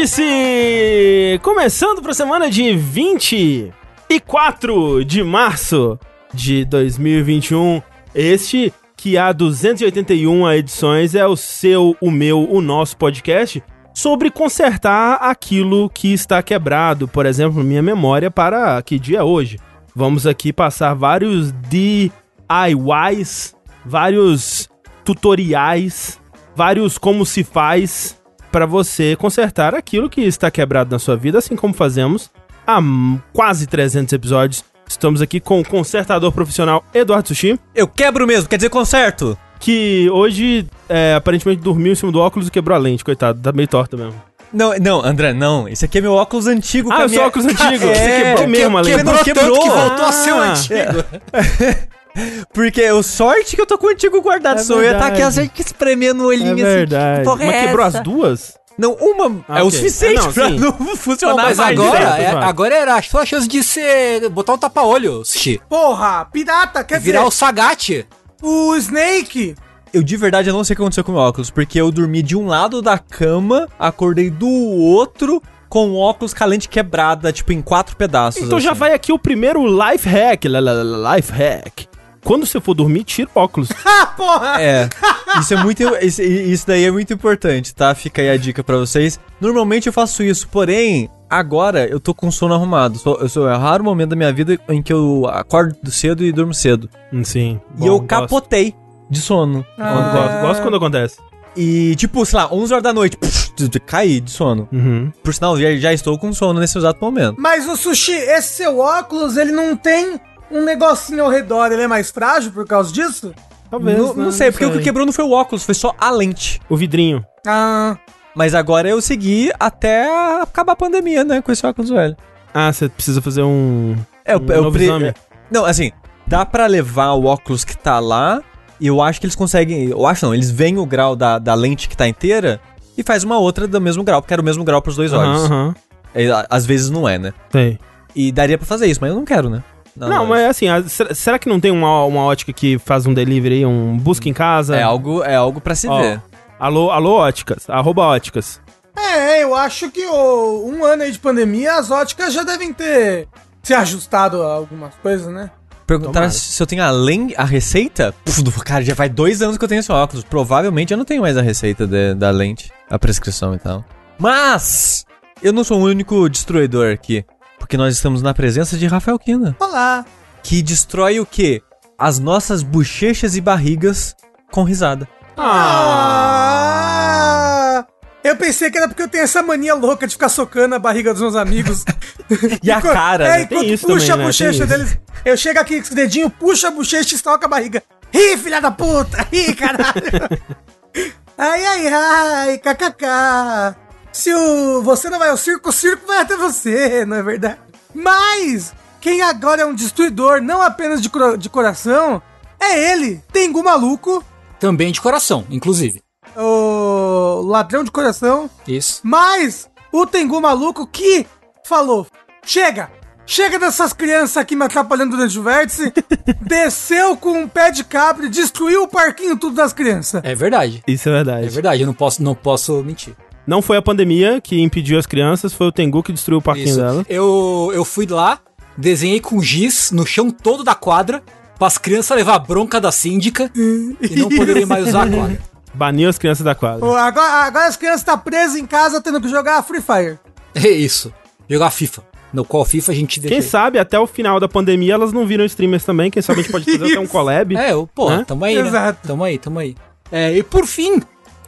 O Vértice! Começando para a semana de 24 de março de 2021. Este que há 281 edições é o seu, o meu, o nosso podcast sobre consertar aquilo que está quebrado, por exemplo, minha memória para que dia é hoje. Vamos aqui passar vários DIYs, vários tutoriais, vários como se faz para você consertar aquilo que está quebrado na sua vida, assim como fazemos há quase 300 episódios. Estamos aqui com o consertador profissional Eduardo Sushi. Eu quebro mesmo, quer dizer conserto. Que hoje, é, aparentemente, dormiu em cima do óculos e quebrou a lente, coitado. Tá meio torto mesmo. Não, não, André, não. Esse aqui é meu óculos antigo. Ah, o seu óculos antigo. É, Você quebrou mesmo a lente. Quebrou, quebrou. Tanto que voltou a ser o Ah. antigo. Porque o sorte que eu tô com o antigo guardado. É só eu ia estar aqui verdade. assim, espremendo o É olhinho assim. verdade. que porra Mas é quebrou essa? as duas? Não, uma Ah, é o ok. suficiente É, não, pra sim. não Não, funcionar mas mais. agora, direto, é, agora era a sua chance de ser. botar um tapa-olho, Sushi. Porra, pirata, quer Virar o dizer, Sagat. o Snake. Eu de verdade eu não sei o que aconteceu com o meu óculos, porque eu dormi de um lado da cama, acordei do outro com o óculos com a lente quebrada, tipo, em quatro pedaços. Então já assim. vai aqui o primeiro life hack. la- la- la- Life hack. Quando você for dormir, tira o óculos. Ah, porra. É, isso é muito. Isso, isso daí é muito importante, tá? Fica aí a dica pra vocês. Normalmente eu faço isso, porém, agora eu tô com sono arrumado. Sou, eu sou é o raro momento da minha vida em que eu acordo cedo e durmo cedo. Sim. e eu capotei de sono. Gosto, gosto, gosto quando acontece. E, tipo, sei lá, 11 horas da noite, tu- caí de sono. Uhum. Por sinal, já, já estou com sono nesse exato momento. Mas o Sushi, esse seu óculos, ele não tem um negocinho ao redor, ele é mais frágil por causa disso? Talvez. não, né? não sei, porque o que quebrou não foi o óculos, foi só a lente. O vidrinho. Ah, Mas agora eu segui até acabar a pandemia, né? Com esse óculos velho. Ah, você precisa fazer um. É, um novo pre- exame. Não, assim, dá pra levar o óculos que tá lá e eu acho que eles conseguem. Eu acho não, eles veem o grau da, da lente que tá inteira e faz uma outra do mesmo grau, porque era o mesmo grau pros dois olhos. É, a- às vezes não é, né? Sei. E daria pra fazer isso, mas eu não quero, né? Não, mas assim, a- será, que não tem uma, uma ótica que faz um delivery, um busca em casa? É algo, é algo pra se Ó, ver. Alô, alô, óticas. Arroba óticas. é, eu acho que o, um ano aí de pandemia, as óticas já devem ter se ajustado a algumas coisas, né? Perguntaram Tomara. se eu tenho além a receita. Puf, cara, já faz dois anos que eu tenho esse óculos. Provavelmente eu não tenho mais a receita de- da lente, a prescrição e tal. Mas eu não sou o único destruidor aqui. Porque nós estamos na presença de Rafael Kina. Olá. Que destrói o quê? As nossas bochechas e barrigas com risada. Ah! Eu pensei que era porque eu tenho essa mania louca de ficar socando a barriga dos meus amigos. E a cara, É, né? Tem isso puxa também, né? a bochecha Tem deles. Eu chego aqui com esse dedinho, puxa a bochecha e estoca a barriga. Ih, filha da puta! Ih, caralho! ai, ai, ai, kkk. Se o, você não vai ao circo, o circo vai até você, não é verdade? Mas, quem agora é um destruidor, não apenas de, cora- de coração, é ele, Tengu Maluco, Também de coração, inclusive. o ladrão de coração. Isso. Mas o Tengu maluco que falou: chega! Chega dessas crianças aqui me atrapalhando durante o vértice. desceu com um pé de cabra e destruiu o parquinho tudo das crianças. É verdade. Isso é verdade. É verdade, eu não posso, não posso mentir. Não foi a pandemia que impediu as crianças, foi o Tengu que destruiu o parquinho Isso. dela. Eu, eu fui lá, desenhei com giz no chão todo da quadra, para as crianças levar a bronca da síndica e não poderem mais usar a quadra. Baniu as crianças da quadra. Ô, Agora, agora as crianças estão presas em casa tendo que jogar Free Fire. É isso. Jogar FIFA. No qual FIFA a gente deixa. Quem sabe até o final da pandemia elas não viram streamers também. Quem sabe a gente pode fazer até um collab. É, eu, pô, Hã? tamo aí, né? Exato. Tamo aí, tamo aí. É, e por fim,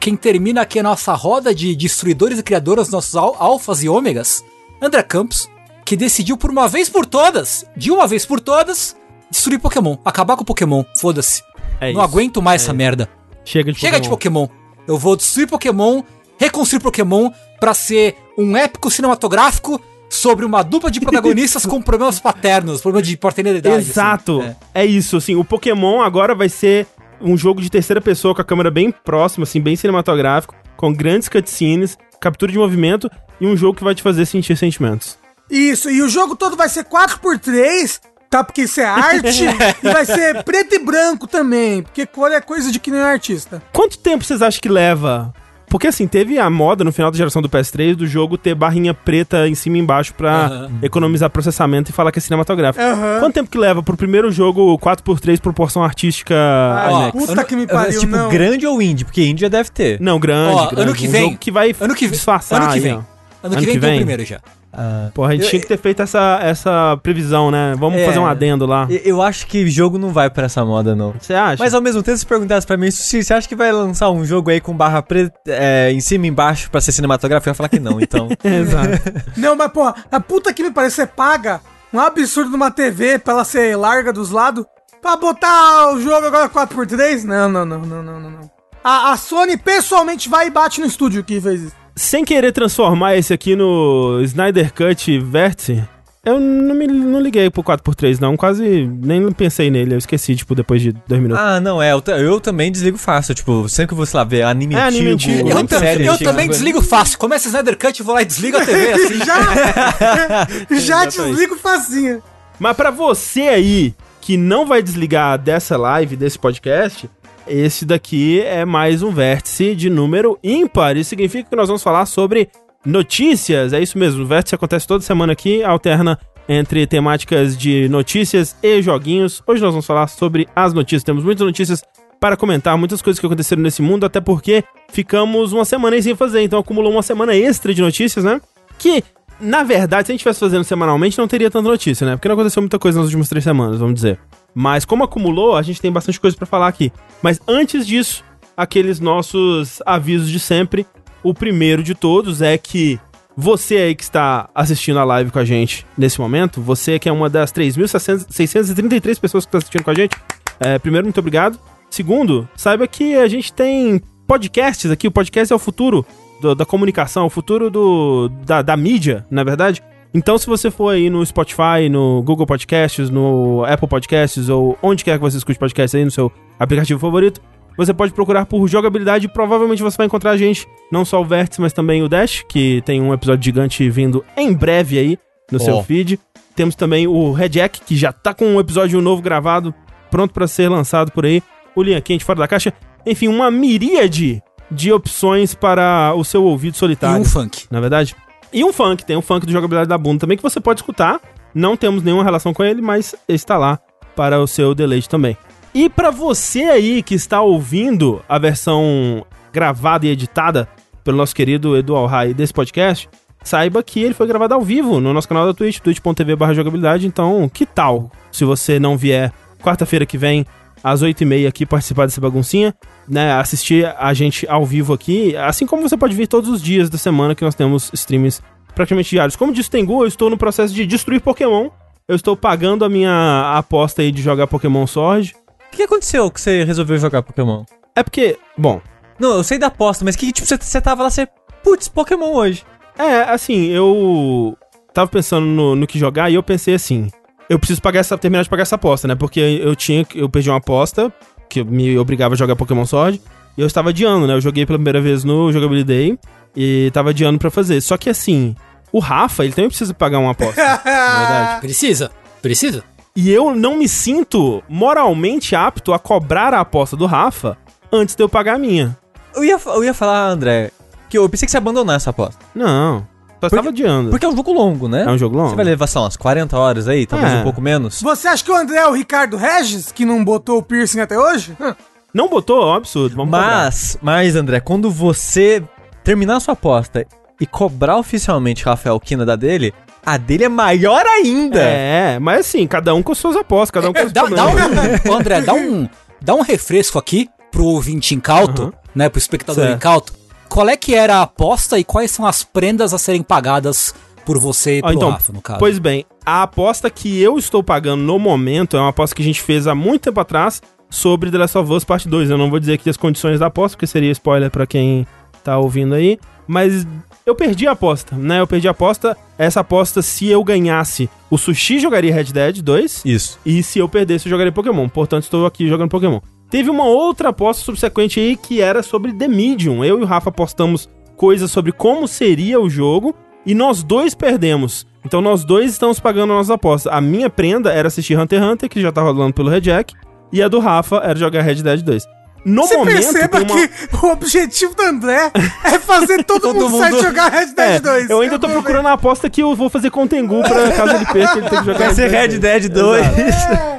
quem termina aqui a nossa roda de destruidores e criadores, nossos al alfas e ômegas, André Campos, que decidiu por uma vez por todas, de uma vez por todas, destruir Pokémon. Acabar com Pokémon. Foda-se. É Não isso. aguento mais essa merda. Chega de Chega de Pokémon. Eu vou destruir Pokémon, reconstruir Pokémon pra ser um épico cinematográfico sobre uma dupla de protagonistas com problemas paternos, problema de paternidade. assim. Exato. É. É. isso, assim, o Pokémon agora vai ser um jogo de terceira pessoa com a câmera bem próxima, assim, bem cinematográfico, com grandes cutscenes, captura de movimento e um jogo que vai te fazer sentir sentimentos. Isso, e o jogo todo vai ser 4x3, tá? Porque isso é arte. e vai ser preto e branco também, porque cor é coisa de que nem artista. Quanto tempo vocês acham que leva Porque assim, teve a moda no final da geração do PS3 do jogo ter barrinha preta em cima e embaixo pra economizar processamento e falar que é cinematográfico. Quanto tempo que leva pro primeiro jogo 4x3 proporção artística Ah, IMAX? puta que me pariu, tipo, não. grande ou indie? Porque indie já deve ter. Não, grande, Ó, grande. ano que Um vem. jogo que vai Ano que vem. disfarçar Ano que vem. Ano, Ano que vem que tem o vem? primeiro já. Ah, Porra, a gente Eu- tinha que ter feito essa, essa previsão, né? Vamos É. fazer um adendo lá. eu- acho que jogo não vai pra essa moda, não. Você acha? Mas ao mesmo tempo, se perguntasse pra mim, se você acha que vai lançar um jogo aí com barra preta é, em cima e embaixo pra ser cinematográfico, eu ia falar que não, então. Exato. Não, mas porra, a puta que me parece, você paga um absurdo numa TV pra ela ser larga dos lados pra botar o jogo agora 4x3? Não, não, não, não, não, não. não. A, a Sony pessoalmente vai e bate no estúdio que fez isso. Sem querer transformar esse aqui no Snyder Cut Vértice, eu não, me, não liguei pro 4x3, não. Quase nem pensei nele. Eu esqueci, tipo, depois de dois minutos. ah, não, é. Eu, eu também desligo fácil. Tipo, sempre que eu vou, sei lá, ver anime É, anime antigo, antigo. Eu, sério, eu chega também desligo fácil. Começa o Snyder Cut, eu vou lá e desligo a TV assim. Já, já desligo facinho. Mas pra você aí que não vai desligar dessa live, desse podcast, esse daqui é mais um vértice de número ímpar. Isso significa que nós vamos falar sobre notícias. É isso mesmo, o vértice acontece toda semana aqui, alterna entre temáticas de notícias e joguinhos. Hoje nós vamos falar sobre as notícias. Temos muitas notícias para comentar, muitas coisas que aconteceram nesse mundo, até porque ficamos uma semana sem fazer, então acumulou uma semana extra de notícias, né? Que na verdade, se a gente estivesse fazendo semanalmente, não teria tanta notícia, né? Porque não aconteceu muita coisa nas últimas três semanas, vamos dizer. Mas como acumulou, a gente tem bastante coisa pra falar aqui. Mas antes disso, aqueles nossos avisos de sempre. O primeiro de todos é que você aí que está assistindo a live com a gente nesse momento, você que é uma das 3.633 pessoas que está assistindo com a gente, é, primeiro, muito obrigado. Segundo, saiba que a gente tem podcasts aqui. O podcast é o futuro do- da comunicação, o futuro do, da, da mídia, na verdade. Então, se você for aí no Spotify, no Google Podcasts, no Apple Podcasts ou onde quer que você escute podcast aí no seu aplicativo favorito, você pode procurar por jogabilidade e provavelmente você vai encontrar a gente, não só o Vértice, mas também o Dash, que tem um episódio gigante vindo em breve aí no seu Ó. feed. Temos também o Red Jack, que já tá com um episódio novo gravado, pronto pra ser lançado por aí. O Linha Quente fora da caixa. Enfim, uma miríade de opções para o seu ouvido E solitário um funk. na verdade. E um funk, tem um funk do Jogabilidade da Bunda também que você pode escutar. Não temos nenhuma relação com ele, mas está lá para o seu deleite também. E para você aí que está ouvindo a versão gravada e editada pelo nosso querido Edu Alhai desse podcast, saiba que ele foi gravado ao vivo no nosso canal da Twitch, twitch.tv jogabilidade. Então, que tal se você não vier quarta-feira que vem às 8h30 aqui participar dessa baguncinha, né? Assistir a gente ao vivo aqui, assim como você pode vir todos os dias da semana que nós temos streams praticamente diários. Como disse Tengu, eu estou no processo de destruir Pokémon. Eu estou pagando a minha aposta aí de jogar Pokémon Sword. O que aconteceu que você resolveu jogar Pokémon? É porque, bom, Não, eu sei da aposta, mas que tipo, você, você tava lá, você. Putz, Pokémon hoje. é assim, eu tava pensando no, no que jogar e eu pensei assim, eu preciso pagar essa, terminar de pagar essa aposta, né? Porque eu tinha, eu perdi uma aposta que me obrigava a jogar Pokémon Sword e eu estava adiando, né? Eu joguei pela primeira vez no Jogability Day e tava adiando pra fazer. Só que assim, o Rafa, ele também precisa pagar uma aposta, na verdade. Precisa? Precisa? E eu não me sinto moralmente apto a cobrar a aposta do Rafa antes de eu pagar a minha. Eu ia, eu ia falar, André, que eu pensei que você ia abandonar essa aposta. Não, só estava adiando. Porque é um jogo longo, né? É um jogo longo? Você vai levar, sei lá, umas 40 horas aí, talvez É. um pouco menos. Você acha que o André é o Ricardo Regis, que não botou o piercing até hoje? Não botou? É um absurdo. Vamos cobrar. Mas, mas, André, quando você terminar a sua aposta e cobrar oficialmente Rafael Kina da dele, a dele é maior ainda. É, mas assim, cada um com suas apostas, cada um com É, seus dá, dá problemas. um, Ô, André, dá um, dá um refresco aqui pro ouvinte incauto, Aham. né? Pro espectador Certo. incauto. Qual é que era a aposta e quais são as prendas a serem pagadas por você e pro então, Rafa, no caso? Pois bem, a aposta que eu estou pagando no momento é uma aposta que a gente fez há muito tempo atrás sobre The Last of Us Parte 2. Eu não vou dizer aqui as condições da aposta, porque seria spoiler pra quem tá ouvindo aí. Mas eu perdi a aposta, né? Eu perdi a aposta. Essa aposta, se eu ganhasse, o Sushi jogaria Red Dead 2. Isso. E se eu perdesse, eu jogaria Pokémon. Portanto, estou aqui jogando Pokémon. Teve uma outra aposta subsequente aí que era sobre The Medium. Eu e o Rafa apostamos coisas sobre como seria o jogo e nós dois perdemos. Então nós dois estamos pagando a nossa aposta. A minha prenda era assistir Hunter x Hunter, que já tá rolando pelo Red Jack, e a do Rafa era jogar Red Dead 2. No Você momento, perceba uma- que o objetivo do André é fazer todo, Todo mundo sair mundo- jogar Red Dead É, 2. eu ainda tô ver. procurando a aposta que eu vou fazer com o Tengu pra caso ele perca, ele tem que jogar Vai ser Red Dead 2.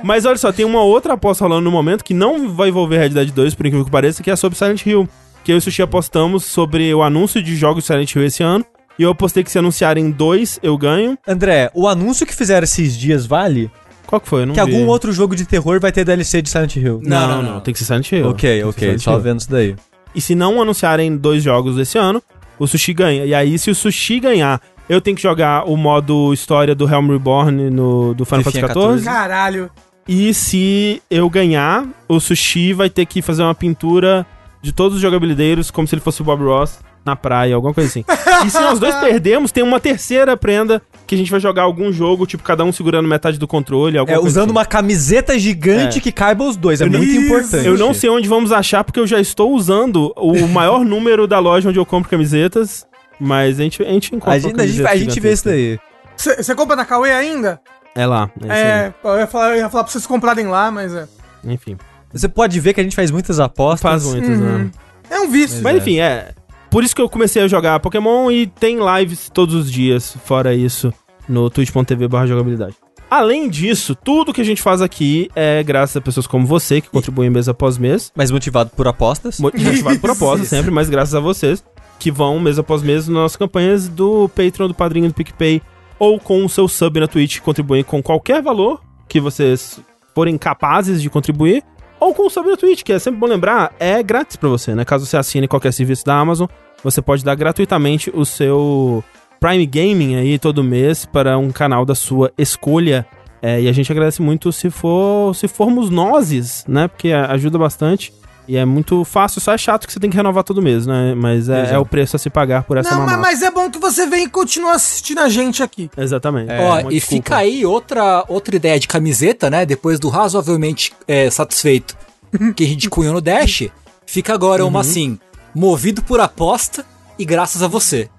Mas olha só, tem uma outra aposta rolando no momento que não vai envolver Red Dead 2, por incrível que pareça, que é sobre Silent Hill. Que eu e o Sushi apostamos sobre o anúncio de jogos de Silent Hill esse ano. E eu apostei que se anunciarem dois, eu ganho. André, o anúncio que fizeram esses dias vale? Qual que foi? Eu não que vi. algum outro jogo de terror vai ter DLC de Silent Hill. Não, Não, não, não. Tem que ser Silent Hill. Ok, Tem ok, só Hill. vendo isso daí. E se não anunciarem dois jogos esse ano, o Sushi ganha. E aí, se o Sushi ganhar, eu tenho que jogar o modo história do Helm Reborn no, do Final Fantasy XIV. Caralho. E se eu ganhar, o Sushi vai ter que fazer uma pintura de todos os jogabilideiros como se ele fosse o Bob Ross na praia, alguma coisa assim. e se nós dois perdemos, tem uma terceira prenda que a gente vai jogar algum jogo, tipo, cada um segurando metade do controle, alguma É, coisa usando assim. uma camiseta gigante É. que caiba os dois. É não- muito Isso. importante. Eu não sei onde vamos achar, porque eu já estou usando o maior número da loja onde eu compro camisetas, mas a gente, a gente encontra A gente, a gente, a gente vê isso daí. Você compra na Cauê ainda? É lá, é, isso É, eu ia, falar, eu ia falar pra vocês comprarem lá, mas é. Enfim, Você pode ver que a gente faz muitas apostas. faz muitos Uhum. anos. É um vício. Mas é. enfim, é. Por isso que eu comecei a jogar Pokémon e tem lives todos os dias, fora isso, no twitch.tv jogabilidade. Além disso, tudo que a gente faz aqui é graças a pessoas como você, que contribuem mês após mês. Mas motivado por apostas. Mo- Motivado por aposta Isso. sempre, mas graças a vocês, que vão mês após mês nas nossas campanhas do Patreon, do Padrinho, do PicPay, ou com o seu sub na Twitch, contribuem com qualquer valor que vocês forem capazes de contribuir, ou com o sub na Twitch, que é sempre bom lembrar, é grátis pra você, né? Caso você assine qualquer serviço da Amazon, você pode dar gratuitamente o seu Prime Gaming aí todo mês para um canal da sua escolha. É, e a gente agradece muito se for se formos nozes, né? Porque ajuda bastante. E é muito fácil, só é chato que você tem que renovar todo mês, né? Mas é, é o preço a se pagar por essa Não, mas, mamata. mas é bom que você vem e continue assistindo a gente aqui. Exatamente. É, Ó, e desculpa. fica aí outra, outra ideia de camiseta, né? Depois do razoavelmente é, satisfeito que a gente cunhou no Dash, fica agora Uhum. uma assim, movido por aposta e graças a você.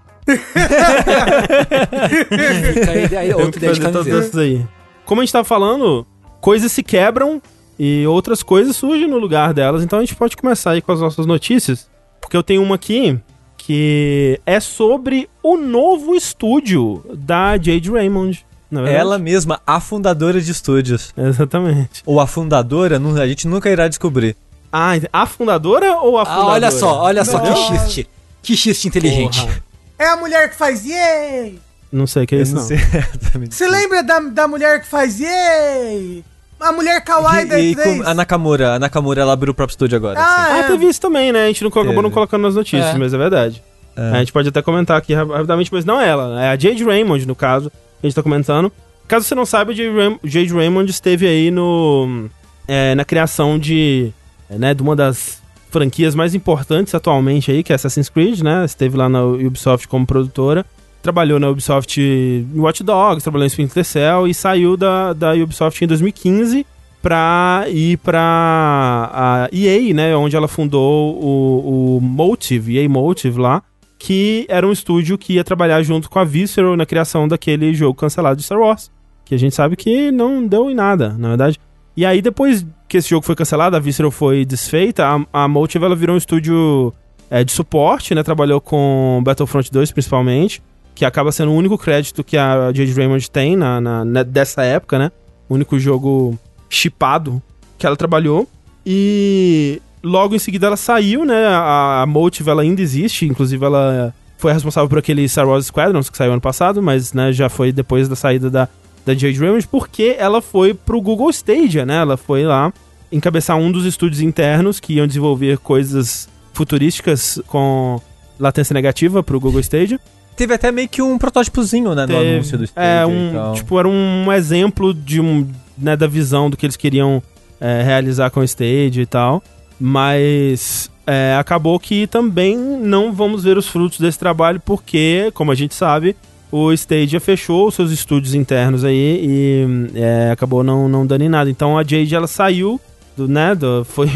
fica aí, aí ideia de camiseta. aí. Como a gente tava falando, coisas se quebram e outras coisas surgem no lugar delas. Então a gente pode começar aí com as nossas notícias. Porque eu tenho uma aqui que é sobre o novo estúdio da Jade Raymond. Verdade. Ela mesma, a fundadora de estúdios. Exatamente. Ou a fundadora, a gente nunca irá descobrir. Ah, a fundadora ou a Ah, fundadora? olha só, olha só que xiste. Que xiste inteligente. Porra. É a mulher que faz yay! Não sei o que é isso, não exatamente. Você lembra da, da mulher que faz yay? A mulher kawaii da E, E3? com a Nakamura, a Nakamura ela abriu o próprio estúdio agora. assim. Ah, Ah, é. teve isso também, né? A gente não acabou Teve. não colocando nas notícias, É. mas é verdade. É. A gente pode até comentar aqui ra- rapidamente, mas não é ela. É a Jade Raymond, no caso, que a gente tá comentando. Caso você não saiba, a Jade, Ram- Jade Raymond esteve aí no... é, na criação de... é, né, de uma das franquias mais importantes atualmente aí, que é Assassin's Creed, né? Esteve lá na Ubisoft como produtora. Trabalhou na Ubisoft em Watch Dogs, trabalhou em Splinter Cell e saiu da, da Ubisoft em 2015 pra ir pra a EA, né? Onde ela fundou o, o Motive, EA Motive lá, que era um estúdio que ia trabalhar junto com a Visceral na criação daquele jogo cancelado de Star Wars. Que a gente sabe que não deu em nada, na verdade. E aí, depois que esse jogo foi cancelado, a Visceral foi desfeita, a, a Motive ela virou um estúdio é, de suporte, né? Trabalhou com Battlefront 2 principalmente, que acaba sendo o único crédito que a Jade Raymond tem na, na- na- dessa época, né? O único jogo chipado que ela trabalhou. E logo em seguida ela saiu, né? A, a Motive ela ainda existe, inclusive ela foi responsável por aquele Star Wars Squadrons que saiu ano passado, mas né, já foi depois da saída da, da Jade Raymond, porque ela foi pro Google Stadia, né? Ela foi lá encabeçar um dos estúdios internos que iam desenvolver coisas futurísticas com latência negativa pro Google Stadia. Teve até meio que um protótipozinho, né, no Teve- anúncio do É, Stadia e um, tipo, era um exemplo de um, né, da visão do que eles queriam é, realizar com o Stage e tal. Mas é, acabou que também não vamos ver os frutos desse trabalho, porque, como a gente sabe, o Stadia fechou seus estúdios internos aí e é, acabou não, não dando em nada. Então a Jade ela saiu, do, né? do- foi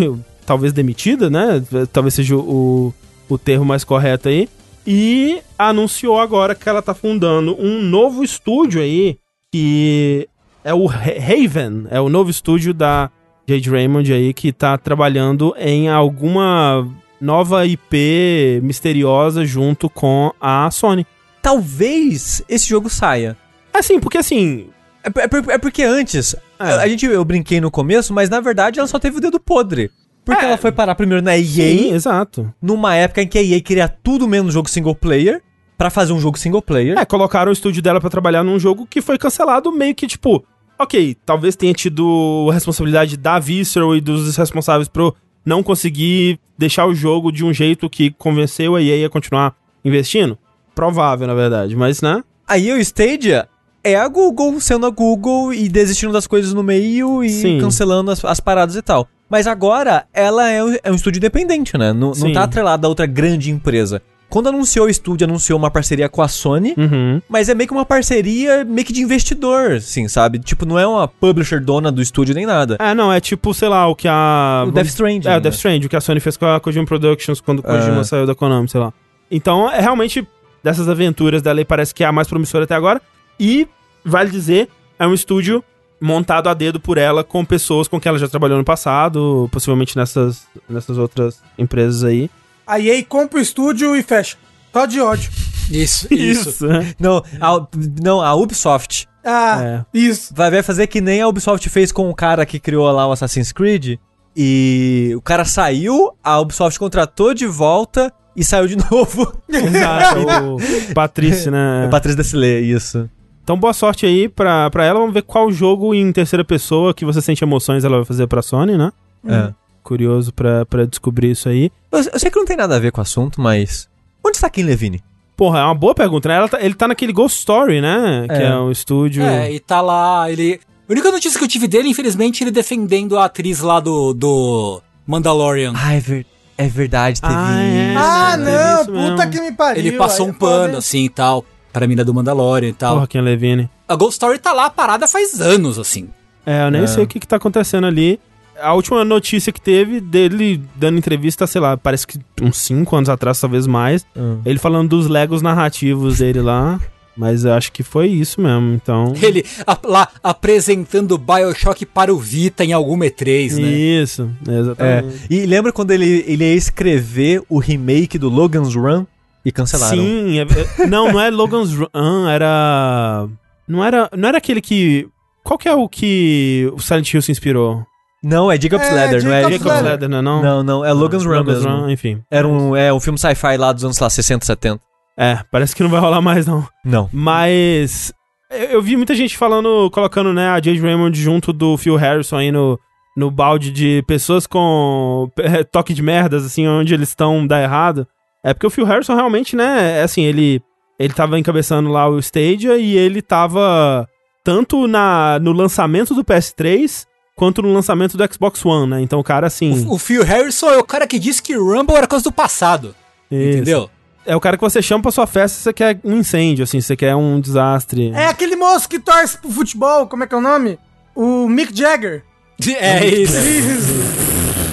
talvez demitida, né? Talvez seja o, o termo mais correto aí. E anunciou agora que ela tá fundando um novo estúdio aí, que é o Ra- Raven, é o novo estúdio da Jade Raymond aí, que tá trabalhando em alguma nova IP misteriosa junto com a Sony. Talvez esse jogo saia. Assim, porque assim. É, é por- é porque antes, É. a gente, eu brinquei no começo, mas na verdade ela só teve o dedo podre. Porque É. ela foi parar primeiro na EA, Sim, exato. numa época em que a EA queria tudo menos jogo single player, pra fazer um jogo single player. É, colocaram o estúdio dela pra trabalhar num jogo que foi cancelado meio que tipo. Ok, talvez tenha tido a responsabilidade da Visceral e dos responsáveis por não conseguir deixar o jogo de um jeito que convenceu a EA a continuar investindo. Provável, na verdade, mas né? Aí o Stadia é a Google sendo a Google e desistindo das coisas no meio e Sim. cancelando as, as paradas e tal. Mas agora ela é, um- é um estúdio independente, né? Não, não Sim. tá atrelada a outra grande empresa. Quando anunciou o estúdio, anunciou uma parceria com a Sony, Uhum. mas é meio que uma parceria meio que de investidor, assim, sabe? Tipo, não é uma publisher dona do estúdio nem nada. É, não, é tipo, sei lá, o que a. o Death Stranding. É, o né? Death Stranding, o que a Sony fez com a Kojima Productions quando o Kojima É. saiu da Konami, sei lá. Então, é realmente dessas aventuras dela aí parece que é a mais promissora até agora. E, vale dizer, é um estúdio montado a dedo por ela com pessoas com quem ela já trabalhou no passado, possivelmente nessas, nessas outras empresas aí. A EA compra o estúdio e fecha. Só de ódio. Isso, isso. né? Não, a, não, a Ubisoft Ah, É. isso. vai, vai fazer que nem a Ubisoft fez com o cara que criou lá o Assassin's Creed. E o cara saiu, a Ubisoft contratou de volta e saiu de novo. Exato, o Patrício, né? É Patrícia Desilê, isso. Então, boa sorte aí pra, pra ela. Vamos ver qual jogo em terceira pessoa que você sente emoções ela vai fazer pra Sony, né? É. Curioso pra, pra descobrir isso aí. Eu, eu sei que não tem nada a ver com o assunto, mas. Onde está Kim Levine? Porra, é uma boa pergunta, né? Ela tá- ele tá naquele Ghost Story, né? Que É. é um estúdio. É, e tá lá, ele. A única notícia que eu tive dele, infelizmente, ele defendendo a atriz lá do, do Mandalorian. Ah, é, ver- é verdade, teve Ah, é. isso. Ah, não, isso puta mesmo. que me pariu. ele passou um é pano, assim e tal, pra mina do Mandalorian e tal. Porra, Ken Levine. A Ghost Story tá lá parada faz anos, assim. É, eu nem É. sei o que, que tá acontecendo ali. A última notícia que teve dele dando entrevista, sei lá, parece que uns 5 anos atrás, talvez mais. Hum. Ele falando dos legos narrativos dele lá. Mas eu acho que foi isso mesmo, então. Ele a- lá apresentando Bioshock para o Vita em alguma E3, né? Isso, É. exatamente. E lembra quando ele, ele ia escrever o remake do Logan's Run e cancelaram? Sim, é- é- não, não é Logan's Run, era. Não era. Não era aquele que. Qual que é o que o Silent Hill se inspirou? Não, é Jacob's É, Ladder, não é? Jacob's Jacob's Ladder. Ladder, não é não? Não, não, é Logan's Run Logan's mesmo. Run, enfim. Era um, é, um filme sci-fi lá dos anos, sei lá, 60, 70. É, parece que não vai rolar mais, não. Não. Mas. Eu, eu vi muita gente falando, colocando, né, a Jade Raymond junto do Phil Harrison aí no, no balde de pessoas com eh, toque de merdas, assim, onde eles estão dá errado. É porque o Phil Harrison realmente, né, é assim, ele. Ele tava encabeçando lá o Stadia e ele tava tanto na, no lançamento do PS3 quanto no lançamento do Xbox One, né? Então o cara, assim. O Phil Harrison é o cara que disse que Rumble era coisa do passado. isso. Entendeu? É o cara que você chama pra sua festa se você quer um incêndio, assim, se você quer um desastre. É aquele moço que torce pro futebol, como é que é o nome? O Mick Jagger. É isso.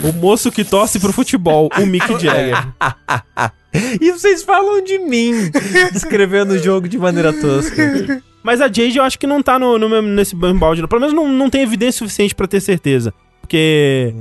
O moço que torce pro futebol, o Mick Jagger. E vocês falam de mim, descrevendo o jogo de maneira tosca. Mas a Jade eu acho que não tá no, no nesse balde. não. Pelo menos não, não tem evidência suficiente pra ter certeza. Porque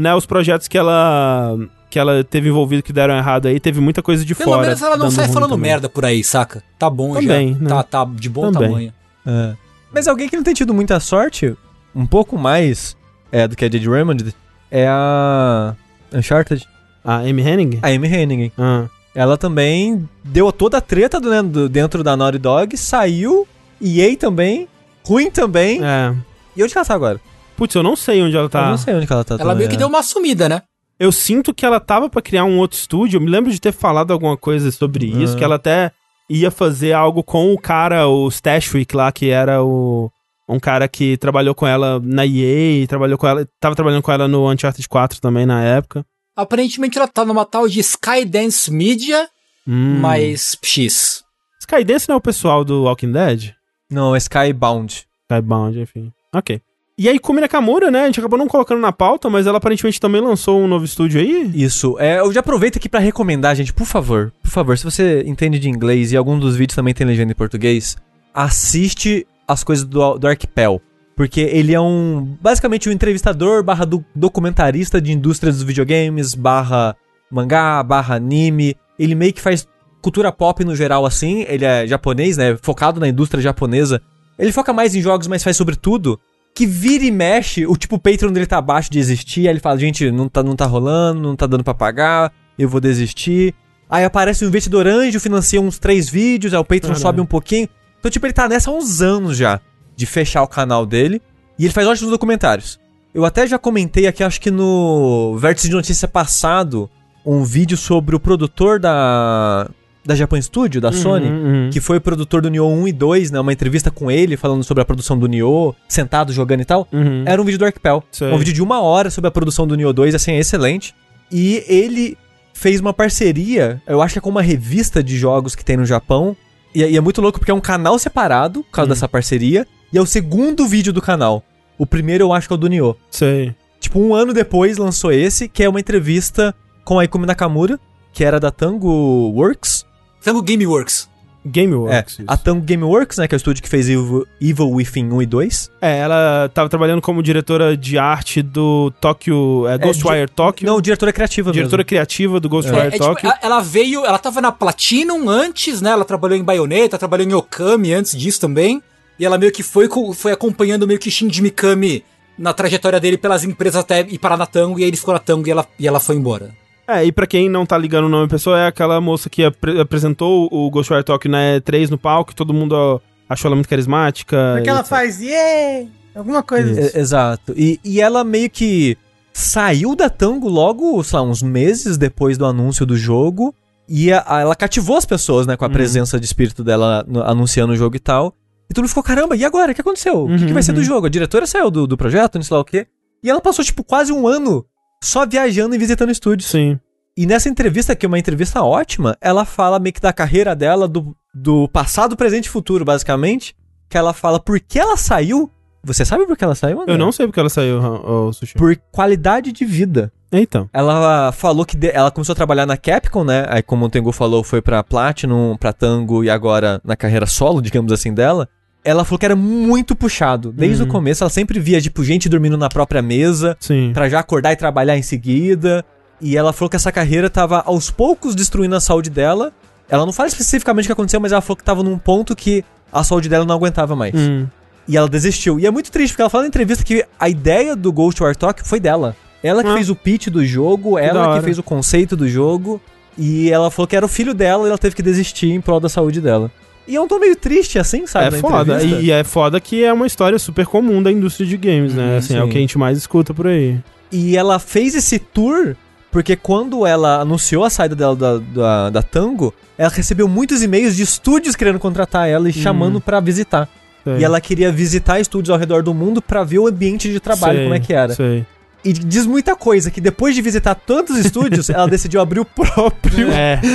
né, os projetos que ela que ela teve envolvido que deram errado aí, teve muita coisa de Pelo fora. menos ela não sai falando também. merda por aí, saca? Tá bom Também, já. né? Tá, tá de bom Também. tamanho. É. Mas alguém que não tem tido muita sorte, um pouco mais é, do que a Jade Raymond, é a Uncharted, A Amy Hennig? a Amy Hennig. Ah. Ela também deu toda a treta do, né, do- dentro da Naughty Dog, saiu, EA também, ruim também. É. E onde que ela tá agora? Putz, eu não sei onde ela tá. Eu não sei onde ela tá Ela também, meio que é. deu uma sumida, né? Eu sinto que ela tava pra criar um outro estúdio. Eu me lembro de ter falado alguma coisa sobre isso, que ela até ia fazer algo com o cara, o Stashwick lá, que era o um cara que trabalhou com ela na EA, trabalhou com ela, tava trabalhando com ela no Uncharted 4 também na época. Aparentemente ela tá numa tal de Skydance Media, Hum. mas X. Skydance não é o pessoal do Walking Dead? Não, é Skybound. Skybound, enfim. Ok. E aí, Kumi Nakamura, né? A gente acabou não colocando na pauta, mas ela aparentemente também lançou um novo estúdio aí. Isso. É, eu já aproveito aqui pra recomendar, gente, por favor, por favor, se você entende de inglês e algum dos vídeos também tem legenda em português, assiste as coisas do, do Arquipel. Porque ele é um. Basicamente um entrevistador barra do- documentarista de indústria dos videogames, barra mangá, barra anime. Ele meio que faz cultura pop no geral assim. Ele é japonês, né? Focado na indústria japonesa. Ele foca mais em jogos, mas faz sobre tudo. Que vira e mexe, o tipo o Patreon dele tá abaixo de existir. Aí ele fala, gente, não tá, não tá rolando, não tá dando pra pagar, eu vou desistir. Aí aparece um investidor anjo, financia uns três vídeos, aí o Patreon Caralho. sobe um pouquinho. Então, tipo, ele tá nessa há uns anos já, de fechar o canal dele. E ele faz ótimos documentários. Eu até já comentei aqui, acho que no Vértice de Notícia passado, um vídeo sobre o produtor da, da Japan Studio, da Sony, uhum. que foi o produtor do Nioh 1 e 2, né? Uma entrevista com ele, falando sobre a produção do Nioh, sentado jogando e tal. Uhum. Era um vídeo do Arquipel. Sei. Um vídeo de uma hora sobre a produção do Nioh 2, assim, é excelente. E ele fez uma parceria, eu acho que é com uma revista de jogos que tem no Japão. E, e é muito louco porque é um canal separado, por causa Hum. dessa parceria. E é o segundo vídeo do canal. O primeiro eu acho que é o do Nioh. Sei. Tipo, um ano depois lançou esse, que é uma entrevista com a Ikumi Nakamura, que era da Tango Works. Tango Gameworks. Gameworks. é, isso. a Tango Gameworks, né, que é o estúdio que fez Evil, Evil Within 1 e 2. É, ela tava trabalhando como diretora de arte do Tokyo. É, Ghostwire Tokyo. Não, diretora criativa diretora mesmo. criativa do Ghostwire É, é, tipo, Tokyo. ela- ela veio, ela tava na Platinum antes, né? Ela trabalhou em Bayonetta, trabalhou em Okami antes disso também. E ela meio que foi, foi acompanhando meio que Shinji Mikami na trajetória dele pelas empresas até ir parar na Tango. E aí ele ficou na Tango e ela, e ela foi embora. É, e pra quem não tá ligando o nome da pessoa, é aquela moça que apre- apresentou o Ghostwire Tokyo na E3 no palco, todo mundo achou ela muito carismática. Porque ela etc. faz, yeah! Alguma coisa assim. É, exato. E, e ela meio que saiu da Tango logo, sei lá, uns meses depois do anúncio do jogo. E a- a- ela cativou as pessoas, né, com a Uhum. presença de espírito dela no- anunciando o jogo e tal. E todo mundo ficou, caramba, e agora? O que aconteceu? o que, que vai ser do Uhum. jogo? A diretora saiu do, do projeto, não sei lá o quê. E ela passou, tipo, quase um ano só viajando e visitando estúdios. Sim. E nessa entrevista, que é uma entrevista ótima, ela fala meio que da carreira dela, do, do passado, presente e futuro, basicamente. Que ela fala por que ela saiu. Você sabe por que ela saiu, André? Eu não sei porque ela saiu, o Sushi. Por qualidade de vida. Então. Ela falou que de- ela começou a trabalhar na Capcom, né? Aí, como o Tengu falou, foi pra Platinum, pra Tango e agora na carreira solo, digamos assim, dela. Ela falou que era muito puxado. Desde Uhum. o começo, ela sempre via, tipo, gente dormindo na própria mesa, Sim. pra já acordar e trabalhar em seguida. E ela falou que essa carreira tava aos poucos destruindo a saúde dela. Ela não fala especificamente o que aconteceu, mas ela falou que tava num ponto que a saúde dela não aguentava mais. Hum. E ela desistiu. E é muito triste, porque ela fala na entrevista que a ideia do Ghostwire Tokyo foi dela. Ela que Ah. fez o pitch do jogo, da ela que fez o conceito do jogo. E ela falou que era o filho dela e ela teve que desistir em prol da saúde dela. E eu tô meio triste assim, sabe? É foda. entrevista. E, é foda que é uma história super comum da indústria de games, né? Uhum, Assim, é o que a gente mais escuta por aí. E ela fez esse tour porque quando ela anunciou a saída dela da, da, da Tango, ela recebeu muitos e-mails de estúdios querendo contratar ela e chamando pra visitar. Sei. E ela queria visitar estúdios ao redor do mundo pra ver o ambiente de trabalho, Sei, como é que era. Sei. E diz muita coisa, que depois de visitar tantos estúdios, ela decidiu abrir o próprio. É.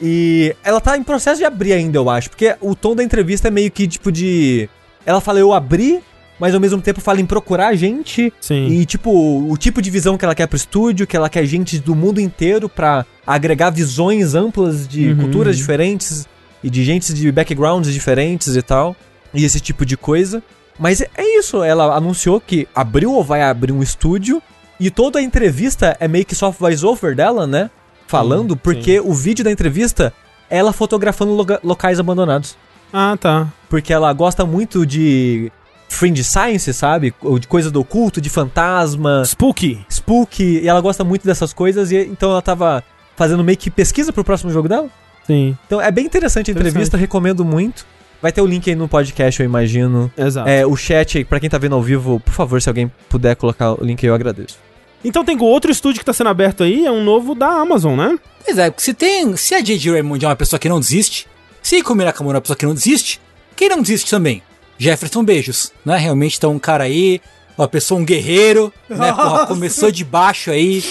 E ela tá em processo de abrir ainda, eu acho. Porque o tom da entrevista é meio que tipo de. Ela fala, eu abri, mas ao mesmo tempo fala em procurar gente. Sim. E, tipo, o tipo de visão que ela quer pro estúdio, que ela quer gente do mundo inteiro pra agregar visões amplas de Uhum. culturas diferentes e de gente de backgrounds diferentes e tal. E esse tipo de coisa. Mas é- é isso, ela anunciou que abriu ou vai abrir um estúdio. E toda a entrevista é meio que só voice-over dela, né? Falando, Sim, porque o vídeo da entrevista é ela fotografando loga- locais abandonados. Ah, tá. Porque ela gosta muito de fringe science, sabe? Ou de coisa do oculto, de fantasma, Spooky. spook, e ela gosta muito dessas coisas, e então ela tava fazendo meio que pesquisa pro próximo jogo dela. Sim. Então é bem interessante a entrevista, recomendo muito. Vai ter o link aí no podcast, eu imagino. Exato. É, o chat, aí, pra quem tá vendo ao vivo, por favor, se alguém puder colocar o link aí, eu agradeço. Então tem outro estúdio que tá sendo aberto aí, é um novo da Amazon, né? Pois é, se tem. Se a J.J. Raymond é uma pessoa que não desiste, se Ikumi Nakamura é uma pessoa que não desiste, quem não desiste também? Jefferson Beijos, né? Realmente tá um cara aí, uma pessoa, um guerreiro, né? Porra, começou de baixo aí.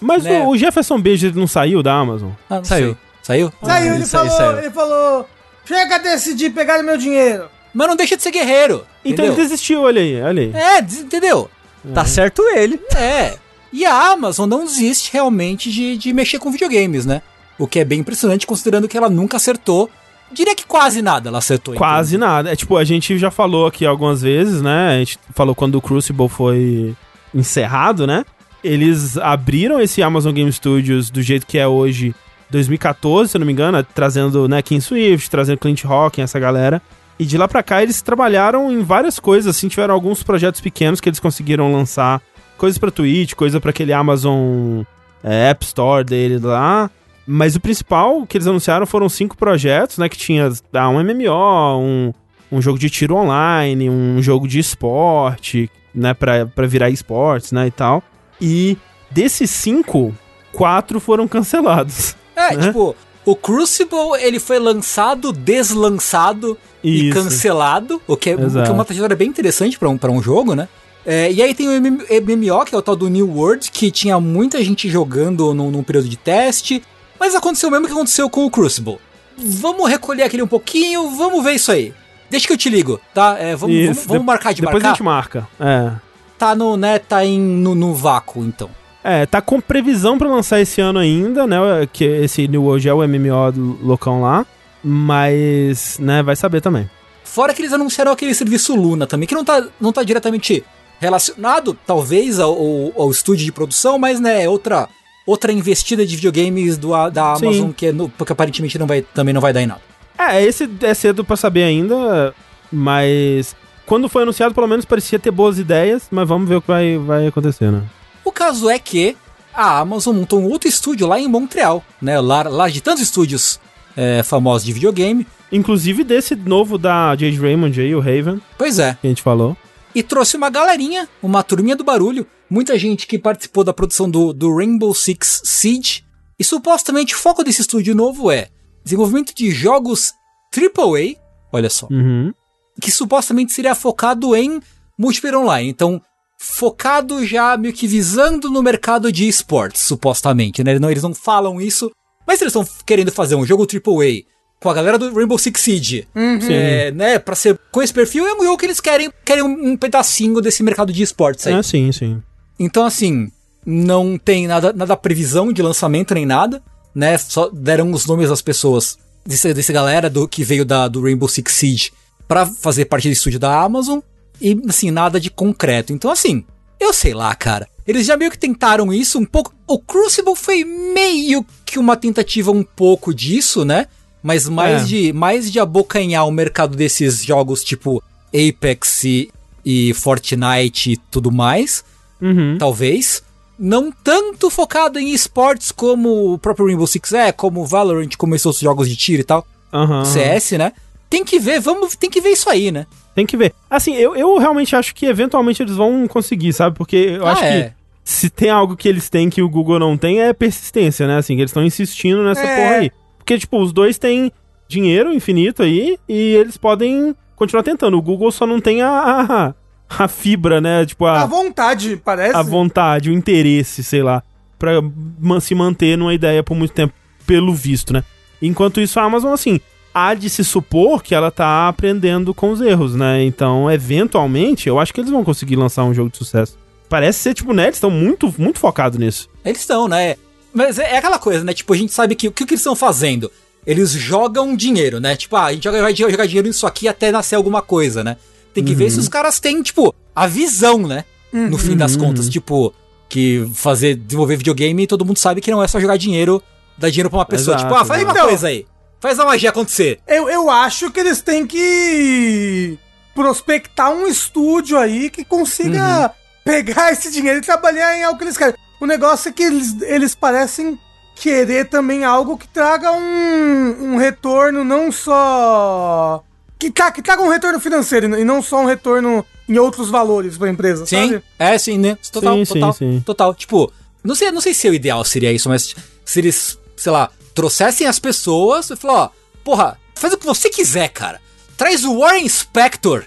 Mas Né? o, o Jefferson Beijo ele não saiu da Amazon? Ah, não Saiu. sei. Saiu? Saiu, ele isso aí, falou, saiu. ele falou, chega de decidir pegar meu dinheiro. Mas não deixa de ser guerreiro. Então entendeu? ele desistiu, olha aí, olha aí. É, entendeu? Tá certo ele. É. E a Amazon não desiste realmente de, de mexer com videogames, né? O que é bem impressionante, considerando que ela nunca acertou diria que quase nada ela acertou. Quase então. nada. É tipo, a gente já falou aqui algumas vezes, né? A gente falou quando o Crucible foi encerrado, né? Eles abriram esse Amazon Game Studios do jeito que é hoje, 2014, se eu não me engano, trazendo, né, Swift, trazendo Clint Hawking, essa galera. E de lá pra cá eles trabalharam em várias coisas, assim, tiveram alguns projetos pequenos que eles conseguiram lançar, coisas pra Twitch, coisa pra aquele Amazon é, App Store dele lá. Mas o principal que eles anunciaram foram cinco projetos, né? Que tinha ah, um MMO, um, um jogo de tiro online, um jogo de esporte, né? Pra, pra virar esportes, né? E tal. E desses cinco, quatro foram cancelados. É, né? tipo, o Crucible, ele foi lançado, deslançado e Isso. cancelado, o que é, o que é uma trajetória bem interessante pra um, pra um jogo, né? É, e aí tem o MM MMO, que é o tal do New World, que tinha muita gente jogando num, num período de teste, mas aconteceu o mesmo que aconteceu com o Crucible. Vamos recolher aquele um pouquinho, vamos ver isso aí. Deixa que eu te ligo, tá? É, vamos, vamos, vamos De- marcar de Depois marcar. a gente marca. É. Tá no, né, tá em, no, no vácuo, então. É, tá com previsão pra lançar esse ano ainda, né? Que esse New World é o MMO do loucão lá. Mas, né, vai saber também. Fora que eles anunciaram aquele serviço Luna também, que não tá, não tá diretamente relacionado, talvez, ao, ao- estúdio de produção, mas, né, é outra, outra investida de videogames do, da Sim. Amazon, que é no- porque aparentemente não vai, também não vai dar em nada. É, esse é cedo pra saber ainda, mas quando foi anunciado, pelo menos parecia ter boas ideias, mas vamos ver o que vai, vai acontecer, né? O caso é que a Amazon montou um outro estúdio lá em Montreal, né, lá, lá de tantos estúdios é, famosos de videogame. Inclusive desse novo da Jade Raymond aí, o Raven, Pois é, que a gente falou. e trouxe uma galerinha, uma turminha do barulho, muita gente que participou da produção do, do Rainbow Six Siege, e supostamente o foco desse estúdio novo é desenvolvimento de jogos AAA, olha só, Uhum. que supostamente seria focado em multiplayer online, então focado já meio que visando no mercado de esportes, supostamente, né? Não, eles não falam isso, mas eles estão querendo fazer um jogo AAA com a galera do Rainbow Six Siege, Sim. é, né, pra ser com esse perfil, é um jogo que eles querem, querem um, um pedacinho desse mercado de esportes aí. É, sim, sim. Então, assim, não tem nada, nada previsão de lançamento nem nada, né? Só deram os nomes das pessoas, desse, desse galera do, que veio da, do Rainbow Six Siege pra fazer parte do estúdio da Amazon, e, assim, nada de concreto. Então, assim, eu sei lá, cara. Eles já meio que tentaram isso um pouco. O Crucible foi meio que uma tentativa um pouco disso, né? Mas mais, É. de, mais de abocanhar o mercado desses jogos tipo Apex e, e Fortnite e tudo mais Uhum. talvez. Não tanto focado em esportes como o próprio Rainbow Six é, como o Valorant, como esses outros jogos de tiro e tal. Aham. CS, né? Tem que ver, vamos, tem que ver isso aí, né? Tem que ver. Assim, eu, eu realmente acho que eventualmente eles vão conseguir, sabe? Porque eu Ah, acho é. que se tem algo que eles têm que o Google não tem, é persistência, né? Assim, que eles estão insistindo nessa É. porra aí. Porque, tipo, os dois têm dinheiro infinito aí e eles podem continuar tentando. O Google só não tem a, a, a fibra, né? Tipo, À a, vontade, parece. a vontade, o interesse, sei lá, pra se manter numa ideia por muito tempo, pelo visto, né? Enquanto isso, a Amazon, assim, há de se supor que ela tá aprendendo com os erros, né? Então, eventualmente, eu acho que eles vão conseguir lançar um jogo de sucesso. Parece ser, tipo, né? Eles estão muito, muito focados nisso. Eles estão, né? Mas é, é aquela coisa, né? Tipo, a gente sabe que o que, que eles estão fazendo? Eles jogam dinheiro, né? Tipo, ah, a gente joga, vai jogar dinheiro nisso aqui até nascer alguma coisa, né? Tem que ver se os caras têm, tipo, a visão, né? No fim das contas, tipo, que fazer, desenvolver videogame, todo mundo sabe que não é só jogar dinheiro, dar dinheiro pra uma pessoa. Exato, tipo, ah, faz uma exato. coisa aí. Faz a magia acontecer. Eu, eu acho que eles têm que prospectar um estúdio aí que consiga Uhum. pegar esse dinheiro e trabalhar em algo que eles querem. O negócio é que eles, eles parecem querer também algo que traga um, um retorno não só. Que, tra- que traga um retorno financeiro e não só um retorno em outros valores pra empresa, Sim, sabe? é sim, né? Total, Sim, sim, total, sim. total. Tipo, não sei, não sei se o ideal seria isso, mas se eles, sei lá, trouxessem as pessoas e falar, ó, porra, faz o que você quiser, cara. Traz o Warren Spector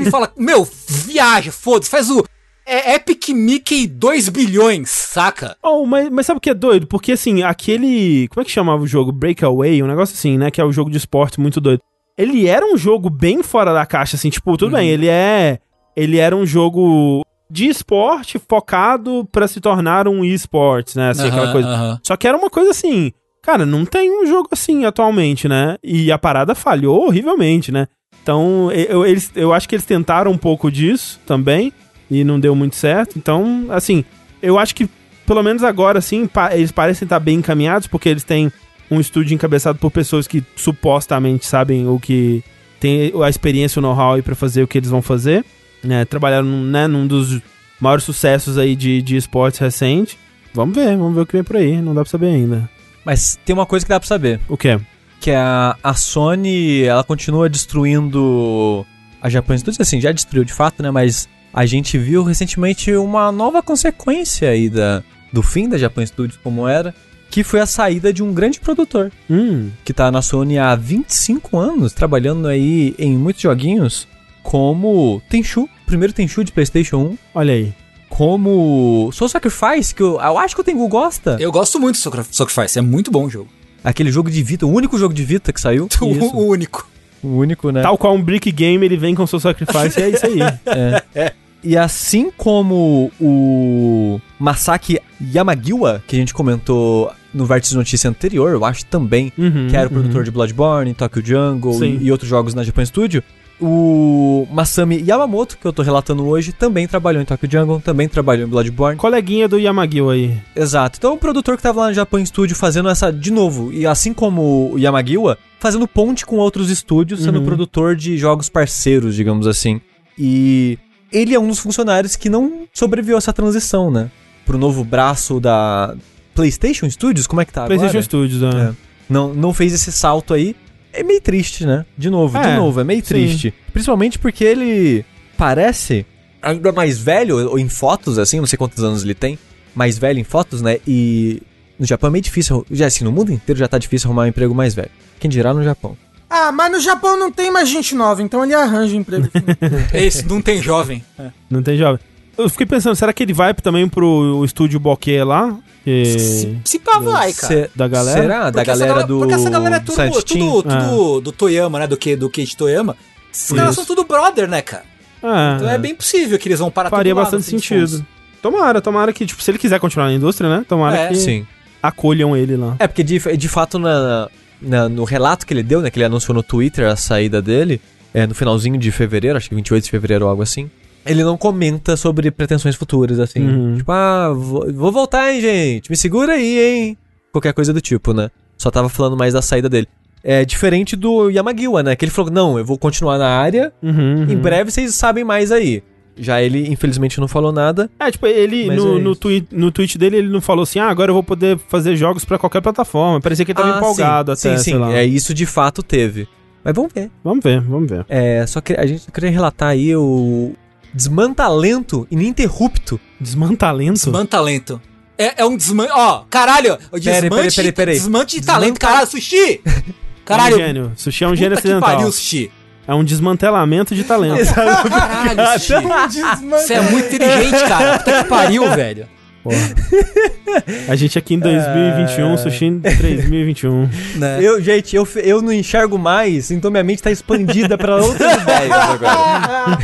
e fala, meu, viaja, foda-se, faz o é, Epic Mickey 2 bilhões, saca? Oh, mas, mas sabe o que é doido? Porque, assim, aquele... Como é que chamava o jogo? Breakaway? Um negócio assim, né? Que é o jogo de esporte muito doido. Ele era um jogo bem fora da caixa, assim. Tipo, tudo bem, ele é... Ele era um jogo de esporte focado pra se tornar um esports, né? Assim, aquela Aham, coisa. aham. Só que era uma coisa assim. Cara, não tem um jogo assim atualmente, né? E a parada falhou horrivelmente, né? Então, eu, eles, eu acho que eles tentaram um pouco disso também e não deu muito certo. Então, assim, eu acho que pelo menos agora, assim, pa eles parecem estar bem encaminhados porque eles têm um estúdio encabeçado por pessoas que supostamente sabem o que tem a experiência, o know-how aí pra fazer o que eles vão fazer. Né? Trabalharam né, num dos maiores sucessos aí de, de esportes recente. Vamos ver, vamos ver o que vem por aí. Não dá pra saber ainda. Mas tem uma coisa que dá pra saber. O quê? Que a, a Sony, ela continua destruindo a Japan Studios. Assim, já destruiu de fato, né? Mas a gente viu recentemente uma nova consequência aí da, do fim da Japan Studios como era. Que foi a saída de um grande produtor. Hum, que tá na Sony há 25 anos, trabalhando aí em muitos joguinhos, como Tenchu, primeiro Tenchu de PlayStation 1, olha aí. Como Soul Sacrifice, que eu, eu acho que o Tengu gosta. Eu gosto muito do Sacri- Sacrifice, é muito bom o jogo. Aquele jogo de Vita, o único jogo de Vita que saiu. O, Isso. único. O único, né? Tal qual um Brick Game, ele vem com seu sacrifice e é isso aí. E assim como o Masaki Yamagiwa, que a gente comentou no Vértice de Notícia anterior, eu acho também, Uhum, que era o uhum. produtor de Bloodborne, Tokyo Jungle e, e outros jogos na Japan Studio. O Masami Yamamoto, que eu tô relatando hoje, também trabalhou em Tokyo Jungle, também trabalhou em Bloodborne. Coleguinha do Yamagiwa aí. Exato. Então, o produtor que tava lá no Japan Studio fazendo essa de novo, e assim como o Yamagiwa, fazendo ponte com outros estúdios, sendo Uhum. produtor de jogos parceiros, digamos assim. E ele é um dos funcionários que não sobreviveu a essa transição, né? Pro novo braço da PlayStation Studios, como é que tá PlayStation agora? Studios, né? É. Não, não fez esse salto aí. É meio triste, né? De novo, de É, novo, é meio sim. triste. Principalmente porque ele parece ainda mais velho, ou em fotos, assim, não sei quantos anos ele tem, mais velho em fotos, né? E no Japão é meio difícil, já assim, no mundo inteiro já tá difícil arrumar um emprego mais velho. Quem dirá no Japão. Ah, mas no Japão não tem mais gente nova, então ele arranja um emprego. Esse não tem jovem. É. Não tem jovem. Eu fiquei pensando, será que ele vai também pro estúdio Bokeh lá? Que- Se, se pá, vai, cara. Se- Da galera? Será? Da Porque essa galera do. Porque essa galera é do tudo, Silent tudo, tudo do Toyama, né? Do que do Keiichi Toyama. Esses caras são tudo brother, né, cara? É, Então é bem possível que eles vão parar faria bastante dos sentido. contos. Tomara, tomara que, tipo, se ele quiser continuar na indústria, né? Tomara É. que Sim. acolham ele lá. É, porque de, de fato na, na- no relato que ele deu, né, que ele anunciou no Twitter a saída dele, é, no finalzinho de fevereiro, acho que 28 de fevereiro ou algo assim, ele não comenta sobre pretensões futuras, assim. Uhum. Tipo, ah, vou, vou voltar, hein, gente, me segura aí, hein. Qualquer coisa do tipo, né. Só tava falando mais da saída dele. É diferente do Yamagiwa, né, que ele falou, não, eu vou continuar na área, Uhum, uhum. em breve vocês sabem mais aí. Já ele, infelizmente, não falou nada. É, tipo, ele, no, é no, tweet, no tweet dele, ele não falou assim, ah, agora eu vou poder fazer jogos pra qualquer plataforma. Parecia que ele tava Ah, empolgado sim, até, Sim, sim, é, isso de fato teve. Mas vamos ver. Vamos ver, vamos ver. É, só que a gente só queria relatar aí o desmantalento ininterrupto. Desmantalento? Desmantalento. É, é um desmante. Ó, caralho! Peraí, desmante, peraí, peraí, peraí. desmante de talento. Caralho, sushi! É Caralho, um gênio. Sushi é um gênio puta que acidental. pariu, sushi. É um desmantelamento de talento. Caralho, sushi. Você é muito inteligente, cara. Puta que pariu, velho. Porra. A gente aqui em 2021, Sushi em 3021. Né? Eu, gente, eu, eu não enxergo mais, então minha mente tá expandida pra outras ideias agora.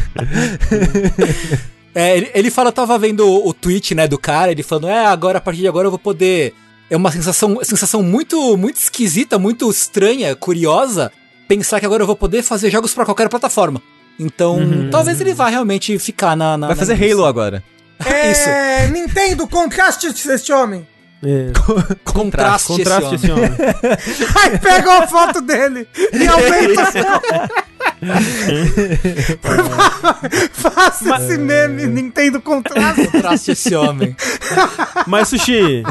É, ele, ele fala, eu tava vendo o, o tweet, né, do cara, ele falando, é, agora, a partir de agora eu vou poder... É uma sensação, sensação muito, muito esquisita, muito estranha, curiosa, pensar que agora eu vou poder fazer jogos pra qualquer plataforma. Então, Uhum. talvez ele vá realmente ficar na... na Vai fazer na Halo agora. Isso. É, Nintendo, contraste esse homem. É, Contraste, contraste esse esse homem. homem. Aí pega uma foto dele e aumenta assim. Faça esse meme, Nintendo contraste. Contraste esse homem. Mas, Sushi,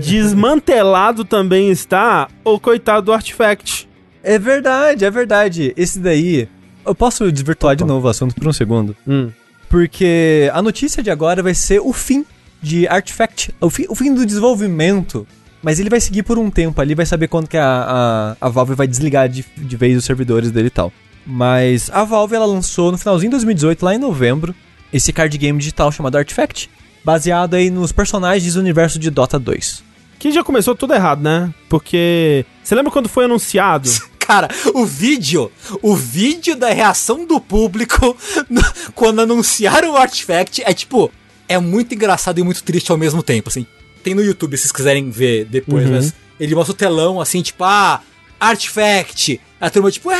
desmantelado também está o coitado do Artifact. É verdade, é verdade. Esse daí. Eu posso desvirtuar de novo o assunto por um segundo? Hum. Porque a notícia de agora vai ser o fim de Artifact, o fim, o fim do desenvolvimento. Mas ele vai seguir por um tempo ali, vai saber quando que a, a, a Valve vai desligar de, de vez os servidores dele e tal. Mas a Valve ela lançou no finalzinho de 2018, lá em novembro, esse card game digital chamado Artifact, baseado aí nos personagens do universo de Dota 2. Que já começou tudo errado, né? Porque. Você lembra quando foi anunciado? Cara, o vídeo, o vídeo da reação do público quando anunciaram o Artifact é tipo, é muito engraçado e muito triste ao mesmo tempo, assim. Tem no YouTube se vocês quiserem ver depois, Uhum. mas ele mostra o telão assim, tipo, ah, Artifact. A turma, tipo, é,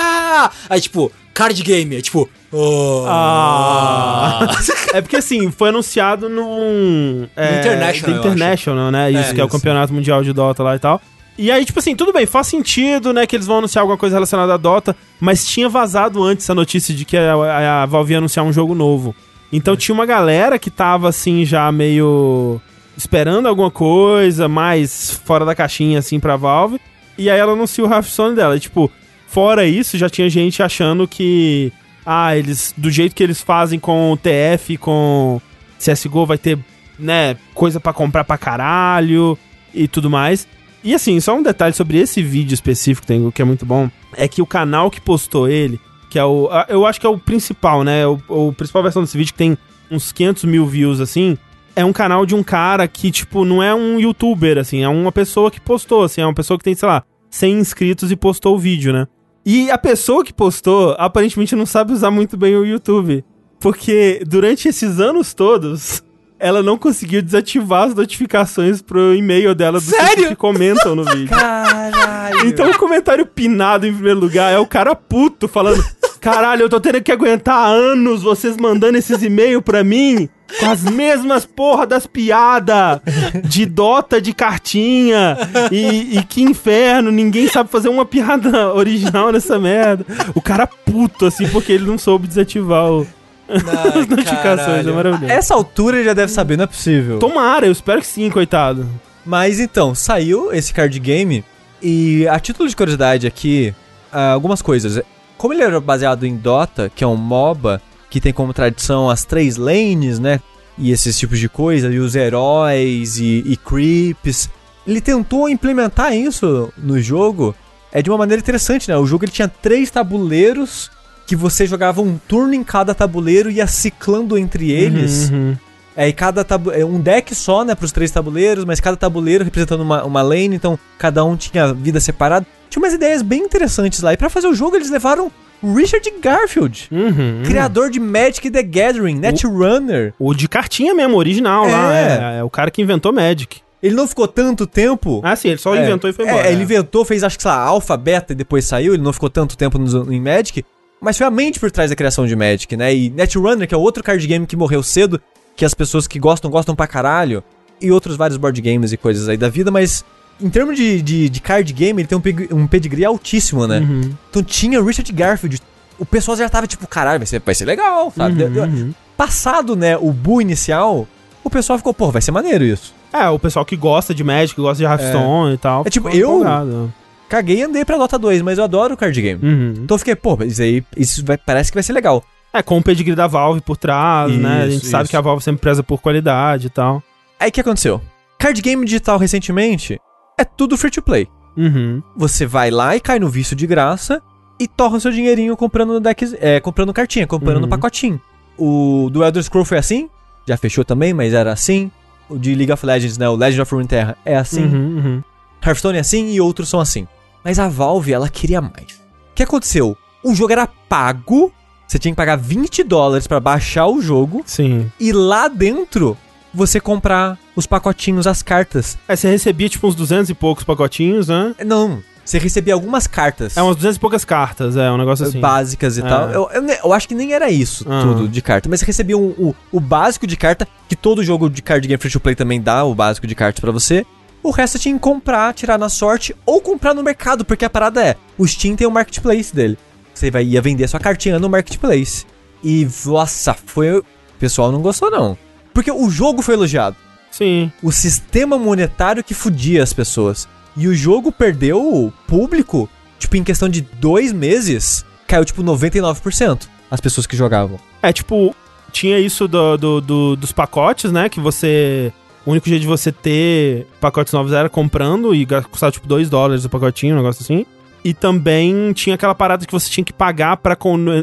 ah. Aí, tipo, card game. É tipo, oh. Ah. é porque assim, foi anunciado num. É, International, International, né? Isso, É, que é o campeonato mundial de Dota lá e tal. E aí, tipo assim, tudo bem, faz sentido, né, que eles vão anunciar alguma coisa relacionada a Dota, mas tinha vazado antes a notícia de que a, a, a Valve ia anunciar um jogo novo. Então tinha uma galera que tava, assim, já meio esperando alguma coisa mais fora da caixinha, assim, pra Valve. E aí ela anuncia o Hearthstone dela. E, tipo, fora isso, já tinha gente achando que... Ah, eles... Do jeito que eles fazem com o TF, com CSGO, vai ter, né, coisa pra comprar pra caralho e tudo mais. E assim, só um detalhe sobre esse vídeo específico tem, que é muito bom, é que o canal que postou ele, que é o. Eu acho que é o principal, né? O, o principal versão desse vídeo que tem uns 500 mil views assim. É um canal de um cara que, tipo, não é um youtuber, assim, é uma pessoa que postou, assim, é uma pessoa que tem, sei lá, 100 inscritos e postou o vídeo, né? E a pessoa que postou, aparentemente não sabe usar muito bem o YouTube. Porque durante esses anos todos, ela não conseguiu desativar as notificações pro e-mail dela dos Sério? que comentam no vídeo. Caralho. Então o comentário pinado em primeiro lugar é o cara puto falando: Caralho, eu tô tendo que aguentar anos vocês mandando esses e-mails pra mim com as mesmas porra das piadas de Dota de cartinha e, e que inferno, ninguém sabe fazer uma piada original nessa merda. O cara puto assim porque ele não soube desativar o- as notificações, é maravilhoso. Essa altura ele já deve saber, não é possível. Tomara, eu espero que sim, coitado. Mas então, saiu esse card game e a título de curiosidade aqui, ah, algumas coisas. Como ele era baseado em Dota, que é um MOBA, que tem como tradição as três lanes, né? E esses tipos de coisa, e os heróis e, e creeps. Ele tentou implementar isso no jogo é de uma maneira interessante, né? O jogo ele tinha três tabuleiros que você jogava um turno em cada tabuleiro e ia ciclando entre eles. Uhum. É, e cada tabu é um deck só, né, pros três tabuleiros, mas cada tabuleiro representando uma, uma lane, então cada um tinha vida separada. Tinha umas ideias bem interessantes lá. E pra fazer o jogo, eles levaram o Richard Garfield, Uhum. criador de Magic the Gathering, Netrunner. O de cartinha mesmo, original lá. É. É, é o cara que inventou Magic. Ele não ficou tanto tempo. Ah, sim, ele só É, inventou e foi embora. É, ele inventou, fez acho que sei lá, alfa, beta e depois saiu, ele não ficou tanto tempo no, em Magic, mas foi a mente por trás da criação de Magic, né? E Netrunner, que é outro card game que morreu cedo, que as pessoas que gostam, gostam pra caralho, e outros vários board games e coisas aí da vida, mas em termos de, de, de card game, ele tem um, um pedigree altíssimo, né? Uhum. Então tinha Richard Garfield, o pessoal já tava tipo, caralho, vai ser, vai ser legal, sabe? Uhum, uhum. Passado, né, o boom inicial, o pessoal ficou, pô, vai ser maneiro isso. É, o pessoal que gosta de Magic, gosta de Hearthstone e tal. É tipo, eu- empolgado. Caguei e andei pra Dota 2, mas eu adoro o card game. Uhum. Então eu fiquei, pô, mas isso aí isso vai- parece que vai ser legal. É, com o pedigree da Valve por trás, né? A gente Isso, sabe isso. que a Valve sempre preza por qualidade e tal. Aí o que aconteceu? Card game digital recentemente é tudo free to play. Uhum. Você vai lá e cai no vício de graça e torra seu dinheirinho comprando decks, é, comprando cartinha, comprando Uhum. pacotinho. O do Elder Scroll foi assim, já fechou também, mas era assim. O de League of Legends, né, o Legend of Runeterra é assim. Uhum, uhum. Hearthstone é assim e outros são assim. Mas a Valve, ela queria mais. O que aconteceu? O jogo era pago, você tinha que pagar 20 dólares pra baixar o jogo Sim. e lá dentro você comprar os pacotinhos, as cartas. É, você recebia tipo uns 200 e poucos pacotinhos, né? Não, você recebia algumas cartas É, umas 200 e poucas cartas, é, um negócio assim. básicas e É. tal. Eu, eu, eu acho que nem era isso Ah. tudo de carta, mas você recebia um- o, o básico de carta, que todo jogo de card game free to play também dá o básico de cartas pra você. O resto você tinha que comprar, tirar na sorte ou comprar no mercado, porque a parada é, o Steam tem o marketplace dele. Você vai, ia vender sua cartinha no marketplace. E, nossa, foi... O pessoal não gostou não. Porque o jogo foi elogiado. Sim. o sistema monetário que fudia as pessoas. E o jogo perdeu o público, tipo, em questão de dois meses, caiu tipo 99% as pessoas que jogavam. É, tipo, tinha isso do, do- do- dos pacotes, né? Que você. O único jeito de você ter pacotes novos era comprando e custava tipo 2 dólares o pacotinho, um negócio assim. E também tinha aquela parada que você tinha que pagar pra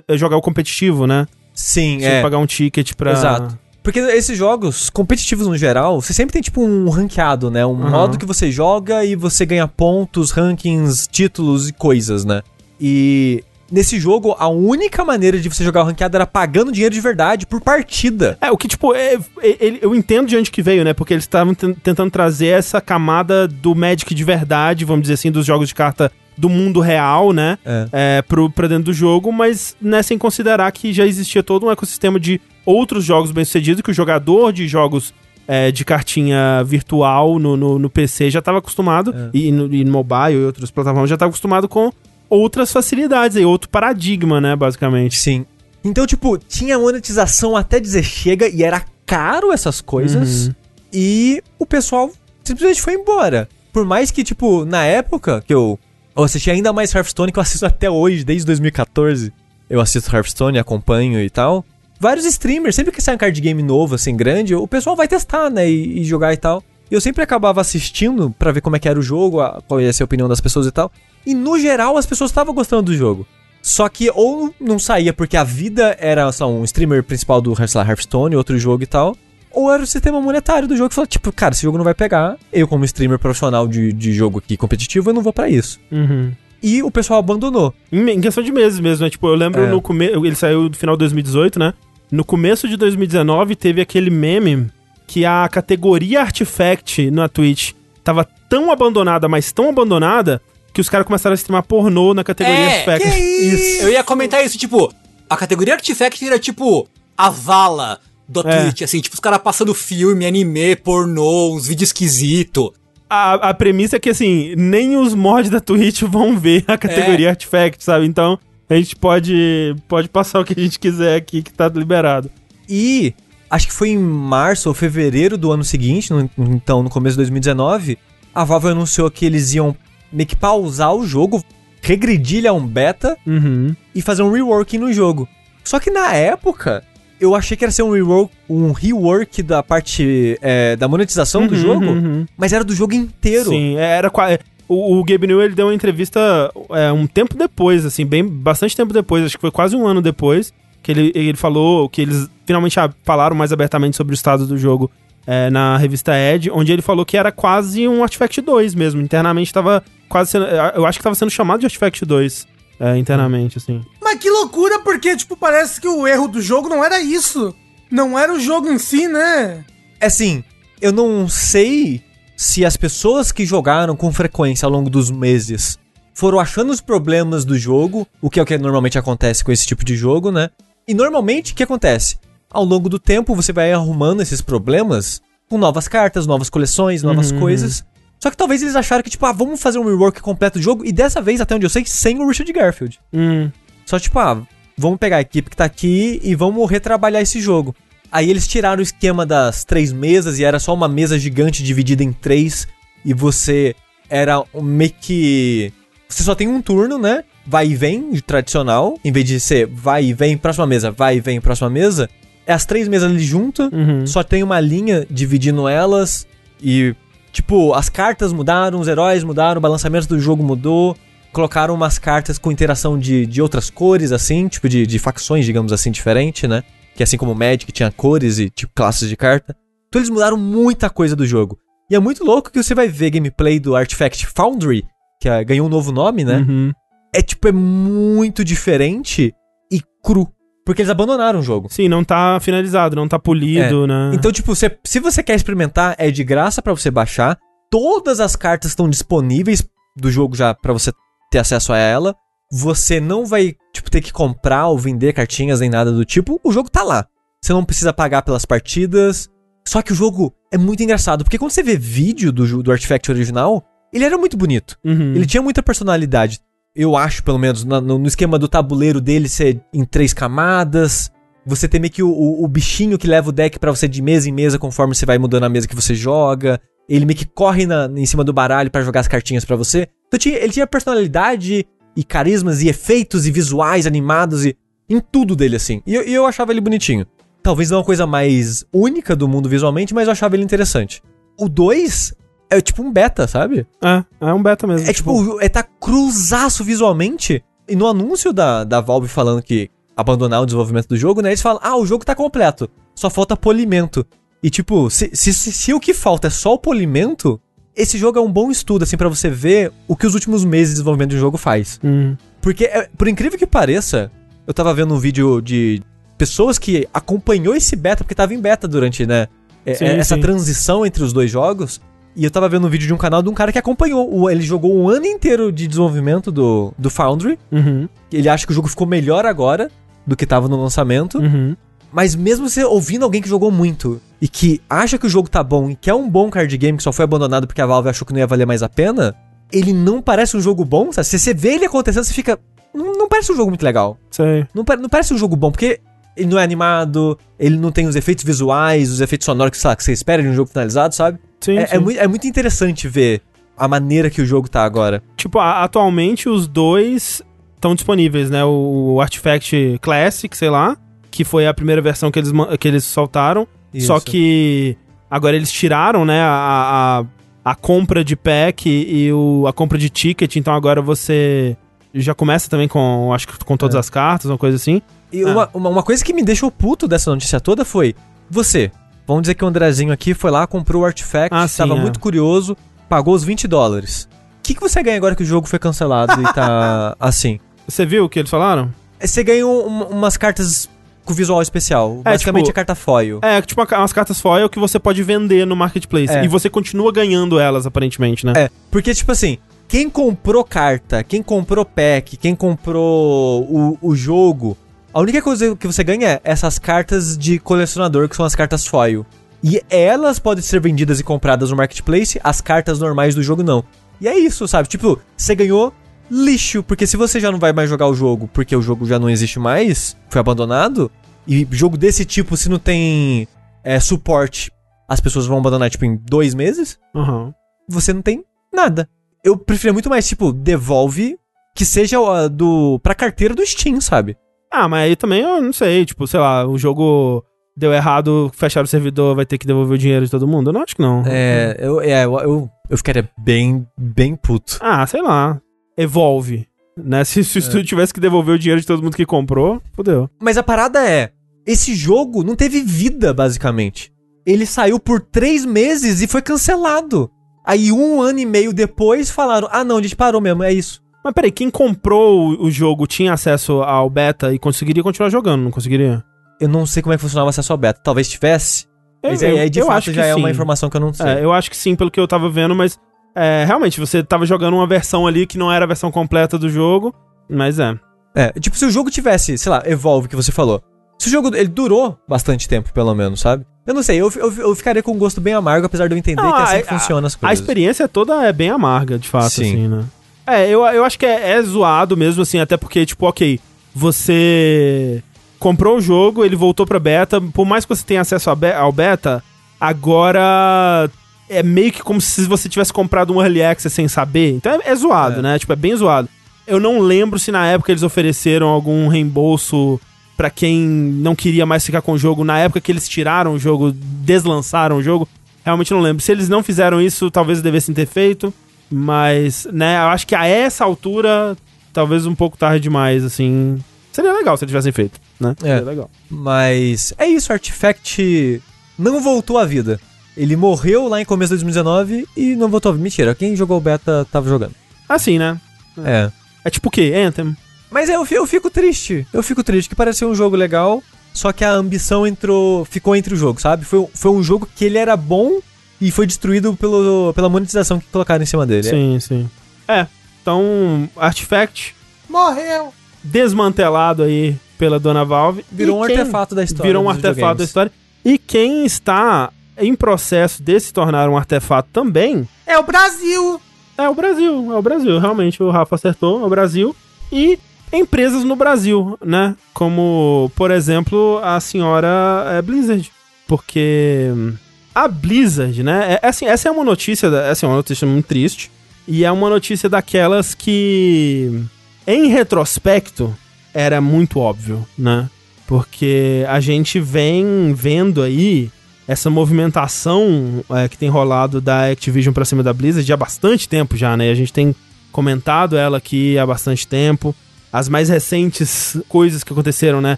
eh, jogar o competitivo, né? Sim, Você tinha é. que pagar um ticket pra. Exato. Porque esses jogos competitivos no geral, você sempre tem tipo um ranqueado, né? Um Uhum. modo que você joga e você ganha pontos, rankings, títulos e coisas, né? E nesse jogo, a única maneira de você jogar o ranqueado era pagando dinheiro de verdade por partida. É, o que, tipo, é, é- eu entendo de onde que veio, né? Porque eles estavam ten- tentando trazer essa camada do Magic de verdade, vamos dizer assim, dos jogos de carta do mundo real, né? É. É, pro, pra dentro do jogo, mas né, sem considerar que já existia todo um ecossistema de outros jogos bem-sucedidos, que o jogador de jogos é, de cartinha virtual no, no, no PC já estava acostumado, e, no, e no mobile e outras plataformas já estava acostumado com outras facilidades aí, outro paradigma, né, basicamente. Sim. Então, tipo, tinha monetização até dizer chega e era caro essas coisas. E o pessoal simplesmente foi embora. Por mais que, tipo, na época que eu, eu assisti ainda mais Hearthstone, que eu assisto até hoje, desde 2014. Eu assisto Hearthstone, acompanho e tal. Vários streamers, sempre que sai um card game novo, assim, grande, o pessoal vai testar, né, e, e jogar e tal. E eu sempre acabava assistindo pra ver como é que era o jogo, a- qual ia ser a opinião das pessoas e tal. E no geral as pessoas estavam gostando do jogo. Só que ou não saía porque a vida era só um streamer principal do sei lá, Hearthstone, outro jogo e tal. Ou era o sistema monetário do jogo que falou, tipo, cara, esse jogo não vai pegar. Eu, como streamer profissional de, de jogo aqui competitivo, eu não vou pra isso. Uhum. E o pessoal abandonou. Em, em questão de meses mesmo, né? Tipo, eu lembro É. no começo. Ele saiu no final de 2018, né? No começo de 2019 teve aquele meme que a categoria Artifact na Twitch tava tão abandonada, mas tão abandonada, que os caras começaram a streamar pornô na categoria É, Artifact. que isso? Eu ia comentar isso, tipo, a categoria Artifact era tipo a vala do É. Twitch, assim, tipo, os caras passando filme, anime, pornô, uns vídeos esquisitos. A, a premissa é que, assim, nem os mods da Twitch vão ver a categoria Artifact, sabe? Então, a gente pode, pode passar o que a gente quiser aqui, que tá liberado. E acho que foi em março ou fevereiro do ano seguinte, no- então no começo de 2019, a Valve anunciou que eles iam meio que pausar o jogo, regredir ele a um beta Uhum. e fazer um reworking no jogo. Só que na época, eu achei que era ser um rework, um rework da parte é, da monetização do Uhum, jogo, uhum. mas era do jogo inteiro. Sim, era qua- o, o Gabe New ele deu uma entrevista é, um tempo depois, assim, bem bastante tempo depois, acho que foi quase um ano depois, que ele, ele falou que eles finalmente falaram mais abertamente sobre o estado do jogo é, na revista Edge, onde ele falou que era quase um Artifact 2 mesmo. Internamente tava quase sendo. Eu acho que tava sendo chamado de Artifact 2. é, internamente, assim. Mas que loucura, porque, tipo, parece que o erro do jogo não era isso. Não era o jogo em si, né? Assim, eu não sei se as pessoas que jogaram com frequência ao longo dos meses foram achando os problemas do jogo, o que é o que normalmente acontece com esse tipo de jogo, né? E normalmente o que acontece? Ao longo do tempo você vai arrumando esses problemas com novas cartas, novas coleções, novas Uhum, coisas. Só que talvez eles acharam que, tipo, ah, vamos fazer um rework completo do jogo, e dessa vez, até onde eu sei, sem o Richard Garfield. Hum, Só tipo, ah, vamos pegar a equipe que tá aqui e vamos retrabalhar esse jogo. Aí eles tiraram o esquema das três mesas e era só uma mesa gigante dividida em três. E você era meio que. Você só tem um turno, né? Vai e vem, tradicional. Em vez de ser vai e vem, próxima mesa, vai e vem, próxima mesa. É as três mesas ali juntas. uhum. Só tem uma linha dividindo elas. E, tipo, as cartas mudaram, os heróis mudaram, o balançamento do jogo mudou. Colocaram umas cartas com interação de, de outras cores, assim, tipo, de, de facções, digamos assim, diferente, né? Que assim como o Magic tinha cores e, tipo, classes de carta. Então eles mudaram muita coisa do jogo. E é muito louco que você vai ver gameplay do Artifact Foundry, que ah, ganhou um novo nome, né? Uhum. É, tipo, é muito diferente e cru. Porque eles abandonaram o jogo. Sim, não tá finalizado, não tá polido, né? Então, tipo, você- se você quer experimentar, é de graça pra você baixar. Todas as cartas estão disponíveis do jogo já pra você ter acesso a ela. Você não vai, tipo, ter que comprar ou vender cartinhas nem nada do tipo. O jogo tá lá. Você não precisa pagar pelas partidas. Só que o jogo é muito engraçado, porque quando você vê vídeo do, do Artifact original, ele era muito bonito. Uhum. Ele tinha muita personalidade. Eu acho, pelo menos, no, no esquema do tabuleiro dele ser em três camadas. Você tem meio que o, o- o bichinho que leva o deck pra você de mesa em mesa conforme você vai mudando a mesa que você joga. Ele meio que corre na- em cima do baralho pra jogar as cartinhas pra você. Então tinha- ele tinha personalidade e carismas e efeitos e visuais animados e em tudo dele assim. E eu, eu achava ele bonitinho. Talvez não a coisa mais única do mundo visualmente, mas eu achava ele interessante. O 2 é tipo um beta, sabe? É, é um beta mesmo. É tipo, é tá cruzaço visualmente. E no anúncio da, da Valve falando que abandonar o desenvolvimento do jogo, né? Eles falam, ah, o jogo tá completo. Só falta polimento. E tipo, se, se, se, se o que falta é só o polimento, esse jogo é um bom estudo, assim, pra você ver o que os últimos meses de desenvolvimento de um jogo faz. Hum. Porque, é, por incrível que pareça, eu tava vendo um vídeo de pessoas que acompanhou esse beta, porque tava em beta durante, né? é- Sim, essa sim. transição entre os dois jogos. E eu tava vendo um vídeo de um canal de um cara que acompanhou. o- Ele jogou um ano inteiro de desenvolvimento do, do Foundry. Uhum, Ele acha que o jogo ficou melhor agora do que tava no lançamento. uhum. Mas mesmo você ouvindo alguém que jogou muito e que acha que o jogo tá bom e que é um bom card game que só foi abandonado porque a Valve achou que não ia valer mais a pena, ele não parece um jogo bom, sabe? Se você vê ele acontecendo, você fica. Não, não parece um jogo muito legal. Sei. Não, não parece um jogo bom, porque ele não é animado, ele não tem os efeitos visuais, os efeitos sonoros que, lá, que você espera de um jogo finalizado, sabe? Sim, É, sim. é muito, é muito interessante ver a maneira que o jogo tá agora. Tipo, a- atualmente os dois estão disponíveis, né? O Artifact Classic, sei lá, que foi a primeira versão que eles, que eles soltaram. Só Isso. que agora eles tiraram, né, a, a, a compra de pack e, o, a compra de ticket, então agora você já começa também com, acho que com todas É. as cartas, uma coisa assim. E Ah. uma, uma, uma coisa que me deixou puto dessa notícia toda foi: você, vamos dizer que o Andrezinho aqui foi lá, comprou o Artifact, Ah, sim, tava é. muito curioso, pagou os 20 dólares. O que, que você ganha agora que o jogo foi cancelado e tá assim? Você viu o que eles falaram? Você ganhou um- umas cartas com visual especial. É, basicamente tipo, a carta foil. É, tipo umas cartas foil que você pode vender no marketplace. É. E você continua ganhando elas, aparentemente, né? É, porque, tipo assim, quem comprou carta, quem comprou pack, quem comprou o, o jogo, a única coisa que você ganha é essas cartas de colecionador, que são as cartas foil. E elas podem ser vendidas e compradas no marketplace, as cartas normais do jogo não. E é isso, sabe? Tipo, você ganhou lixo, porque se você já não vai mais jogar o jogo, porque o jogo já não existe mais, foi abandonado, e jogo desse tipo, se não tem é, suporte, as pessoas vão abandonar, tipo, em dois meses, Aham. você não tem nada. Eu preferia muito mais, tipo, devolve que seja do pra carteira do Steam, sabe? Ah, mas aí também eu não sei, tipo, sei lá, o jogo deu errado, fecharam o servidor, vai ter que devolver o dinheiro de todo mundo? Eu não acho que não. É, eu, é, eu, eu, eu ficaria bem, bem puto. Ah, sei lá. Evolve. Né? Se, se o estúdio tivesse que devolver o dinheiro de todo mundo que comprou, fodeu. Mas a parada é, esse jogo não teve vida, basicamente. Ele saiu por três meses e foi cancelado. Aí um ano e meio depois falaram, ah não, a gente parou mesmo, é isso. Mas peraí, quem comprou o, jogo tinha acesso ao beta e conseguiria continuar jogando, não conseguiria? Eu não sei como é que funcionava o acesso ao beta, talvez tivesse. Mas eu, aí, aí, de eu fato acho que já é uma sim. informação que eu não sei. É, eu acho que sim, pelo que eu tava vendo, mas é, realmente, você tava jogando uma versão ali que não era a versão completa do jogo, mas é. É, tipo, se o jogo tivesse, sei lá, Evolve, que você falou. Se o jogo, ele durou bastante tempo, pelo menos, sabe? Eu não sei, eu, eu, eu ficaria com um gosto bem amargo, apesar de eu entender Não, que é assim a- que funciona as A coisas. experiência toda é bem amarga, de fato, Sim. assim, né? É, eu, eu acho que é, é zoado mesmo, assim, até porque, tipo, ok, você comprou o jogo, ele voltou pra beta, por mais que você tenha acesso ao beta, agora é meio que como se você tivesse comprado um Early Access sem saber. Então é, é zoado, É. né? Tipo, é bem zoado. Eu não lembro se na época eles ofereceram algum reembolso pra quem não queria mais ficar com o jogo. Na época que eles tiraram o jogo, deslançaram o jogo, realmente não lembro. Se eles não fizeram isso, talvez devessem ter feito. Mas, né, eu acho que a essa altura, talvez um pouco tarde demais, assim. Seria legal se eles tivessem feito, né? É. Seria legal. Mas é isso, Artifact não voltou à vida. Ele morreu lá em começo de 2019 e não voltou à vida. Mentira, quem jogou o beta tava jogando. Assim, né? É. É tipo o quê? Anthem? Mas eu, eu fico triste. Eu fico triste, que parecia um jogo legal, só que a ambição entrou, ficou entre o jogo, sabe? Foi, foi um jogo que ele era bom e foi destruído pelo, pela monetização que colocaram em cima dele. Sim, sim. É, então, Artifact Morreu. desmantelado aí pela dona Valve. Virou E um quem- artefato da história. Virou um artefato da história. E quem está em processo de se tornar um artefato também É o Brasil. é o Brasil. É o Brasil, realmente. O Rafa acertou, é o Brasil. E empresas no Brasil, né? Como, por exemplo, a senhora é, Blizzard. Porque hum, a Blizzard, né? É, assim, essa é uma notícia, é uma notícia muito triste. E é uma notícia daquelas que, em retrospecto, era muito óbvio, né? Porque a gente vem vendo aí essa movimentação é, que tem rolado da Activision pra cima da Blizzard há bastante tempo já, né? A gente tem comentado ela aqui há bastante tempo. As mais recentes coisas que aconteceram, né?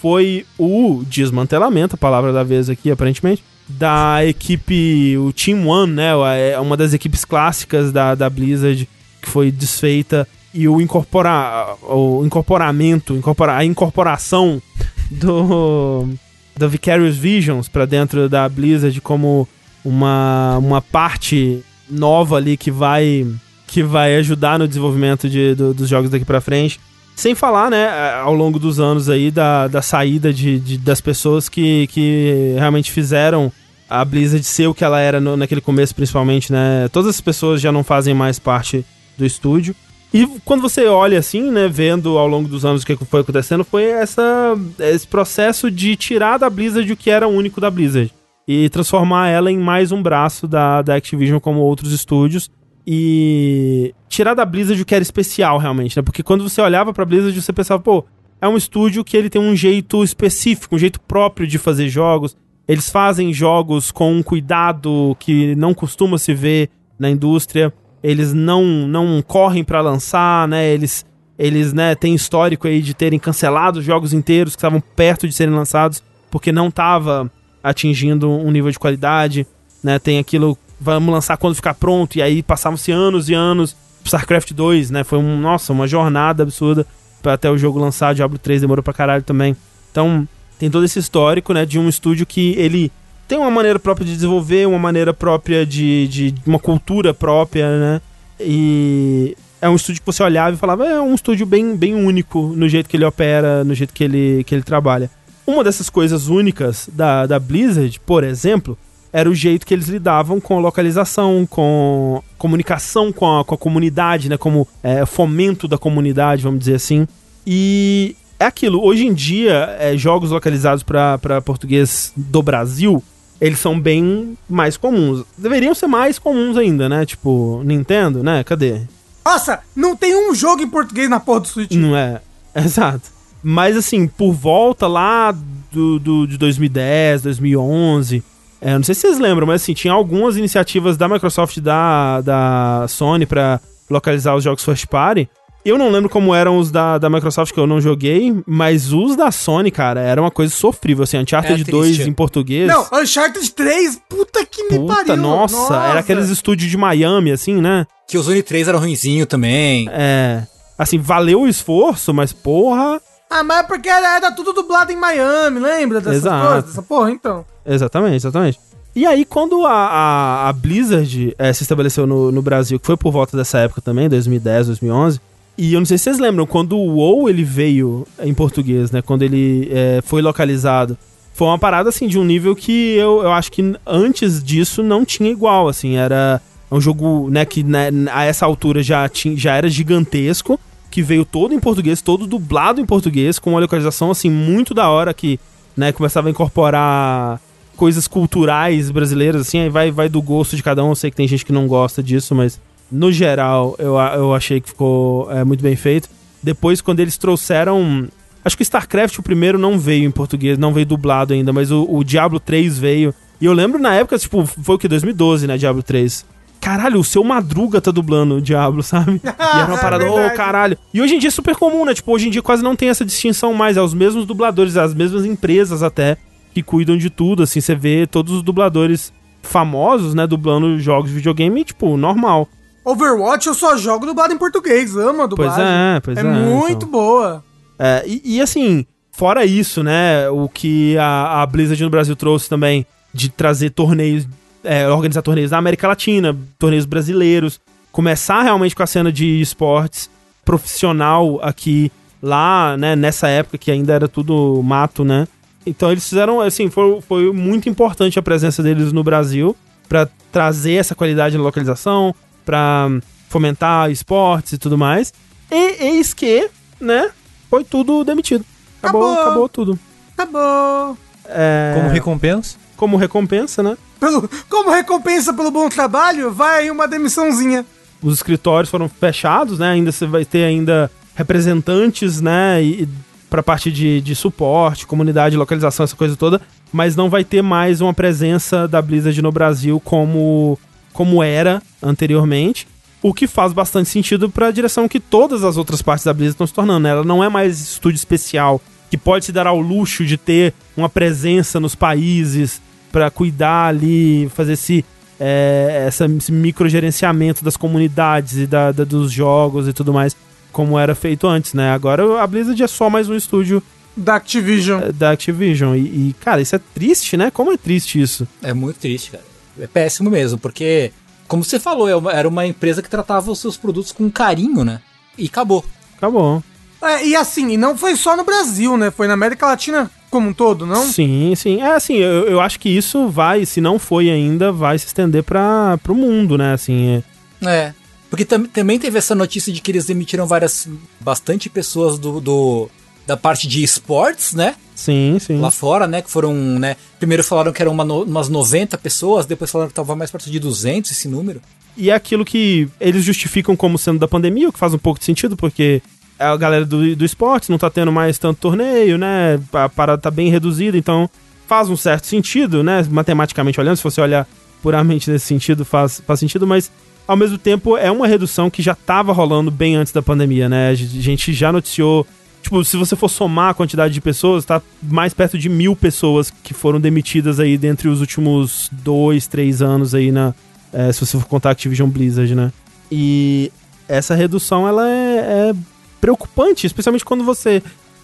Foi o desmantelamento, a palavra da vez aqui, aparentemente, da equipe, o Team One, né? É uma das equipes clássicas da, da Blizzard que foi desfeita e o incorporar o incorporamento, incorpora, a incorporação do do Vicarious Visions para dentro da Blizzard como uma, uma parte nova ali que vai que vai ajudar no desenvolvimento de, do, dos jogos daqui para frente. Sem falar, né, ao longo dos anos aí da, da saída de, de, das pessoas que, que realmente fizeram a Blizzard ser o que ela era no, naquele começo, principalmente, né? Todas as pessoas já não fazem mais parte do estúdio. E quando você olha assim, né, vendo ao longo dos anos o que foi acontecendo, foi essa, esse processo de tirar da Blizzard o que era único da Blizzard e transformar ela em mais um braço da, da Activision como outros estúdios e tirar da Blizzard o que era especial realmente, né? Porque quando você olhava pra Blizzard, você pensava, pô, é um estúdio que ele tem um jeito específico, um jeito próprio de fazer jogos. Eles fazem jogos com um cuidado que não costuma se ver na indústria eles não, não correm para lançar, né? Eles, eles né, têm histórico aí de terem cancelado jogos inteiros que estavam perto de serem lançados porque não estava atingindo um nível de qualidade, né? Tem aquilo, vamos lançar quando ficar pronto, e aí passavam-se anos e anos. StarCraft 2, né? Foi um, nossa, uma jornada absurda para até o jogo lançar. Diablo 3 demorou pra caralho também. Então, tem todo esse histórico, né, de um estúdio que ele tem uma maneira própria de desenvolver, uma maneira própria de, de uma cultura própria, né? E é um estúdio que você olhava e falava, é um estúdio bem, bem único no jeito que ele opera, no jeito que ele, que ele trabalha. Uma dessas coisas únicas da, da Blizzard, por exemplo, era o jeito que eles lidavam com localização, com comunicação com a, com a comunidade, né? Como é, fomento da comunidade, vamos dizer assim. E é aquilo, hoje em dia, é, jogos localizados para português do Brasil eles são bem mais comuns. Deveriam ser mais comuns ainda, né? Tipo, Nintendo, né? Cadê? Nossa, não tem um jogo em português na porra do Switch. Não é, exato. Mas assim, por volta lá do, do, de 2010, 2011, é, não sei se vocês lembram, mas assim, tinha algumas iniciativas da Microsoft e da, da Sony para localizar os jogos first party. Eu não lembro como eram os da, da Microsoft que eu não joguei, mas os da Sony, cara, era uma coisa sofrível, assim, Uncharted é 2 em português. Não, Uncharted 3, puta que me puta, pariu. Nossa, nossa, era aqueles estúdios de Miami, assim, né? Que o Zone 3 era ruimzinho também. É. Assim, valeu o esforço, mas porra. Ah, mas é porque era, tudo dublado em Miami, lembra dessas Exato. coisas? Essa porra, então. Exatamente, exatamente. E aí, quando a, a, a Blizzard é, se estabeleceu no, no Brasil, que foi por volta dessa época também, 2010, 2011, e eu não sei se vocês lembram, quando o WoW ele veio em português, né? Quando ele é, foi localizado. Foi uma parada, assim, de um nível que eu, eu acho que antes disso não tinha igual, assim. Era um jogo, né, que né, a essa altura já, tinha, já era gigantesco, que veio todo em português, todo dublado em português, com uma localização, assim, muito da hora, que, né, começava a incorporar coisas culturais brasileiras, assim, aí vai, vai do gosto de cada um. Eu sei que tem gente que não gosta disso, mas no geral, eu, eu achei que ficou é, muito bem feito. Depois, quando eles trouxeram. Acho que o StarCraft, o primeiro, não veio em português, não veio dublado ainda, mas o, o Diablo 3 veio. E eu lembro na época, tipo, foi o que? 2012, né? Diablo 3. Caralho, o seu Madruga tá dublando o Diablo, sabe? E era uma parada, é oh, caralho. E hoje em dia é super comum, né? Tipo, hoje em dia quase não tem essa distinção mais. É os mesmos dubladores, as mesmas empresas até, que cuidam de tudo. Assim, você vê todos os dubladores famosos, né? Dublando jogos de videogame, tipo, normal. Overwatch eu só jogo dublado em português, amo a dublagem. Pois é, pois é. É muito então. boa. É, e, e, assim, fora isso, né, o que a, a Blizzard no Brasil trouxe também de trazer torneios, é, organizar torneios da América Latina, torneios brasileiros, começar realmente com a cena de esportes profissional aqui, lá, né, nessa época que ainda era tudo mato, né. Então eles fizeram, assim, foi, foi muito importante a presença deles no Brasil para trazer essa qualidade na localização, para fomentar esportes e tudo mais. E eis que, né, foi tudo demitido. Acabou, acabou, acabou tudo. Acabou. É... Como recompensa? Como recompensa, né? Pelo, como recompensa pelo bom trabalho, vai aí uma demissãozinha. Os escritórios foram fechados, né? Ainda você vai ter ainda representantes, né? E, para parte de, de suporte, comunidade, localização, essa coisa toda, mas não vai ter mais uma presença da Blizzard no Brasil como como era anteriormente. O que faz bastante sentido para a direção que todas as outras partes da Blizzard estão se tornando. Né? Ela não é mais estúdio especial que pode se dar ao luxo de ter uma presença nos países para cuidar ali, fazer esse, é, essa, esse microgerenciamento das comunidades e da, da, dos jogos e tudo mais. como era feito antes, né? Agora a Blizzard é só mais um estúdio Da Activision. eh, da Activision. E, e, cara, isso é triste, né? Como é triste isso? É muito triste, cara. É péssimo mesmo, porque, como você falou, é era uma empresa que tratava os seus produtos com carinho, né? E acabou. Acabou. É, e assim, e não foi só no Brasil, né? Foi na América Latina como um todo, não? Sim, sim. É assim, eu, eu acho que isso vai, se não foi ainda, vai se estender para pro mundo, né? Assim, é- É. Porque tam- também teve essa notícia de que eles demitiram várias. bastante pessoas do. do- da parte de esportes, né? sim, sim. Lá fora, né? Que foram, né? Primeiro falaram que eram uma no- umas 90 pessoas, depois falaram que tava mais perto de 200 esse número. E é aquilo que eles justificam como sendo da pandemia, o que faz um pouco de sentido, porque a galera do, do esporte não tá tendo mais tanto torneio, né? A parada tá bem reduzida, então faz um certo sentido, né? Matematicamente olhando, se você olhar puramente nesse sentido, faz, faz sentido, mas ao mesmo tempo é uma redução que já tava rolando bem antes da pandemia, né? A gente já noticiou. Tipo, se você for somar a quantidade de pessoas, tá mais perto de mil pessoas que foram demitidas aí dentre os últimos dois, três anos aí na, é, se você for contar Activision Blizzard, né? E essa redução ela é, é preocupante, especialmente quando você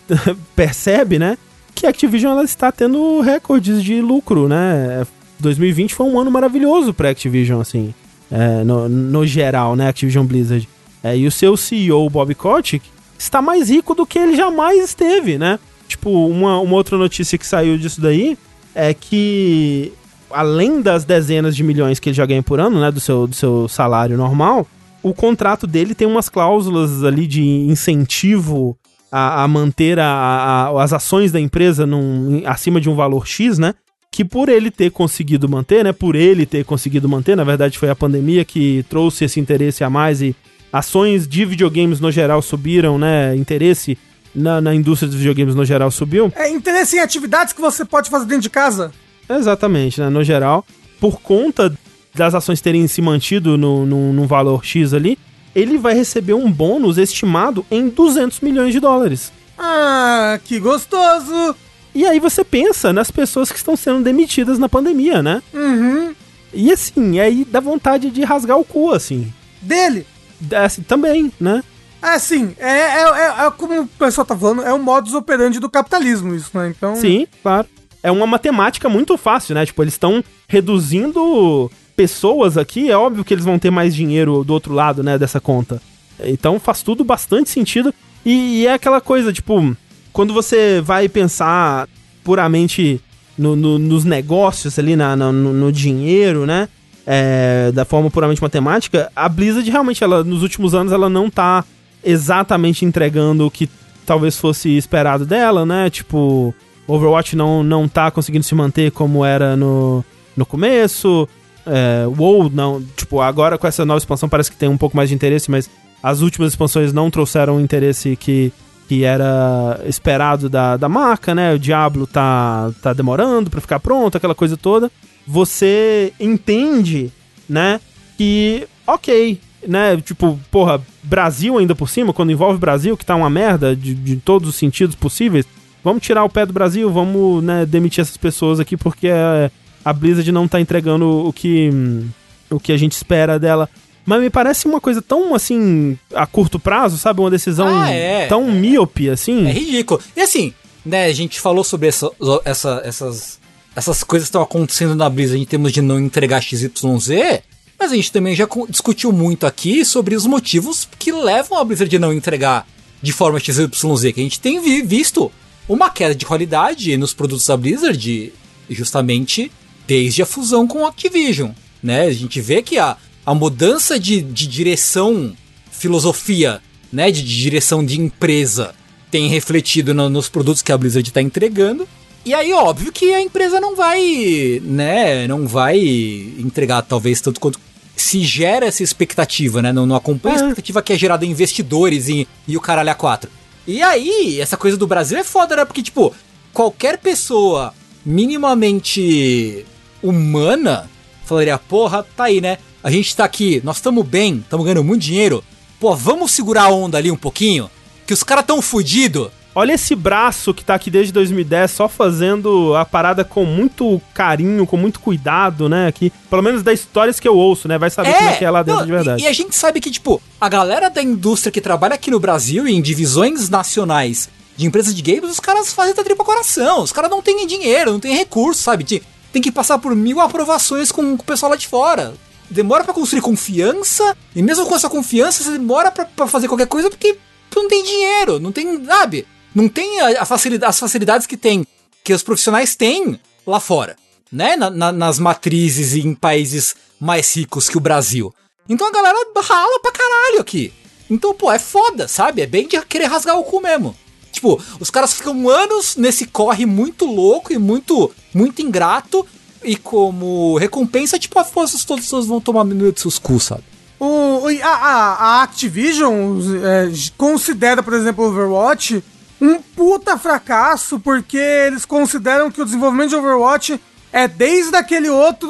percebe, né, que a Activision ela está tendo recordes de lucro, né? 2020 foi um ano maravilhoso para Activision, assim, é, no, no geral, né, Activision Blizzard. É, e o seu CEO Bob Kotick está mais rico do que ele jamais esteve, né? Tipo, uma, uma outra notícia que saiu disso daí é que além das dezenas de milhões que ele já ganha por ano, né, do seu, do seu salário normal, o contrato dele tem umas cláusulas ali de incentivo a, a manter a- a- as ações da empresa num, acima de um valor X, né? Que por ele ter conseguido manter, né? Por ele ter conseguido manter, na verdade foi a pandemia que trouxe esse interesse a mais e ações de videogames no geral subiram, né? Interesse na, na indústria dos videogames no geral subiu. É interesse em atividades que você pode fazer dentro de casa. Exatamente, né? No geral, por conta das ações terem se mantido no, no, num valor X ali, ele vai receber um bônus estimado em 200 milhões de dólares. Ah, que gostoso. E aí você pensa nas pessoas que estão sendo demitidas na pandemia, né? Uhum. E assim, aí dá vontade de rasgar o cu, assim. Dele. É, assim, também, né? Assim, é, é, é, é como o pessoal tá falando, é o modus operandi do capitalismo isso, né? Então... Sim, claro. É uma matemática muito fácil, né? Tipo, eles estão reduzindo pessoas aqui, é óbvio que eles vão ter mais dinheiro do outro lado, né, dessa conta. Então faz tudo bastante sentido. E, e é aquela coisa, tipo, quando você vai pensar puramente no- no- nos negócios ali, na, no, no dinheiro, né? é, da forma puramente matemática, a Blizzard realmente, ela, nos últimos anos, ela não tá exatamente entregando o que talvez fosse esperado dela, né? Tipo, Overwatch não, não tá conseguindo se manter como era no, no começo. É, WoW, não. Tipo, agora com essa nova expansão parece que tem um pouco mais de interesse, mas as últimas expansões não trouxeram o interesse que, que era esperado da, da marca, né? O Diablo tá, tá demorando pra ficar pronto, aquela coisa toda. Você entende, né? Que, ok, né? Tipo, porra, Brasil ainda por cima, quando envolve Brasil, que tá uma merda de, de todos os sentidos possíveis. Vamos tirar o pé do Brasil, vamos, né, demitir essas pessoas aqui porque é, a Blizzard não tá entregando o que, o que a gente espera dela. Mas me parece uma coisa tão, assim, a curto prazo, sabe? Uma decisão Ah, é. tão míope, assim. É ridículo. E assim, né, a gente falou sobre essa, essa- essas, essas coisas que estão acontecendo na Blizzard em termos de não entregar XYZ, mas a gente também já discutiu muito aqui sobre os motivos que levam a Blizzard a não entregar de forma XYZ, que a gente tem vi- visto uma queda de qualidade nos produtos da Blizzard justamente desde a fusão com a Activision, né? A gente vê que a, a mudança de, de direção, filosofia, né, de, de direção de empresa tem refletido no- nos produtos que a Blizzard está entregando. E aí, óbvio que a empresa não vai, né, não vai entregar talvez tanto quanto se gera essa expectativa, né? Não, não acompanha a É. expectativa que é gerada em investidores e, e o caralho a quatro. E aí, essa coisa do Brasil é foda, né? Porque, tipo, qualquer pessoa minimamente humana falaria, porra, tá aí, né? A gente tá aqui, nós estamos bem, estamos ganhando muito dinheiro. Pô, vamos segurar a onda ali um pouquinho? Que os caras tão fudido, olha esse braço que tá aqui desde 2010 só fazendo a parada com muito carinho, com muito cuidado, né? Aqui, pelo menos das histórias que eu ouço, né? Vai saber como é que é lá dentro não, de verdade. E, e a gente sabe que, tipo, a galera da indústria que trabalha aqui no Brasil em divisões nacionais de empresas de games, os caras fazem da tripa coração. Os caras não têm dinheiro, não têm recurso, sabe? Tem, tem que passar por mil aprovações com, o pessoal lá de fora. Demora para construir confiança, e mesmo com essa confiança, você demora para fazer qualquer coisa porque não tem dinheiro, não tem, sabe? Não tem a, a facilidade, as facilidades que tem, que os profissionais têm lá fora, né? Na, na, nas matrizes e em países mais ricos que o Brasil. Então a galera rala pra caralho aqui. Então, pô, é foda, sabe? É bem de querer rasgar o cu mesmo. Tipo, os caras ficam anos nesse corre muito louco e muito, muito ingrato. E como recompensa, tipo, as forças todas vão tomar minuto de seus cus, sabe? O, a, a, a Activision é, considera, por exemplo, Overwatch um puta fracasso, porque eles consideram que o desenvolvimento de Overwatch é desde aquele outro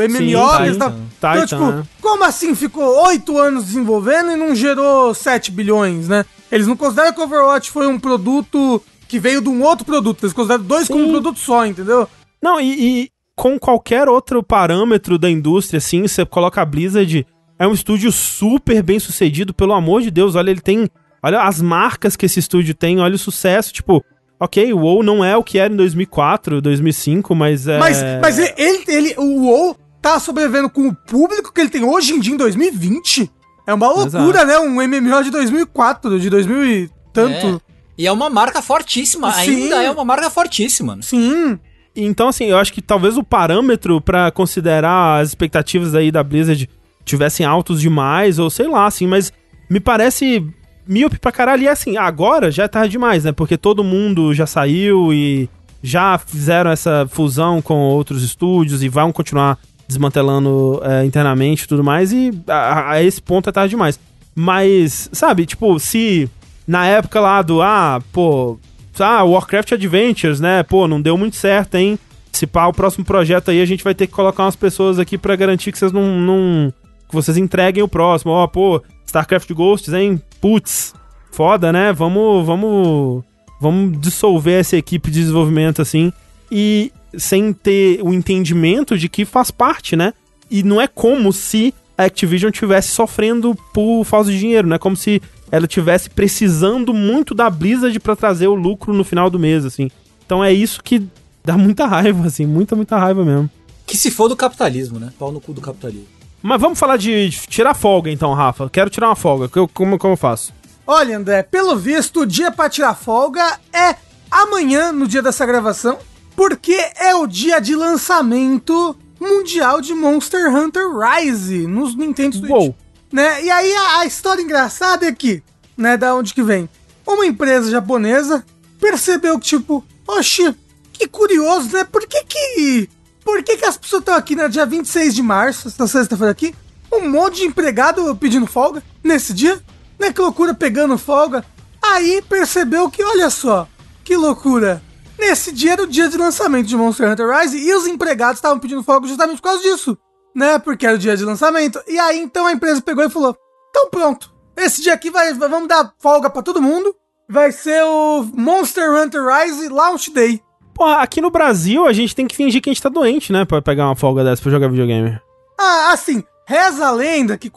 MMO. Sim, eles Titan. da- Titan, então, tipo, né? como assim ficou oito anos desenvolvendo e não gerou 7 bilhões, né? Eles não consideram que o Overwatch foi um produto que veio de um outro produto, eles consideram dois como um Sim. produto só, entendeu? Não, e, e com qualquer outro parâmetro da indústria, assim, você coloca a Blizzard, é um estúdio super bem sucedido, pelo amor de Deus, olha, ele tem. Olha as marcas que esse estúdio tem, olha o sucesso, tipo. Ok, o WoW não é o que era em 2004, 2005, mas é... Mas, mas ele, ele, ele- o WoW tá sobrevivendo com o público que ele tem hoje em dia em 2020. É uma loucura, né? Um MMO de 2004, de 2000 e tanto. É. E é uma marca fortíssima, Sim. ainda é uma marca fortíssima. né? Sim. Então, assim, eu acho que talvez o parâmetro pra considerar as expectativas aí da Blizzard tivessem altos demais, ou sei lá, assim, mas me parece míope pra caralho. E assim, agora já é tarde demais, né? Porque todo mundo já saiu e já fizeram essa fusão com outros estúdios e vão continuar desmantelando é, internamente e tudo mais, e a, a esse ponto é tarde demais. Mas, sabe, tipo, se na época lá do, ah, pô, ah, Warcraft Adventures, né, pô, não deu muito certo, hein? Se pá, o próximo projeto aí a gente vai ter que colocar umas pessoas aqui pra garantir que vocês não. não que vocês entreguem o próximo. Ó, pô, StarCraft Ghosts, hein? Putz, foda, né? Vamos. Vamos. Vamos dissolver essa equipe de desenvolvimento assim. E sem ter o entendimento de que faz parte, né? E não é como se a Activision tivesse sofrendo por falta de dinheiro, né? Como se ela tivesse precisando muito da Blizzard pra trazer o lucro no final do mês, assim. Então é isso que dá muita raiva, assim, muita, muita raiva mesmo. Que se for do capitalismo, né? Pau no cu do capitalismo. Mas vamos falar de tirar folga então, Rafa. Quero tirar uma folga. Eu- como, como eu faço? Olha, André, pelo visto, o dia pra tirar folga é amanhã, no dia dessa gravação, porque é o dia de lançamento mundial de Monster Hunter Rise nos Nintendo Switch. Uou. Né? E aí a, a história engraçada é que, né, da onde que vem? Uma empresa japonesa percebeu que, tipo, oxe, que curioso, né? Por que que... Por que que as pessoas estão aqui no dia 26 de março, essa sexta-feira aqui, um monte de empregado pedindo folga nesse dia? Né, que loucura pegando folga. Aí percebeu que, olha só, que loucura. Nesse dia era o dia de lançamento de Monster Hunter Rise e os empregados estavam pedindo folga justamente por causa disso né? Porque era o dia de lançamento. E aí então a empresa pegou e falou: então pronto, esse dia aqui vai, vamos dar folga pra todo mundo. Vai ser o Monster Hunter Rise Launch Day. Porra, aqui no Brasil a gente tem que fingir que a gente tá doente, né? Pra pegar uma folga dessa pra jogar videogame. Ah, assim, reza a lenda que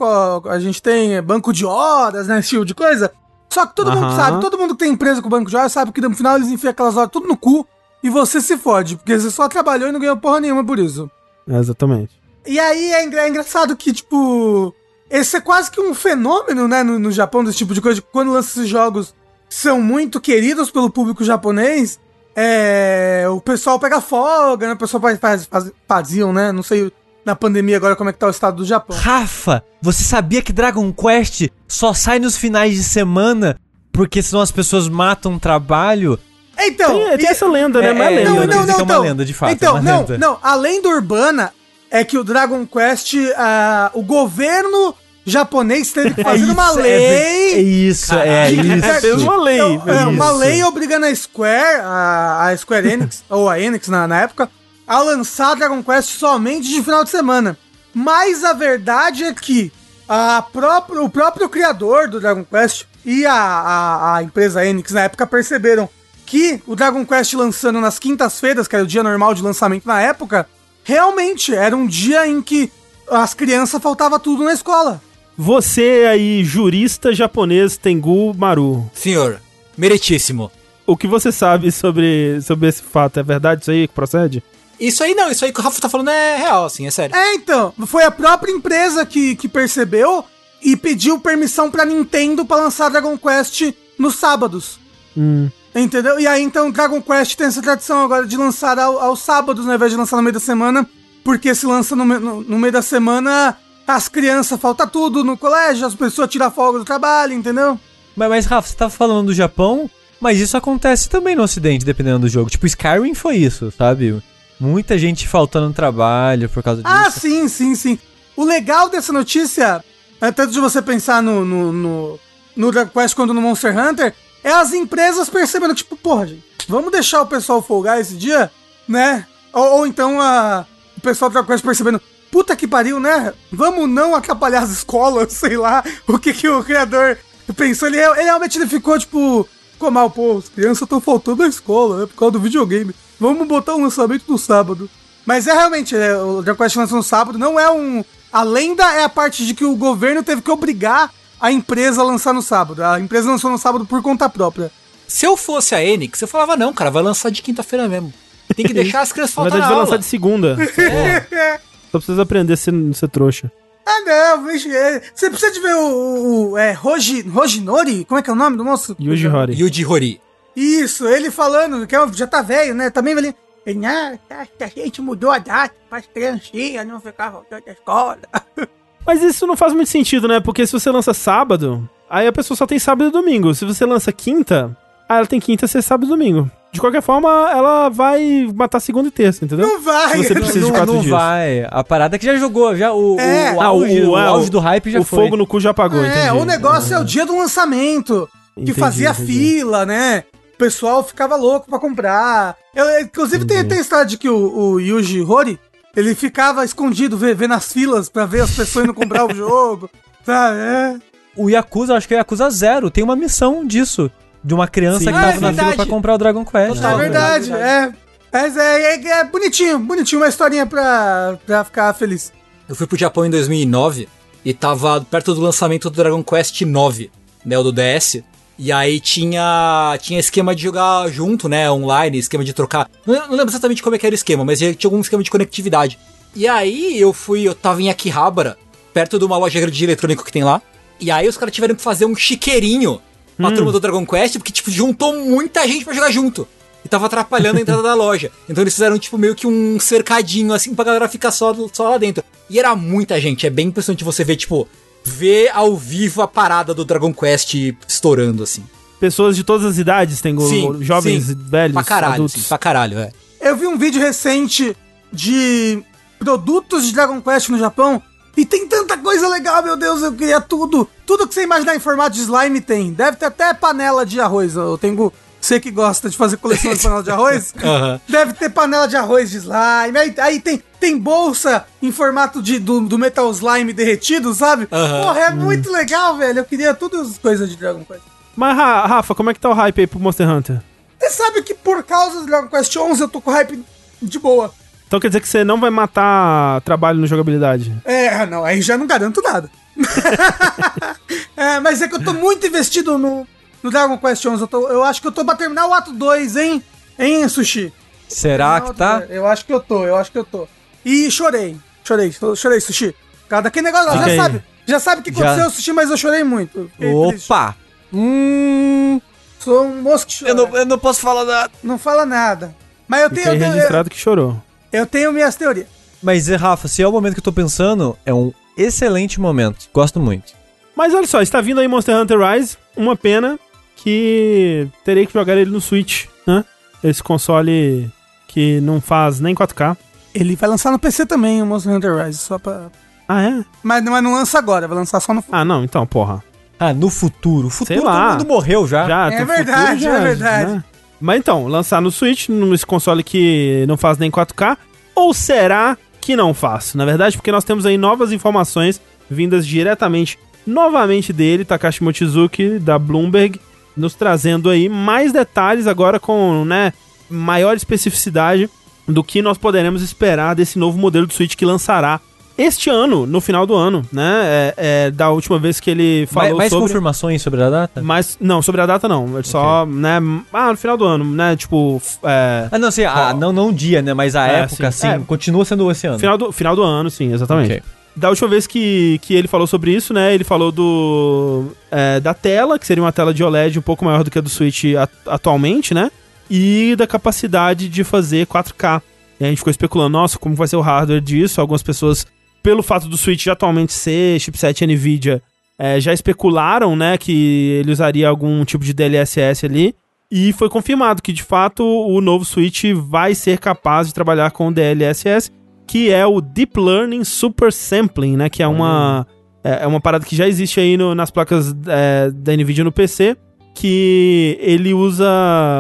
a gente tem banco de horas, né? Esse tipo de coisa. Só que todo mundo sabe, todo mundo que tem empresa com banco de horas sabe que no final eles enfiam aquelas horas tudo no cu e você se fode, porque você só trabalhou e não ganhou porra nenhuma por isso. É, exatamente. E aí é, engra- é engraçado que, tipo, esse é quase que um fenômeno, né, no, no Japão, desse tipo de coisa. de Quando lança esses jogos são muito queridos pelo público japonês, é, o pessoal pega folga, né? O pessoal faz, faz, faz- faziam, né? Não sei na pandemia agora como é que tá o estado do Japão. Rafa, você sabia que Dragon Quest só sai nos finais de semana porque senão as pessoas matam o trabalho? Então, Tem, tem e- essa lenda, né? É, Mas é é, lenda. né? dizem que é uma lenda, de fato, Então, é uma não, lenda. não. A lenda urbana é que o Dragon Quest, ah, o governo japonês teve que fazer uma isso, é lei. ver- É isso, é É isso. mesmo uma lei. É, uma lei obrigando a Square, a, a Square Enix, ou a Enix na, na época, a lançar Dragon Quest somente de final de semana. Mas a verdade é que a próprio, o próprio criador do Dragon Quest e a, a, a empresa Enix na época perceberam que o Dragon Quest lançando nas quintas-feiras, que era o dia normal de lançamento na época, realmente era um dia em que as crianças faltava tudo na escola. Você aí, jurista japonês Tengu Maru, Senhor, meritíssimo. o que você sabe sobre, sobre esse fato? É verdade isso aí que procede? Isso aí não, isso aí que o Rafa tá falando é real, assim, é sério. É, então, foi a própria empresa que, que percebeu e pediu permissão pra Nintendo pra lançar Dragon Quest nos sábados. Hum. Entendeu? E aí, então, Dragon Quest tem essa tradição agora de lançar ao- aos sábados, né, ao invés de lançar no meio da semana, porque se lança no, no- no meio da semana, as crianças falta tudo no colégio, as pessoas tiram folga do trabalho, entendeu? Mas, mas, Rafa, você tava falando do Japão, mas isso acontece também no ocidente, dependendo do jogo. Tipo, Skyrim foi isso, sabe? Muita gente faltando no trabalho por causa disso. Ah, sim, sim, sim. O legal dessa notícia, é, tanto de você pensar no, no, no, no Dragon Quest quanto no Monster Hunter, é as empresas percebendo, tipo, porra, gente, vamos deixar o pessoal folgar esse dia, né? Ou, ou então a, o pessoal do Dragon Quest percebendo, puta que pariu, né? Vamos não atrapalhar as escolas, sei lá, o que que o criador pensou. Ele, ele realmente ele ficou, tipo, ficou mal, pô, as crianças estão faltando à escola, né? Por causa do videogame. Vamos botar um lançamento no sábado. Mas é realmente, é, o Dragon Quest lança no sábado, não é um. A lenda é a parte de que o governo teve que obrigar a empresa a lançar no sábado. A empresa lançou no sábado por conta própria. Se eu fosse a Enix, eu falava, não, cara, vai lançar de quinta-feira mesmo. Tem que deixar as crianças Na faltar verdade, na vai aula. lançar de segunda. Só precisa aprender a ser, ser trouxa. Ah, não, bicho, é, você precisa de ver o. o, é, Roji, Rojinori? Como é que é o nome do moço? Yuji Horii. Yuji Horii. Isso, ele falando, que é- já tá velho, né? Também velho. Ele, ah, tá, a gente mudou a data para as criancinhas não ficar voltando da escola. Mas isso não faz muito sentido, né? Porque se você lança sábado, aí a pessoa só tem sábado e domingo. Se você lança quinta, aí ela tem quinta, sexta, sábado e domingo. De qualquer forma, ela vai matar segunda e terça, entendeu? Não vai! Se você precisa de não, quatro não dias. vai. A parada é que já jogou, já o, É. o, Ah, auge, o é, auge do hype já o foi. fogo no cu já apagou, É, entendi. o negócio é o dia do lançamento. Que Entendi, fazia entendi. fila, né? O pessoal ficava louco pra comprar. Eu, inclusive, tem, tem história de que o, o Yuji Horii, ele ficava escondido, vendo as filas pra ver as pessoas indo comprar o jogo. Sabe? É. O Yakuza, acho que é Yakuza Zero, tem uma missão disso. De uma criança Sim. que Ah, tava é na fila pra comprar o Dragon Quest. Total, é verdade, verdade, é. Mas é, é, é bonitinho, bonitinho, uma historinha pra, pra ficar feliz. Eu fui pro Japão em 2009 e tava perto do lançamento do Dragon Quest 9, né, o do DS. E aí tinha tinha esquema de jogar junto, né, online, esquema de trocar. Não, não lembro exatamente como é que era o esquema, mas tinha algum esquema de conectividade. E aí eu fui, eu tava em Akihabara, perto de uma loja de eletrônico que tem lá. E aí os caras tiveram que fazer um chiqueirinho pra turma do Dragon Quest, porque, tipo, juntou muita gente pra jogar junto. E tava atrapalhando a entrada da loja. Então eles fizeram, tipo, meio que um cercadinho, assim, pra galera ficar só, só lá dentro. E era muita gente. É bem impressionante você ver, tipo, ver ao vivo a parada do Dragon Quest estourando, assim. Pessoas de todas as idades, tem Sim, jovens, sim. velhos, Pra caralho, adultos. assim, pra caralho, é. Eu vi um vídeo recente de produtos de Dragon Quest no Japão e tem tanta coisa legal, meu Deus, eu queria tudo. Tudo que você imaginar em formato de slime tem. Deve ter até panela de arroz. Eu tenho. Você que gosta de fazer coleção de panela de arroz? Aham. Deve ter panela de arroz de slime. Aí, aí tem, tem bolsa em formato de, do, do Metal Slime derretido, sabe? Aham. Porra, é muito legal, velho. Eu queria todas as coisas de Dragon Quest. Mas, Ra- Rafa, como é que tá o hype aí pro Monster Hunter? Você sabe que por causa do Dragon Quest 11 eu tô com hype de boa. Então quer dizer que você não vai matar trabalho no jogabilidade? É, não, aí já não garanto nada. é, mas é que eu tô muito investido no, no Dragon Quest 11. Eu, tô- eu acho que eu tô pra terminar o ato 2, hein? Hein, Sushi? Será que tá? dois. Eu acho que eu tô, eu acho que eu tô. E chorei. Chorei, chorei, Sushi. Cada daquele negócio, já sabe. Já sabe o que Já. aconteceu, Sushi, mas eu chorei muito. Fiquei triste. Opa! Hum. Sou um moço que chora. Eu não, eu não posso falar nada. Não fala nada. Mas eu tenho, Fica aí eu, tenho- registrado que chorou. Eu tenho minhas teorias. Mas, Rafa, se é o momento que eu tô pensando, é um excelente momento. Gosto muito. Mas olha só, está vindo aí Monster Hunter Rise. Uma pena que terei que jogar ele no Switch, né? Esse console que não faz nem 4K. Ele vai lançar no PC também, o Monster Hunter Rise, só pra... Ah, é? Mas, mas não lança agora, vai lançar só no Ah, não, então, porra. Ah, no futuro. O futuro Sei lá. todo mundo morreu já. Já, É verdade, futuro é verdade. né? Mas então, lançar no Switch, nesse console que não faz nem 4K, ou será que não faz? Na verdade, porque nós temos aí novas informações vindas diretamente, novamente dele, Takashi Mochizuki, da Bloomberg, nos trazendo aí mais detalhes agora com, né, maior especificidade do que nós poderemos esperar desse novo modelo de Switch que lançará este ano, no final do ano, né? É, é, da última vez que ele falou mais, mais sobre... confirmações sobre a data? Mas, não, sobre a data não. Ele só, né? Ah, no final do ano, né? Tipo. É, Ah, não, sei, ah, não, não dia, né? Mas a É, época, sim. sim, É. continua sendo esse ano. final, do, final do ano, sim, exatamente. Ok. Da última vez que, que ele falou sobre isso, né? Ele falou do. é, da tela, que seria uma tela de OLED um pouco maior do que a do Switch at- atualmente, né? E da capacidade de fazer 4K. E a gente ficou especulando, nossa, como vai ser o hardware disso? Algumas pessoas, pelo fato do Switch atualmente ser chipset NVIDIA, é, já especularam, né, que ele usaria algum tipo de DLSS ali. E foi confirmado que, de fato, o novo Switch vai ser capaz de trabalhar com DLSS, que é o Deep Learning Super Sampling, né? Que é uma, é é uma parada que já existe aí no- nas placas é, da NVIDIA no PC, que ele usa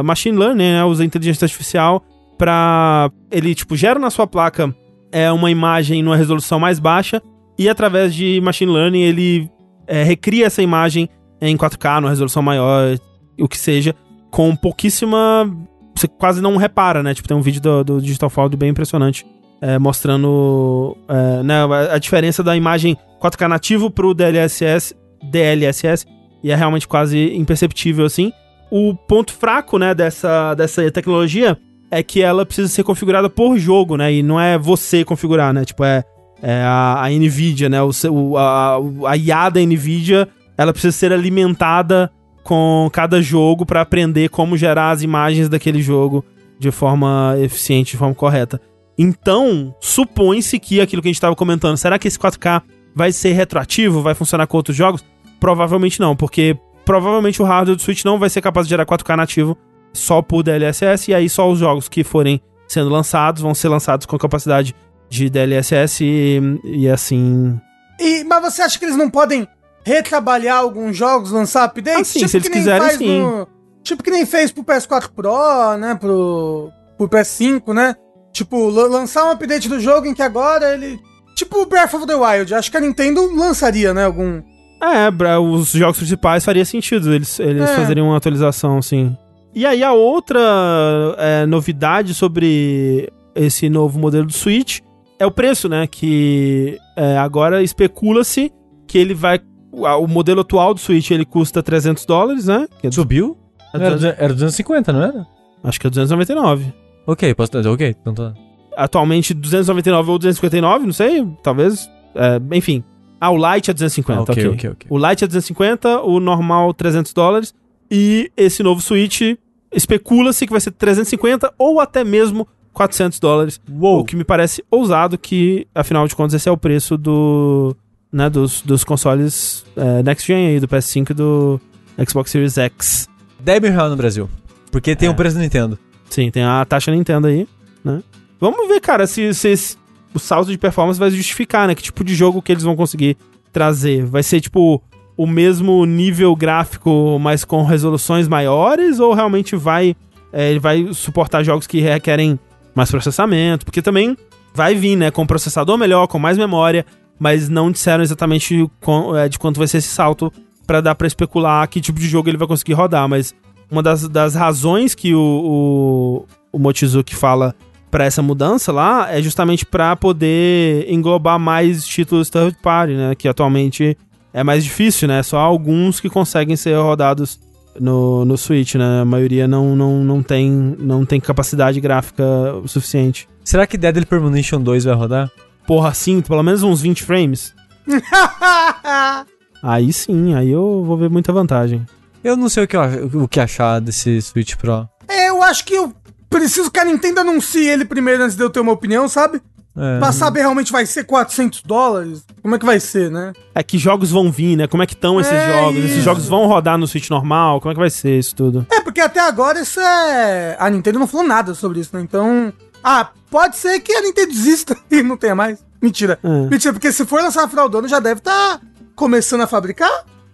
machine learning, né? Usa inteligência artificial para ele, tipo, gera na sua placa é uma imagem numa resolução mais baixa e através de machine learning ele é, recria essa imagem em 4K, numa resolução maior, o que seja, com pouquíssima. Você quase não repara, né? Tipo, tem um vídeo do, do Digital Fold bem impressionante, é, mostrando é, né, a, a diferença da imagem 4K nativo pro DLSS, DLSS, e é realmente quase imperceptível assim. O ponto fraco, né, dessa, dessa tecnologia é que ela precisa ser configurada por jogo, né? E não é você configurar, né? Tipo, é, é a, a NVIDIA, né? O, a, a IA da NVIDIA, ela precisa ser alimentada com cada jogo para aprender como gerar as imagens daquele jogo de forma eficiente, de forma correta. Então, supõe-se que aquilo que a gente estava comentando, será que esse 4K vai ser retroativo, vai funcionar com outros jogos? Provavelmente não, porque provavelmente o hardware do Switch não vai ser capaz de gerar 4K nativo só por DLSS, e aí só os jogos que forem sendo lançados vão ser lançados com capacidade de DLSS e, e assim. E, mas você acha que eles não podem retrabalhar alguns jogos, lançar updates? Ah, sim, se eles quiserem, sim. no- tipo que nem fez pro PS4 Pro, né? Pro, pro PS5, né? Tipo, la- lançar um update do jogo em que agora ele. Tipo o Breath of the Wild. Acho que a Nintendo lançaria, né? Algum. É, os jogos principais faria sentido eles, eles É. fazeriam uma atualização, sim. E aí a outra é, novidade sobre esse novo modelo do Switch é o preço, né? Que é, agora especula-se que ele vai. O modelo atual do Switch ele custa 300 dólares, né? Que é Subiu? é Era, 200 duze- era 250, não era? acho que é 299. Ok, posso... Ok, então tá. Atualmente 299 ou 259, não sei, talvez. é, enfim. Ah, o Lite é 250, Ah, ok, ok. ok, ok. O Lite é 250, o normal 300 dólares. E esse novo Switch especula-se que vai ser 350 ou até mesmo 400 dólares. O que me parece ousado que, afinal de contas, esse é o preço do, né, dos, dos consoles é, Next Gen aí, do PS5 e do Xbox Series X. 10 mil reais no Brasil. Porque tem É. o preço do Nintendo. Sim, tem a taxa Nintendo aí, né? Vamos ver, cara, se, se esse- o salto de performance vai justificar, né? Que tipo de jogo que eles vão conseguir trazer. Vai ser, tipo, o mesmo nível gráfico, mas com resoluções maiores? Ou realmente vai, é, ele vai suportar jogos que requerem mais processamento? Porque também vai vir, né? Com processador melhor, com mais memória, mas não disseram exatamente é, de quanto vai ser esse salto pra dar pra especular que tipo de jogo ele vai conseguir rodar, mas uma das, das razões que o, o, o Mochizuki fala pra essa mudança lá é justamente pra poder englobar mais títulos third party, né? Que atualmente é mais difícil, né? Só alguns que conseguem ser rodados no, no Switch, né? A maioria não, não, não, tem, não tem capacidade gráfica o suficiente. Será que Deadly Premonition 2 vai rodar? Porra, sim, pelo menos uns 20 frames. Aí sim, aí eu vou ver muita vantagem. Eu não sei o que, eu o que achar desse Switch Pro. É, eu acho que eu preciso que a Nintendo anuncie ele primeiro antes de eu ter uma opinião, sabe? É. Pra saber realmente vai ser 400 dólares. Como é que vai ser, né? É que jogos vão vir, né? Como é que estão esses É jogos? Esses isso. jogos vão rodar no Switch normal? Como é que vai ser isso tudo? É, porque até agora isso é. A Nintendo não falou nada sobre isso, né? Então. Ah, pode ser que a Nintendo desista e não tenha mais. Mentira. É. Mentira, porque se for lançar no final do ano, já deve estar começando a fabricar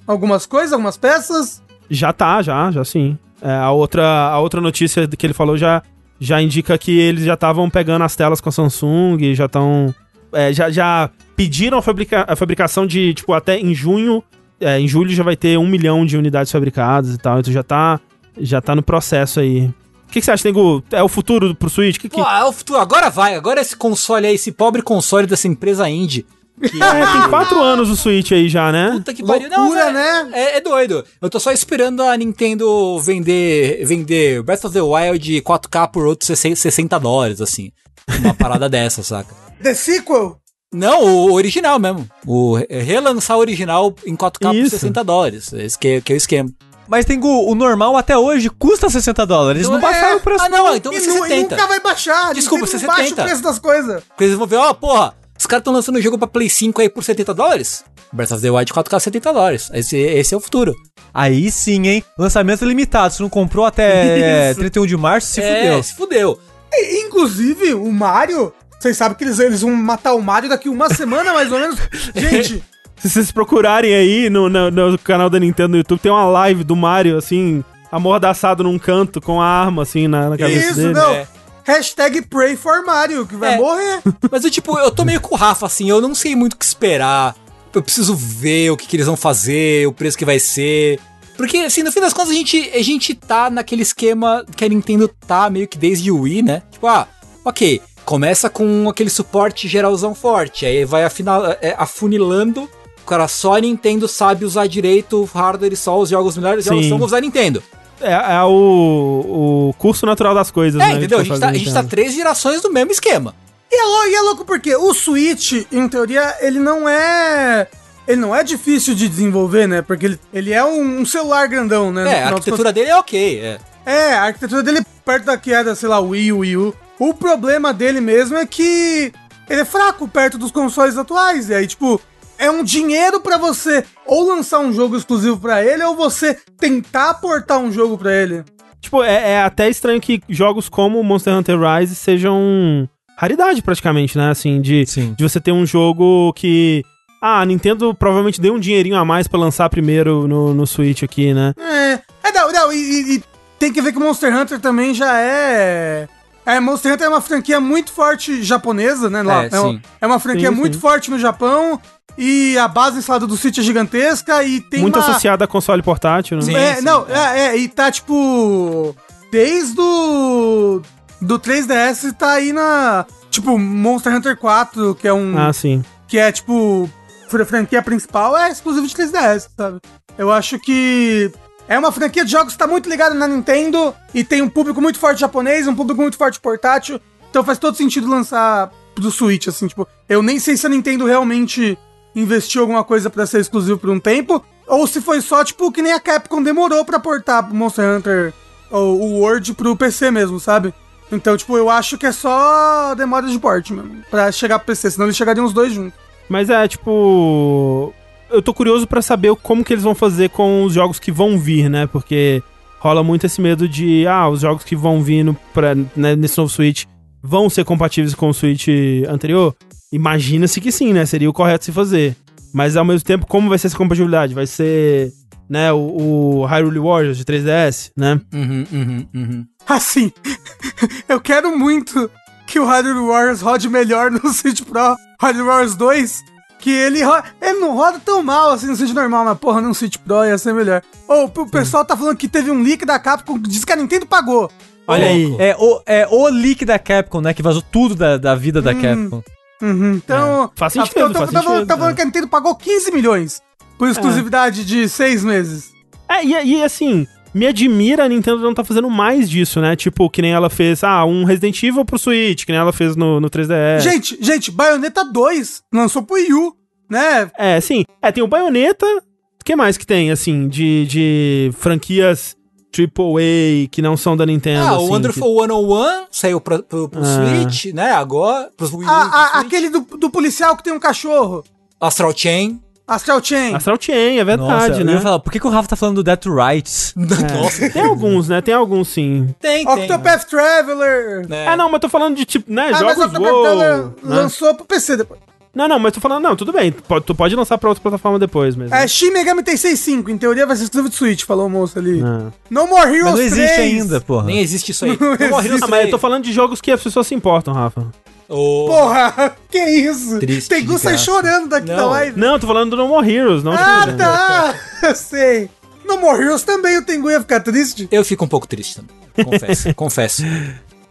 algumas coisas, algumas peças. Já tá, já, já sim. É, a, outra, a outra notícia que ele falou já, já indica que eles já estavam pegando as telas com a Samsung já estão é, já, já pediram a, fabrica- a fabricação de, tipo, até em junho. é, em julho já vai ter um milhão de unidades fabricadas e tal. Então já tá, já tá no processo aí. O que, que você acha, Nego? É o futuro pro Switch? Que, que... Pô, é o futuro. Agora vai, agora esse console aí, esse pobre console dessa empresa indie. Que É, tem quatro anos o Switch aí já, né? Puta que pariu. Loucura, velho, né? É, é doido. Eu tô só esperando a Nintendo vender, vender Breath of the Wild 4K por outros 60 60 dólares, assim. Uma parada dessa, saca? The Sequel? Não, o original mesmo. O re- relançar o original em 4K por Isso. 60 dólares. Esse que, é- que é o esquema. Mas tem o, o normal até hoje custa 60 dólares. Eles não Então, baixaram é- o preço. Ah, não, então e, você nu- e 70. nunca vai baixar. Desculpa, você não baixa 70. o preço das coisas. Porque eles vão ver, ó, porra, os caras estão lançando o jogo pra Play 5 aí por 70 dólares. Breath of the Wild 4K 70 dólares. Esse, esse é o futuro. Aí sim, hein? Lançamento limitado. Se não comprou até Isso. 31 de março, se é, fudeu. se fudeu. E, inclusive, o Mario. Vocês sabem que eles, eles vão matar o Mario daqui uma semana, mais ou menos. Gente, Se vocês procurarem aí no, no, no canal da Nintendo no YouTube, tem uma live do Mario, assim, amordaçado num canto com a arma, assim, na, na cabeça isso dele. não. é. Hashtag Pray for Mario, que vai É. morrer. Mas eu, tipo, eu tô meio com o Rafa, assim, eu não sei muito o que esperar. Eu preciso ver o que, que eles vão fazer, o preço que vai ser. Porque, assim, no fim das contas, a gente, a gente tá naquele esquema que a Nintendo tá meio que desde o Wii, né? Tipo, ah, ok, começa com aquele suporte geralzão forte, aí vai afinal, é, afunilando. Cara, só a Nintendo sabe usar direito o hardware e só os jogos melhores Sim. jogos são usar a Nintendo. É, é o, o curso natural das coisas, É, né? entendeu? A gente, tá, a gente tá três gerações do mesmo esquema. E é, lou- e é louco porque o Switch, em teoria, ele não é. Ele não é difícil de desenvolver, né? Porque ele, ele é um, um celular grandão, né? É, a arquitetura dele é ok, é. É, a arquitetura dele perto da que era, sei lá, Wii, o Wii U. O problema dele mesmo é que ele é fraco perto dos consoles atuais. E aí, tipo, é um dinheiro pra você ou lançar um jogo exclusivo pra ele ou você tentar portar um jogo pra ele. Tipo, é, é até estranho que jogos como Monster Hunter Rise sejam raridade praticamente, né? Assim, de, Sim. de você ter um jogo que. Ah, a Nintendo provavelmente deu um dinheirinho a mais pra lançar primeiro no, no Switch aqui, né? É, é não, não, e, e- e tem que ver que Monster Hunter também já é. É, Monster Hunter é uma franquia muito forte japonesa, né? Lá, É, é, uma- é uma franquia Sim, muito sim. forte no Japão. E a base instalada do Switch é gigantesca e tem Muito uma... associado a console portátil, né? Sim. é, não, é. é, e tá tipo. Desde o. Do 3DS tá aí na. Tipo, Monster Hunter 4, que é um. Ah, sim. Que é tipo. A franquia principal é exclusivo de 3DS, sabe? Eu acho que. É uma franquia de jogos que tá muito ligada na Nintendo e tem um público muito forte japonês, um público muito forte portátil. Então faz todo sentido lançar do Switch, assim, tipo. Eu nem sei se a Nintendo realmente investiu alguma coisa pra ser exclusivo por um tempo, ou se foi só, tipo, que nem a Capcom demorou pra portar Monster Hunter, ou o World pro PC mesmo, sabe? Então, tipo, eu acho que é só demora de porte mesmo, pra chegar pro PC, senão eles chegariam os dois juntos. Mas é, tipo. Eu tô curioso pra saber como que eles vão fazer com os jogos que vão vir, né? Porque rola muito esse medo de, ah, os jogos que vão vir no, pra, né, nesse novo Switch vão ser compatíveis com o Switch anterior? Imagina-se que sim, né? Seria o correto se fazer. Mas ao mesmo tempo, como vai ser essa compatibilidade? Vai ser, né, o, o Hyrule Warriors de 3DS, né? Uhum, uhum, uhum. Assim, eu quero muito que o Hyrule Warriors rode melhor no Switch Pro, Hyrule Warriors 2, que ele, ele não roda tão mal assim no Switch normal, mas porra, no Switch Pro ia ser melhor. Ou o pessoal tá falando que teve um leak da Capcom que diz que a Nintendo pagou. Olha aí. É o, é o leak da Capcom, né? Que vazou tudo da, da vida da Capcom. Uhum, então, Faz tá- sentido, tá- faz tá falando- sentido, Tá falando é. que a Nintendo pagou 15 milhões por exclusividade de seis meses. É, e, e assim, me admira a Nintendo não tá fazendo mais disso, né? Tipo, que nem ela fez, ah, um Resident Evil pro Switch, que nem ela fez no, no 3DS. Gente, gente, Bayonetta 2 lançou pro Wii U, né? É, sim. É, tem o Bayonetta. O que mais que tem, assim, de, de franquias AAA que não são da Nintendo? Ah, assim, o Wonderful 101 saiu pra, pro, pro Ah. Switch, né? Agora, pros Wii U, A- pro a- Switch. aquele do, do policial que tem um cachorro. Astral Chain. Astral Chain. Que... Astral Chain, é verdade, Nossa, eu né? ia falar, por que, que o Rafa tá falando do Death Rights? Nossa, Tem alguns, né? Tem alguns, sim. tem, tem. Octopath Traveler. né? É. não, mas tô falando de, tipo, né, Ah, mas jogos Octopath WoW, Traveler né? lançou pro PC depois. Não, não, mas tô falando, não, tudo bem. Pode, tu pode lançar pra outra plataforma depois mesmo. É, Shin Megami Tensei 5, em teoria vai ser exclusivo de Switch, falou o moço ali. Ah. No More Heroes Mas não existe 3. ainda, porra. Nem existe isso aí. Não Não morre existe. Ah, mas eu tô falando de jogos que as pessoas se importam, Rafa. Ô, Porra, que isso? Triste sai graça. chorando daqui Não. da live. Não, tô falando do No More Heroes, não. Ah, tá! Eu sei. No More Heroes também o Tengu ia ficar triste. Eu fico um pouco triste também. Confesso, confesso.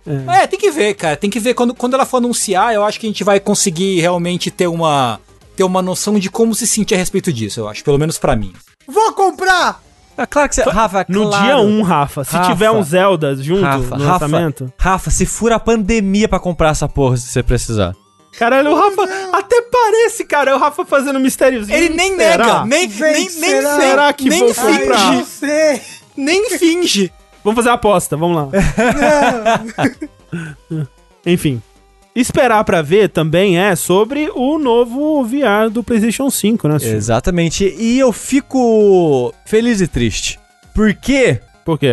É. tem que ver, cara. Tem que ver. Quando, quando ela for anunciar, eu acho que a gente vai conseguir realmente ter uma, ter uma noção de como se sentir a respeito disso, eu acho. Pelo menos pra mim. Vou comprar! Ah, claro que você. Rafa, No claro. dia 1, Rafa, se Rafa. tiver um Zelda junto Rafa, no Rafa, lançamento. Rafa, se fura a pandemia pra comprar essa porra se você precisar. Caralho, o Rafa até parece, cara, é o Rafa fazendo mistériozinho. Ele nem Será? nega, nem, Gente, nem, nem, será? nem, Será que nem vou finge. Nem finge. Vamos fazer a aposta, vamos lá. Enfim. Esperar pra ver também é sobre o novo VR do PlayStation 5, né? Su? Exatamente. E eu fico feliz e triste. Porque Por quê?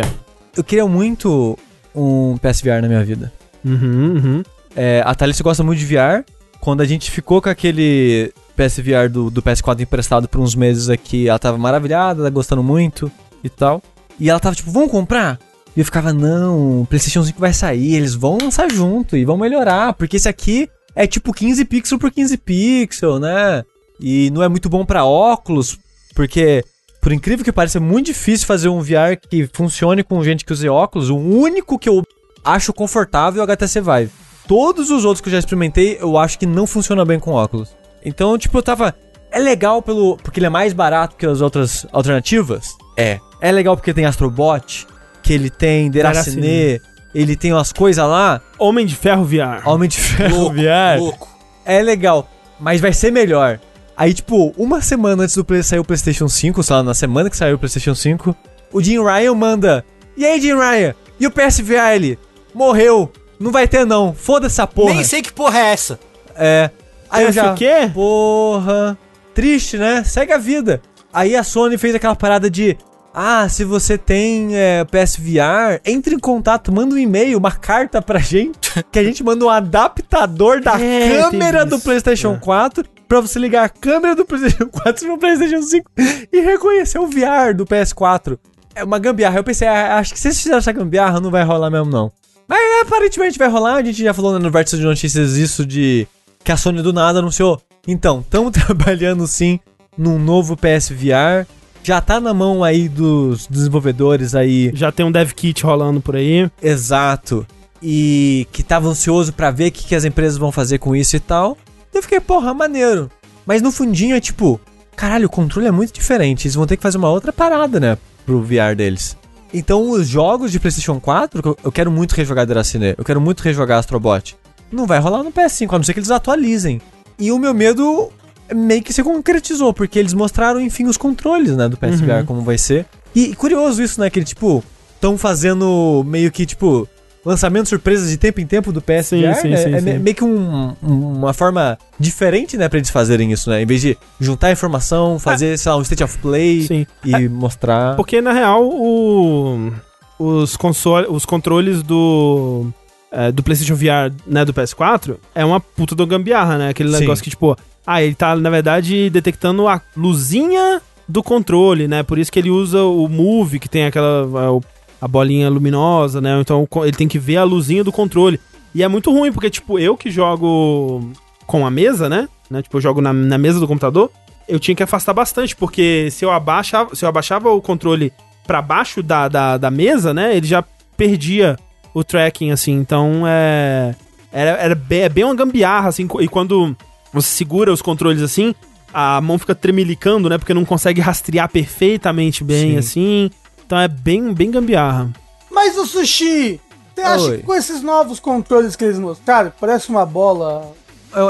eu queria muito um PSVR na minha vida. Uhum, uhum. É, a Thalissa gosta muito de VR. Quando a gente ficou com aquele PSVR do, do PS4 emprestado por uns meses aqui, ela tava maravilhada, gostando muito e tal. E ela tava tipo, vamos comprar? E eu ficava, não, o PlayStation 5 vai sair, eles vão lançar junto e vão melhorar, porque esse aqui é tipo 15 pixels por 15 pixels, né? E não é muito bom pra óculos, porque, por incrível que pareça, é muito difícil fazer um VR que funcione com gente que use óculos. O único que eu acho confortável é o HTC Vive. Todos os outros que eu já experimentei, eu acho que não funciona bem com óculos. Então, tipo, eu tava. É legal pelo. Porque ele é mais barato que as outras alternativas? É. É legal porque tem Astrobot, que ele tem Deracine, ele tem umas coisas lá. Homem de Ferro VR. Homem de Ferro Louco, VR. louco. É legal, mas vai ser melhor. Aí, tipo, uma semana antes do play sair o PlayStation 5, sei lá, na semana que saiu o PlayStation 5, o Jim Ryan manda: E aí, Jim Ryan? E o PSVR? Ele morreu. Não vai ter, não. Foda-se essa porra. Nem sei que porra é essa. É. Aí eu já. o quê? Porra. Triste, né? Segue a vida. Aí a Sony fez aquela parada de. Ah, se você tem é, PSVR, entre em contato, manda um e-mail, uma carta pra gente, que a gente manda um adaptador da É, câmera do. PlayStation É. 4 pra você ligar a câmera do PlayStation 4 no PlayStation 5 e reconhecer o VR do PS4. É uma gambiarra. Eu pensei, ah, acho que se eles fizerem essa gambiarra, não vai rolar mesmo, não. Mas aparentemente vai rolar. A gente já falou no Vértice de Notícias isso de que a Sony do nada anunciou. Então, estamos trabalhando sim num novo PSVR. Já tá na mão aí dos desenvolvedores aí Já tem um dev kit rolando por aí. Exato. E que tava ansioso pra ver o que, que as empresas vão fazer com isso e tal. Eu fiquei, porra, maneiro. Mas no fundinho é tipo, caralho, o controle é muito diferente. Eles vão ter que fazer uma outra parada, né? Pro VR deles. Então os jogos de PlayStation 4, que eu- quero muito rejogar Deracine, eu quero muito rejogar Astrobot. Não vai rolar no PS5, a não ser que eles atualizem. E o meu medo meio que se concretizou, porque eles mostraram, enfim, os controles, né, do PSVR, Uhum. como vai ser. E, e curioso isso, né, que eles, tipo, estão fazendo meio que, tipo, lançamento surpresa de tempo em tempo do PSVR, Sim, sim, né? sim, é sim. me- meio que um- um- uma forma diferente, né, pra eles fazerem isso, né? Em vez de juntar informação, fazer, sei lá, um state of play Sim. e mostrar... Porque, na real, o, os, console, os controles do, é, do PlayStation VR, né, do PS4, é uma puta do gambiarra, né? Aquele negócio que, tipo, ah, ele tá, na verdade, detectando a luzinha do controle, né? Por isso que ele usa o Move, que tem aquela... a- o- a bolinha luminosa, né? Então ele tem que ver a luzinha do controle. E é muito ruim, porque, tipo, eu que jogo com a mesa, né? né? Tipo, eu jogo na, na mesa do computador, eu tinha que afastar bastante, porque se eu abaixava, se eu abaixava o controle pra baixo da, da, da mesa, né? Ele já perdia o tracking, assim. Então é. Era, era bem, é bem uma gambiarra, assim. E quando você segura os controles assim, a mão fica tremelicando, né? Porque não consegue rastrear perfeitamente bem, Sim. assim. Então é bem, bem gambiarra. Mas o Sushi, você acha Oi. que com esses novos controles que eles mostraram, parece uma bola...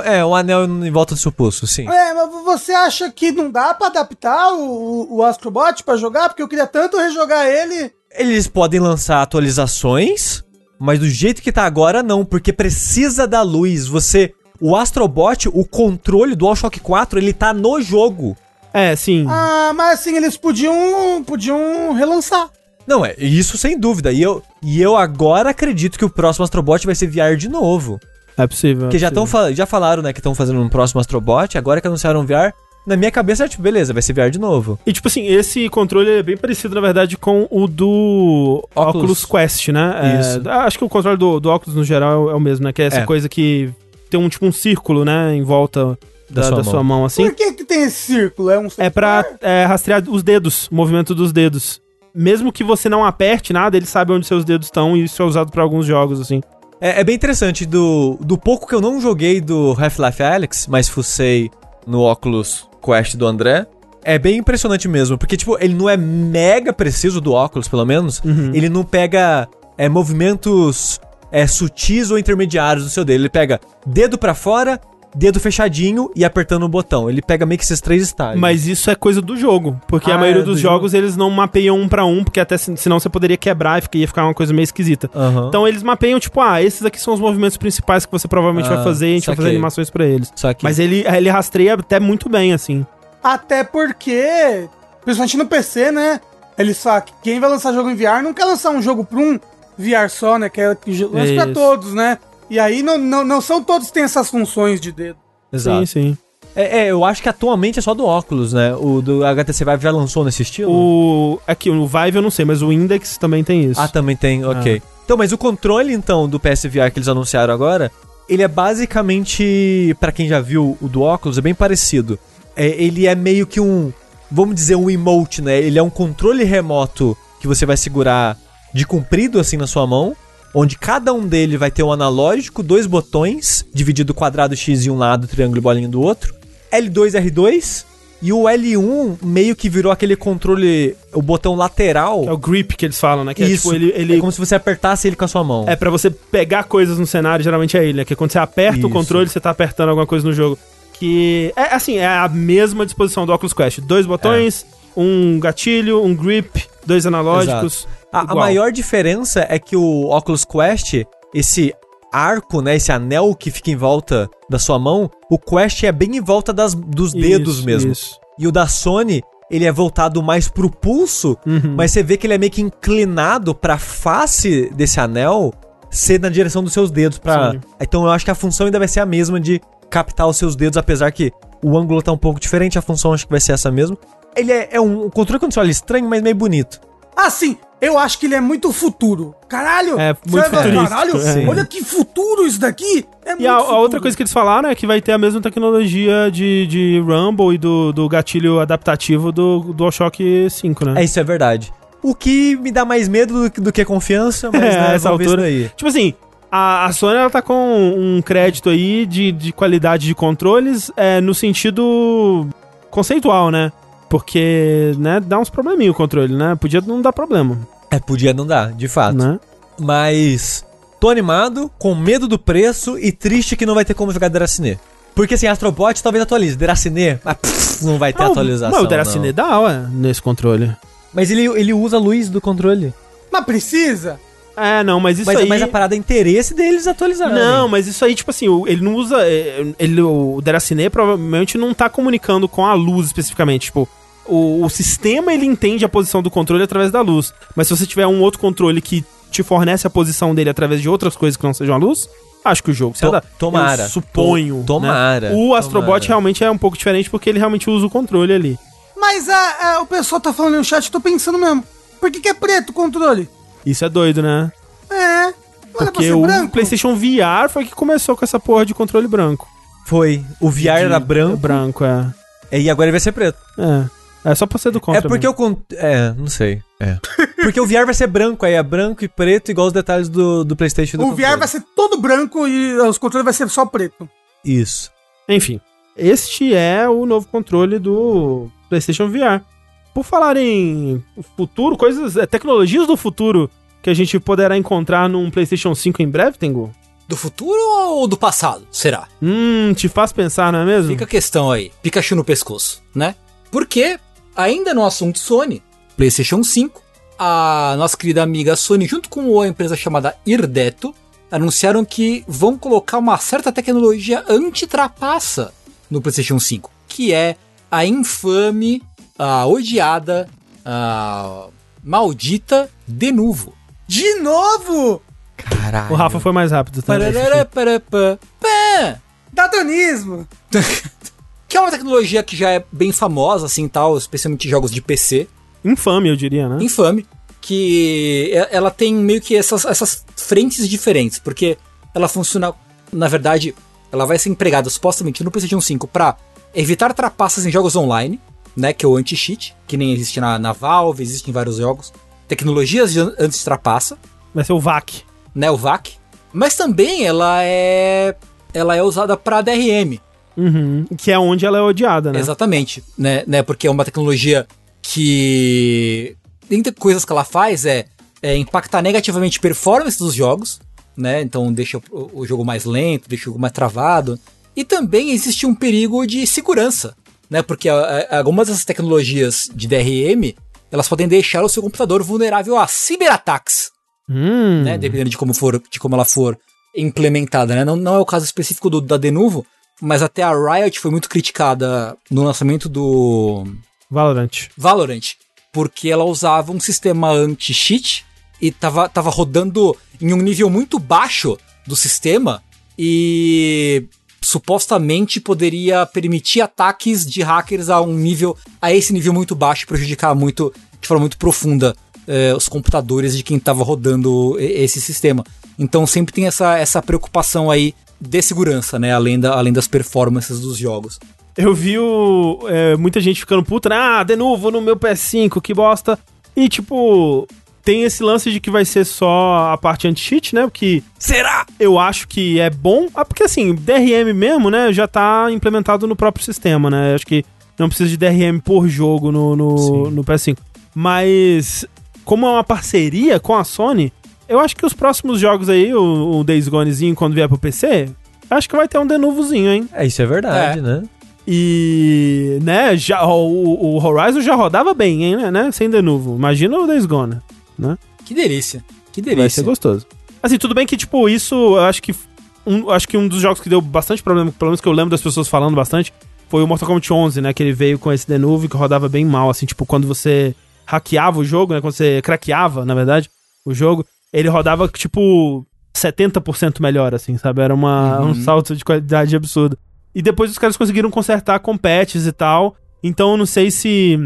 É, é, um anel em volta do seu pulso, sim. É, mas você acha que não dá pra adaptar o, o Astrobot pra jogar? Porque eu queria tanto rejogar ele... Eles podem lançar atualizações, mas do jeito que tá agora, não, porque precisa da luz. Você. O Astrobot, o controle do DualShock 4, ele tá no jogo. É, sim. Ah, mas assim, eles podiam, podiam relançar. Não, é isso sem dúvida. E eu, e eu agora acredito que o próximo Astrobot vai ser VR de novo. É possível. Porque é já, possível. tão, já falaram, né, que estão fazendo um próximo Astrobot, agora que anunciaram VR. Na minha cabeça é tipo, beleza, vai ser VR de novo. E tipo assim, esse controle é bem parecido, na verdade, com o do Oculus, Oculus. Quest, né? É, Isso. acho que o controle do, do Oculus no geral é o mesmo, né? Que é essa É. coisa que tem um tipo um círculo, né, em volta da, Da sua da sua mão, assim. Por que que tem esse círculo? É um É pra é, rastrear os dedos, o movimento dos dedos. Mesmo que você não aperte nada, ele sabe onde seus dedos estão e isso é usado pra alguns jogos, assim. É, é bem interessante, do, do pouco que eu não joguei do Half-Life Alyx, mas fucei no Oculus Quest do André, é bem impressionante mesmo, porque, tipo, ele não é mega preciso do óculos, pelo menos, ele não pega é, movimentos é, sutis ou intermediários do seu dedo, ele pega dedo pra fora, dedo fechadinho e apertando o botão, ele pega meio que esses três estágios. Mas isso é coisa do jogo, porque Ah, a maioria é dos do jogos eles não mapeiam um pra um, porque até se- senão você poderia quebrar e ia ficar uma coisa meio esquisita. Aham. Então eles mapeiam, tipo, ah, esses aqui são os movimentos principais que você provavelmente Ah, vai fazer e a gente vai fazer animações pra eles. Só que... Mas ele, ele rastreia até muito bem, assim. Até porque, principalmente no PC, né? Eles falam que quem vai lançar jogo em VR não quer lançar um jogo pra um VR só, né? Que jo- lance pra todos, né? E aí não, não, não são todos que têm essas funções de dedo. Exato. Sim, sim. É, é, eu acho que atualmente é só do óculos, né? O do HTC Vive já lançou nesse estilo? O. Aqui, o Vive eu não sei, mas o Index também tem isso. Ah, também tem, ok. Ah. Então, mas o controle, então, do PSVR que eles anunciaram agora, ele é basicamente, pra quem já viu o do óculos, é bem parecido. É, ele é meio que um, vamos dizer, um emote, né? Ele é um controle remoto que você vai segurar de comprido, assim, na sua mão, onde cada um dele vai ter um analógico, dois botões, dividido quadrado X de um lado, triângulo e bolinha do outro, L2, R2, e o L1 meio que virou aquele controle, o botão lateral. É o grip que eles falam, né? Que Isso. é tipo, ele. ele É como se você apertasse ele com a sua mão. É pra você pegar coisas no cenário, geralmente é ele, né? Que quando você aperta Isso. o controle, você tá apertando alguma coisa no jogo. Que é assim, é a mesma disposição do Oculus Quest. Dois botões, um gatilho, um grip, dois analógicos. A, a maior diferença é que o Oculus Quest, esse arco, né, esse anel que fica em volta da sua mão, o Quest é bem em volta das, dos dedos Isso, mesmo. isso. E o da Sony, ele é voltado mais pro pulso, Uhum. mas você vê que ele é meio que inclinado pra face desse anel ser na direção dos seus dedos para. Então eu acho que a função ainda vai ser a mesma de captar os seus dedos, apesar que o ângulo tá um pouco diferente, a função acho que vai ser essa mesmo. Ele é, é um controle quando você olha estranho, mas meio bonito. Ah, sim, eu acho que ele é muito futuro. Caralho! É, muito ver, futurístico, Caralho, é. olha que futuro isso daqui! É E a, a outra coisa que eles falaram é que vai ter a mesma tecnologia de, de Rumble e do, do gatilho adaptativo do DualShock 5, né? É, isso é verdade. O que me dá mais medo do, que- do que confiança, mas É, né, essa altura. isso daí. Tipo assim, a, a Sony ela tá com um crédito aí de, de qualidade de controles é, no sentido conceitual, né? Porque, né, dá uns probleminha o controle, né? Podia não dar problema, É, podia não dar, de fato. né? Mas tô animado, com medo do preço e triste que não vai ter como jogar Deracine. Porque assim, Astrobot talvez atualize. Deracine, mas pff, não vai ter o- atualização. Mas o Deracine não. dá, ué, nesse controle. Mas ele, ele usa a luz do controle. Mas precisa? É, não, mas isso Mas, aí... mas a parada é interesse deles atualizar. Não, mas isso aí, tipo assim, ele não usa. é, Ele, o Deracine provavelmente não tá comunicando com a luz especificamente. Tipo, o, o sistema ele entende a posição do controle através da luz. Mas se você tiver um outro controle que te fornece a posição dele através de outras coisas que não sejam a luz, acho que o jogo se adapta. tomara. Eu suponho. To- tomara, né? O Astrobot tomara. realmente é um pouco diferente porque ele realmente usa o controle ali. Mas a, a- o pessoal tá falando no chat, eu tô pensando mesmo. Por que, que é preto o controle? Isso é doido, né? É. Era pra Porque o branco? PlayStation VR foi que começou com essa porra de controle branco. Foi. O VR era De- branco Branco, é. e agora ele vai ser preto. É. É só pra ser do contra. é porque mesmo. o. Con... É, não sei. É. porque o VR vai ser branco, aí é branco e preto, igual os detalhes do, do PlayStation do O VR controle. vai ser todo branco e os controles vai ser só preto. Isso. Enfim, este é o novo controle do PlayStation VR. Por falar em futuro, coisas, é, tecnologias do futuro que a gente poderá encontrar num PlayStation 5 em breve, Tengu? Do futuro ou do passado? Será? Hum, te faz pensar, não é mesmo? Fica a questão aí. Pikachu no pescoço, né? Porque, ainda no assunto Sony, PlayStation 5, a nossa querida amiga Sony, junto com a empresa chamada Irdeto, anunciaram que vão colocar uma certa tecnologia anti-trapaça no PlayStation 5, que é a infame, a odiada, a maldita Denuvo. De novo! Caralho. O Rafa foi mais rápido, tá? Parará, parapá, pá. Datonismo! Que é uma tecnologia que já é bem famosa, assim, tal, especialmente em jogos de PC. Infame, eu diria, né? infame, que ela tem meio que essas, essas frentes diferentes, porque ela funciona, na verdade, ela vai ser empregada supostamente no PlayStation 5 pra evitar trapaças em jogos online, né? Que é o anti-cheat, que nem existe na, na Valve, existe em vários jogos. Tecnologias de an- anti-trapaça, Vai ser o VAC. né? O VAC. Mas também ela é. Ela é usada pra DRM. Uhum. Que é onde ela é odiada, né? Exatamente, né, né? Porque é uma tecnologia que. Dentre coisas que ela faz é, é impactar negativamente a performance dos jogos, né? Então deixa o, o jogo mais lento, deixa o jogo mais travado. E também existe um perigo de segurança, né? Porque a- a- algumas dessas tecnologias de DRM elas podem deixar o seu computador vulnerável a ciberataques Hum. né? Dependendo de como for, de como ela for implementada, né? Não, não é o caso específico do, da Denuvo, mas até a Riot foi muito criticada no lançamento do Valorant. Valorant, porque ela usava um sistema anti-cheat e tava, tava rodando em um nível muito baixo do sistema e supostamente poderia permitir ataques de hackers a um nível a esse nível muito baixo e prejudicar muito de forma muito profunda eh, os computadores de quem estava rodando esse sistema. Então sempre tem essa, essa preocupação aí de segurança, né? Além, da, além das performances dos jogos. Eu vi o, é, muita gente ficando puta, né? Ah, de novo no meu PS5, que bosta. E, tipo, tem esse lance de que vai ser só a parte anti-cheat, né? Porque Será? eu acho que é bom. Ah, porque, assim, DRM mesmo, né? Já tá implementado no próprio sistema, né? Acho que não precisa de DRM por jogo no, no, no PS5. Mas, como é uma parceria com a Sony, eu acho que os próximos jogos aí, o, o Days Gonezinho, quando vier pro PC, acho que vai ter um de novozinho, hein? É, isso é verdade, É. né? E, né, já, o, o Horizon já rodava bem, hein, né, né? Sem de novo. Imagina o Days Gone, né? Que delícia. Que Vai ser delícia. gostoso. Assim, tudo bem que, tipo, isso, eu acho que um, acho que um dos jogos que deu bastante problema, pelo menos que eu lembro das pessoas falando bastante, foi o Mortal Kombat 11, né? Que ele veio com esse de novo que rodava bem mal, assim, tipo, quando você hackeava o jogo, né? Quando você craqueava, na verdade, o jogo, ele rodava, tipo, 70% melhor, assim, sabe? Era uma, Uhum. um salto de qualidade absurdo. E depois os caras conseguiram consertar com patches e tal. Então eu não sei se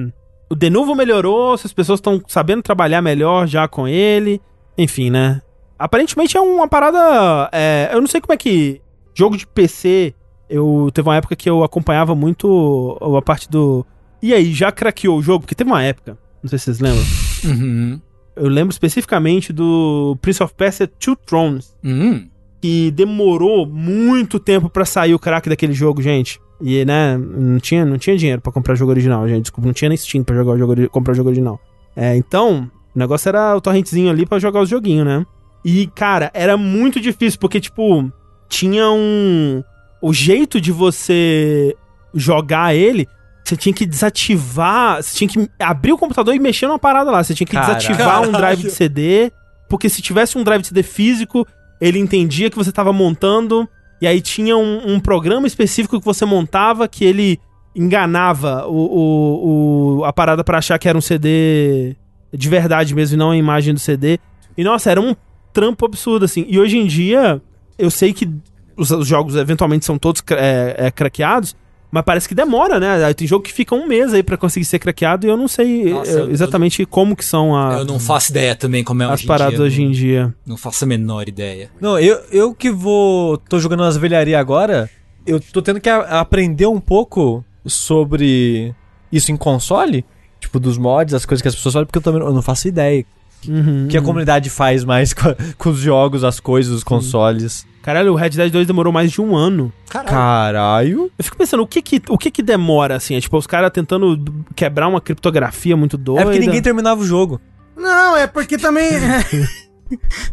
o de novo melhorou, se as pessoas estão sabendo trabalhar melhor já com ele. Enfim, né? Aparentemente é uma parada. é, eu não sei como é que. Jogo de PC. Eu teve uma época que eu acompanhava muito a parte do. E aí, já craqueou o jogo? Porque teve uma época. Não sei se vocês lembram. Uhum. Eu lembro especificamente do Prince of Persia Two Thrones. Hum. Que demorou muito tempo pra sair o crack daquele jogo, gente. E, né, não tinha, não tinha dinheiro pra comprar jogo original, gente. Desculpa, não tinha nem Steam pra jogar o jogo, comprar o jogo original. É, então, o negócio era o torrentezinho ali pra jogar os joguinhos, né? E, cara, era muito difícil, porque, tipo, tinha um. O jeito de você jogar ele, você tinha que desativar. Você tinha que abrir o computador e mexer numa parada lá. Você tinha que Caralho. desativar um drive de CD. Porque se tivesse um drive de CD físico, ele entendia que você estava montando. E aí tinha um, um programa específico que você montava que ele enganava o, o, o- a parada pra achar que era um CD de verdade mesmo e não a imagem do CD. E nossa, era um trampo absurdo assim. E hoje em dia, eu sei que os, os jogos eventualmente são todos é, é, craqueados, mas parece que demora, né? Tem jogo que fica um mês aí pra conseguir ser craqueado e eu não sei Nossa, eh, eu- exatamente como que são a- Eu não faço ideia também como é as hoje paradas dia. hoje em dia. Não faço a menor ideia. Não, eu, eu que vou. tô jogando umas velharias agora, eu tô tendo que a- aprender um pouco sobre isso em console. Tipo, dos mods, as coisas que as pessoas falam, porque eu também eu não faço ideia. Uhum, O que a comunidade faz mais com, a- com os jogos, as coisas, os consoles. Caralho, o Red Dead 2 demorou mais de um ano. Caralho. Caralho. Eu fico pensando, o que que, o que, que demora, assim? É tipo, os caras tentando quebrar uma criptografia muito doida. É porque ninguém terminava o jogo. Não, é porque também.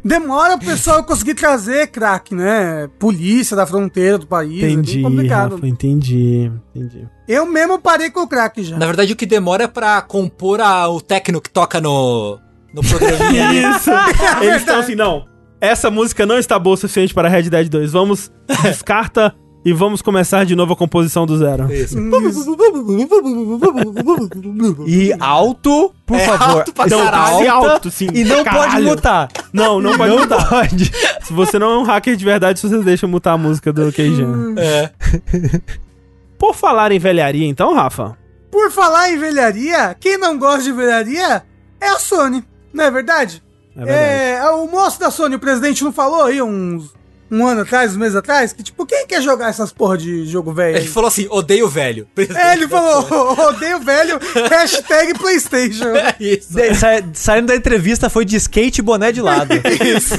Demora o pessoal conseguir trazer crack, né? Polícia da fronteira do país. é Entendi, bem complicado. Rafa, entendi, entendi. Eu mesmo parei com o crack já. Na verdade, o que demora é pra compor a- o techno que toca no, no programinha. ali. Isso! Eles estão assim, não, essa música não está boa o suficiente para Red Dead 2. Vamos, descarta e vamos começar de novo a composição do zero. Isso. E alto, por É favor. alto pra Então, alta alto, sim. E não pode Caralho. mutar. Não, não pode Não mutar. pode. Se você não é um hacker de verdade, você deixa mutar a música do Keijan. É. Por falar em velharia, então, Rafa, Por falar em velharia, quem não gosta de velharia é a Sony, não é verdade? é verdade. É, o moço da Sony, o presidente, não falou aí uns, um ano atrás, um mês atrás, que tipo, quem quer jogar essas porra de jogo velho? Ele falou assim, odeio velho. É, ele falou, odeio velho, hashtag Playstation. É isso. De- sa- saindo da entrevista foi de skate e boné de lado. Isso.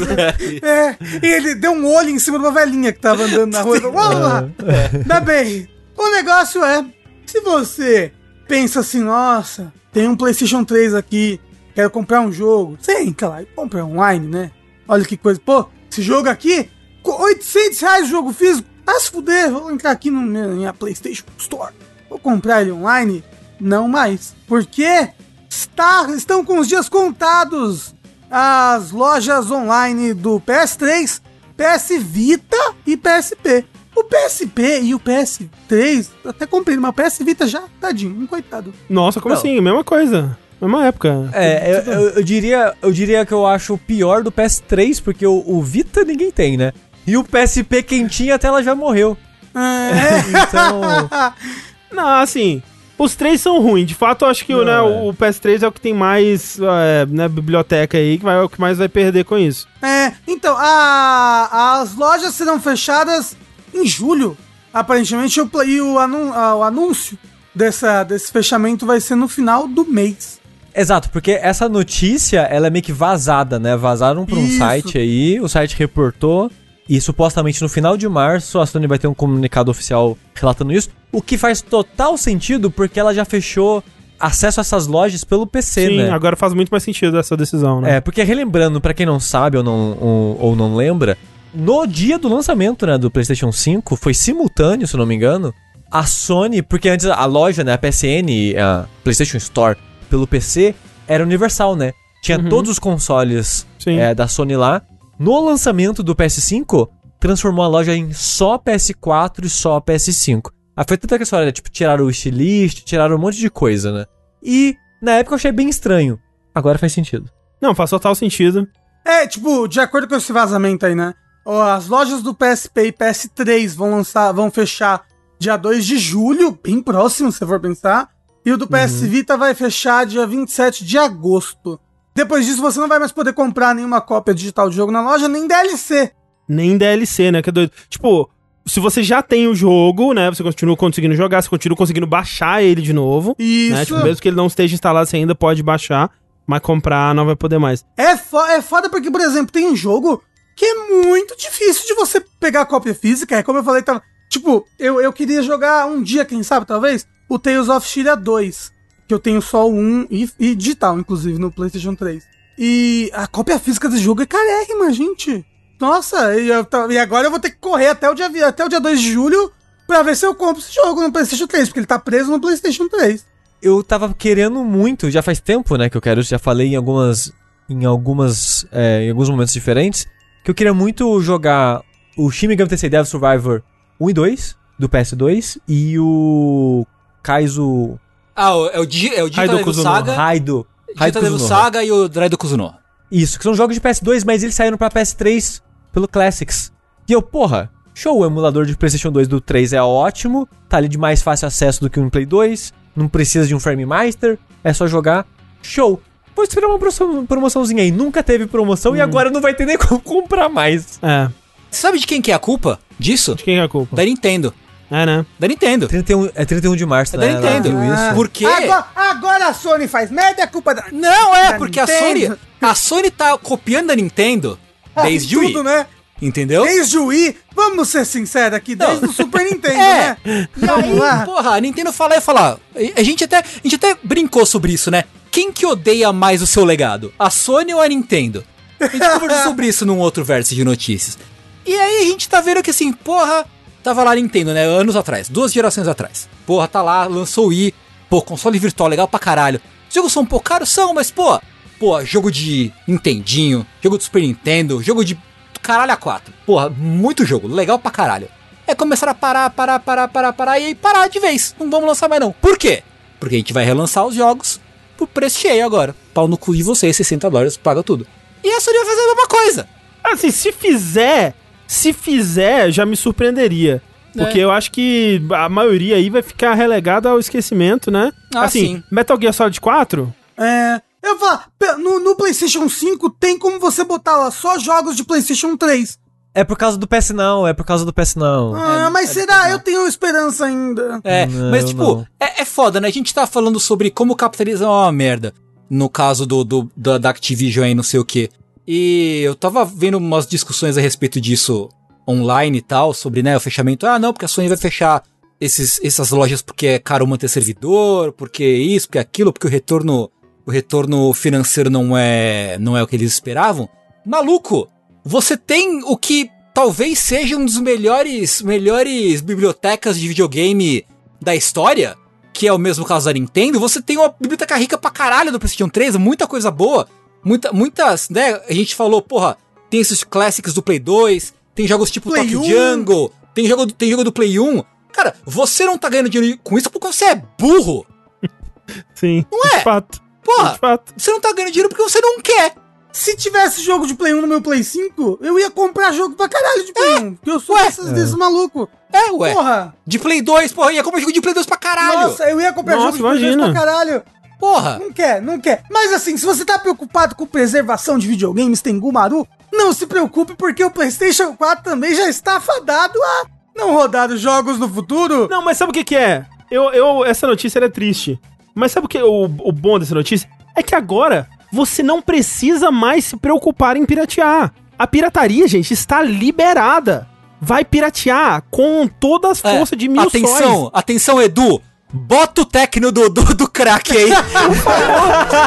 É, e ele deu um olho em cima de uma velhinha que tava andando na rua. Vamos lá. Ainda bem. O negócio é, se você pensa assim, nossa, tem um PlayStation 3 aqui, quero comprar um jogo. Você entra lá e compra online, né? Olha que coisa. Pô, esse jogo aqui, com 800 reais o jogo físico. Ah, se fuder, vou entrar aqui na minha PlayStation Store. Vou comprar ele online? Não mais. Porque está, estão com os dias contados as lojas online do PS3, PS Vita e PSP. O PSP e o PS3, eu até comprei, mas o PS Vita já, tadinho, um coitado. Nossa, como Não. assim? Mesma coisa. Mesma época. É, eu, eu- eu diria, eu diria que eu acho o pior do PS3, porque o, o Vita ninguém tem, né? E o PSP quem tinha até ela já morreu. É, Então, Não, assim, os três são ruins. De fato, eu acho que o, Não, né, é. o PS3 é o que tem mais é, né, biblioteca aí, que vai, é o que mais vai perder com isso. é, então, a- as lojas serão fechadas em julho. Aparentemente, e o, anun- a- o anúncio dessa, desse fechamento vai ser no final do mês. Exato, porque essa notícia, ela é meio que vazada, né? Vazaram pra um Isso. site aí, o site reportou, e supostamente no final de março a Sony vai ter um comunicado oficial relatando isso, o que faz total sentido, porque ela já fechou acesso a essas lojas pelo PC, Sim, né? agora faz muito mais sentido essa decisão, né? É, porque relembrando, pra quem não sabe ou não, ou, ou não lembra, no dia do lançamento, né, do PlayStation 5, foi simultâneo, se eu não me engano, a Sony, porque antes a loja, né, a PSN, a PlayStation Store pelo PC era universal, né? Tinha todos os consoles Sim. é, da Sony lá. No lançamento do PS5, transformou a loja em só PS4 e só PS5. Aí foi tanta que história, tipo, tiraram o wishlist, tiraram um monte de coisa, né? E na época eu achei bem estranho. Agora faz sentido. Não, faz total sentido. É, tipo, de acordo com esse vazamento aí, né? ó, As lojas do PSP e PS3 vão lançar, vão fechar dia 2 de julho, bem próximo, se for pensar. E o do PS Vita vai fechar dia 27 de agosto. Depois disso, você não vai mais poder comprar nenhuma cópia digital de jogo na loja, nem DLC. Nem DLC, né? Que é doido. Tipo, se você já tem o jogo, né? Você continua conseguindo jogar, você continua conseguindo baixar ele de novo. Isso. Né? Tipo, mesmo que ele não esteja instalado, você ainda pode baixar, mas comprar não vai poder mais. É, fo é foda porque, por exemplo, tem um jogo que é muito difícil de você pegar cópia física. É como eu falei, tava. Tipo, eu, eu queria jogar um dia, quem sabe, talvez, o Tales of Syria 2. Que eu tenho só 1 e, e digital, inclusive, no PlayStation 3. E a cópia física desse jogo é carérrima, gente. Nossa, e, eu e agora eu vou ter que correr até o dia, até o dia 2 de julho pra ver se eu compro esse jogo no PlayStation 3, porque ele tá preso no PlayStation 3. Eu tava querendo muito, já faz tempo, né, que eu quero, já falei em algumas em algumas é, em alguns momentos diferentes, que eu queria muito jogar o Shin Megami Tensei Devil Survivor 1 e 2 do PS2 e o Kaizo Ah, o- é o, Digi, é o Raido Devil Saga, Raido Digita Devil Kuzunoha. Saga e o Raido Kuzuno. Isso, que são jogos de PS2, mas eles saíram pra PS3 pelo Classics. E eu, porra, show, o emulador de PlayStation 2 do 3 é ótimo, tá ali de mais fácil acesso do que um Play 2, não precisa de um Frame Master, é só jogar. Show. Vou esperar uma promoção- promoçãozinha aí. Nunca teve promoção e agora não vai ter nem como comprar mais. É. Sabe de quem que é a culpa disso? De quem é a culpa? Da Nintendo. É, né? Da Nintendo. 31, é 31 de março, É né? da Nintendo. Isso. Por quê? Agora, agora a Sony faz merda, é culpa da. Não, é, Da porque a Nintendo. Sony. A Sony tá copiando a Nintendo desde o tudo, Wii. né? Entendeu? Desde o Wii, vamos ser sinceros aqui, Não. desde o Super Nintendo, É. né? E Vamos aí, lá. porra, a Nintendo fala e fala. A gente, até, a gente até brincou sobre isso, né? Quem que odeia mais o seu legado? A Sony ou a Nintendo? A gente conversou sobre isso num outro verso de notícias. E aí a gente tá vendo que assim, porra, tava lá a Nintendo, né? Anos atrás, duas gerações atrás. Porra, tá lá, lançou o Wii. Pô, console virtual legal pra caralho. Os jogos são um pouco caros, são, mas pô, pô, jogo de Nintendinho, jogo de Super Nintendo, jogo de caralho a quatro. Porra, muito jogo, legal pra caralho. É começar a parar, parar, parar, parar, parar e aí parar de vez. Não vamos lançar mais não. Por quê? Porque a gente vai relançar os jogos por preço cheio agora. Pau no cu de vocês, 60 dólares, paga tudo. E a Sony vai fazer a mesma coisa. Assim, se fizer, se fizer, já me surpreenderia. Porque eu acho que a maioria aí vai ficar relegada ao esquecimento, né? Ah, assim, sim. Metal Gear Solid 4? É. Eu vou falar, pe- no, no PlayStation 5 tem como você botar lá só jogos de PlayStation 3. É por causa do PS não, é por causa do PS não. Ah, mas será? Eu tenho esperança ainda. É, Não, mas tipo, é, é foda, né? A gente tá falando sobre como o capitalismo é uma merda. No caso do, do da, da Activision aí, não sei o quê. E eu tava vendo umas discussões a respeito disso online e tal, sobre, né, o fechamento. Ah, não, porque a Sony vai fechar esses, essas lojas porque é caro manter servidor, porque isso, porque aquilo, porque o retorno, o retorno financeiro não é, não é o que eles esperavam. Maluco, você tem o que talvez seja um dos melhores, melhores bibliotecas de videogame da história, que é o mesmo caso da Nintendo. Você tem uma biblioteca rica pra caralho do PlayStation 3, muita coisa boa, muita, muitas, né? A gente falou, porra, tem esses classics do Play 2, tem jogos tipo Play Tokyo 1. Jungle, tem jogo, tem jogo do Play 1. Cara, você não tá ganhando dinheiro com isso porque você é burro. Sim. Não é? De fato. Porra, De fato. você não tá ganhando dinheiro porque você não quer. Se tivesse jogo de Play 1 no meu Play 5, eu ia comprar jogo pra caralho de Play 1. Porque eu sou Ué. desses, desses malucos. É, ué. Porra. De Play 2, porra, ia comprar jogo de Play 2 pra caralho. Nossa, eu ia comprar Nossa, jogo de Play 2 imagina. pra caralho. Porra. Não quer, não quer. Mas assim, se você tá preocupado com preservação de videogames, tem Gumaru, não se preocupe porque o PlayStation 4 também já está fadado a não rodar os jogos no futuro. Não, mas sabe o que que é? Eu, eu, essa notícia é triste. Mas sabe o que o, o bom dessa notícia? É que agora você não precisa mais se preocupar em piratear. A pirataria, gente, está liberada. Vai piratear com todas as É, forças de mil Atenção, sóis. atenção, Edu. Bota o técnico do, do, do crack aí.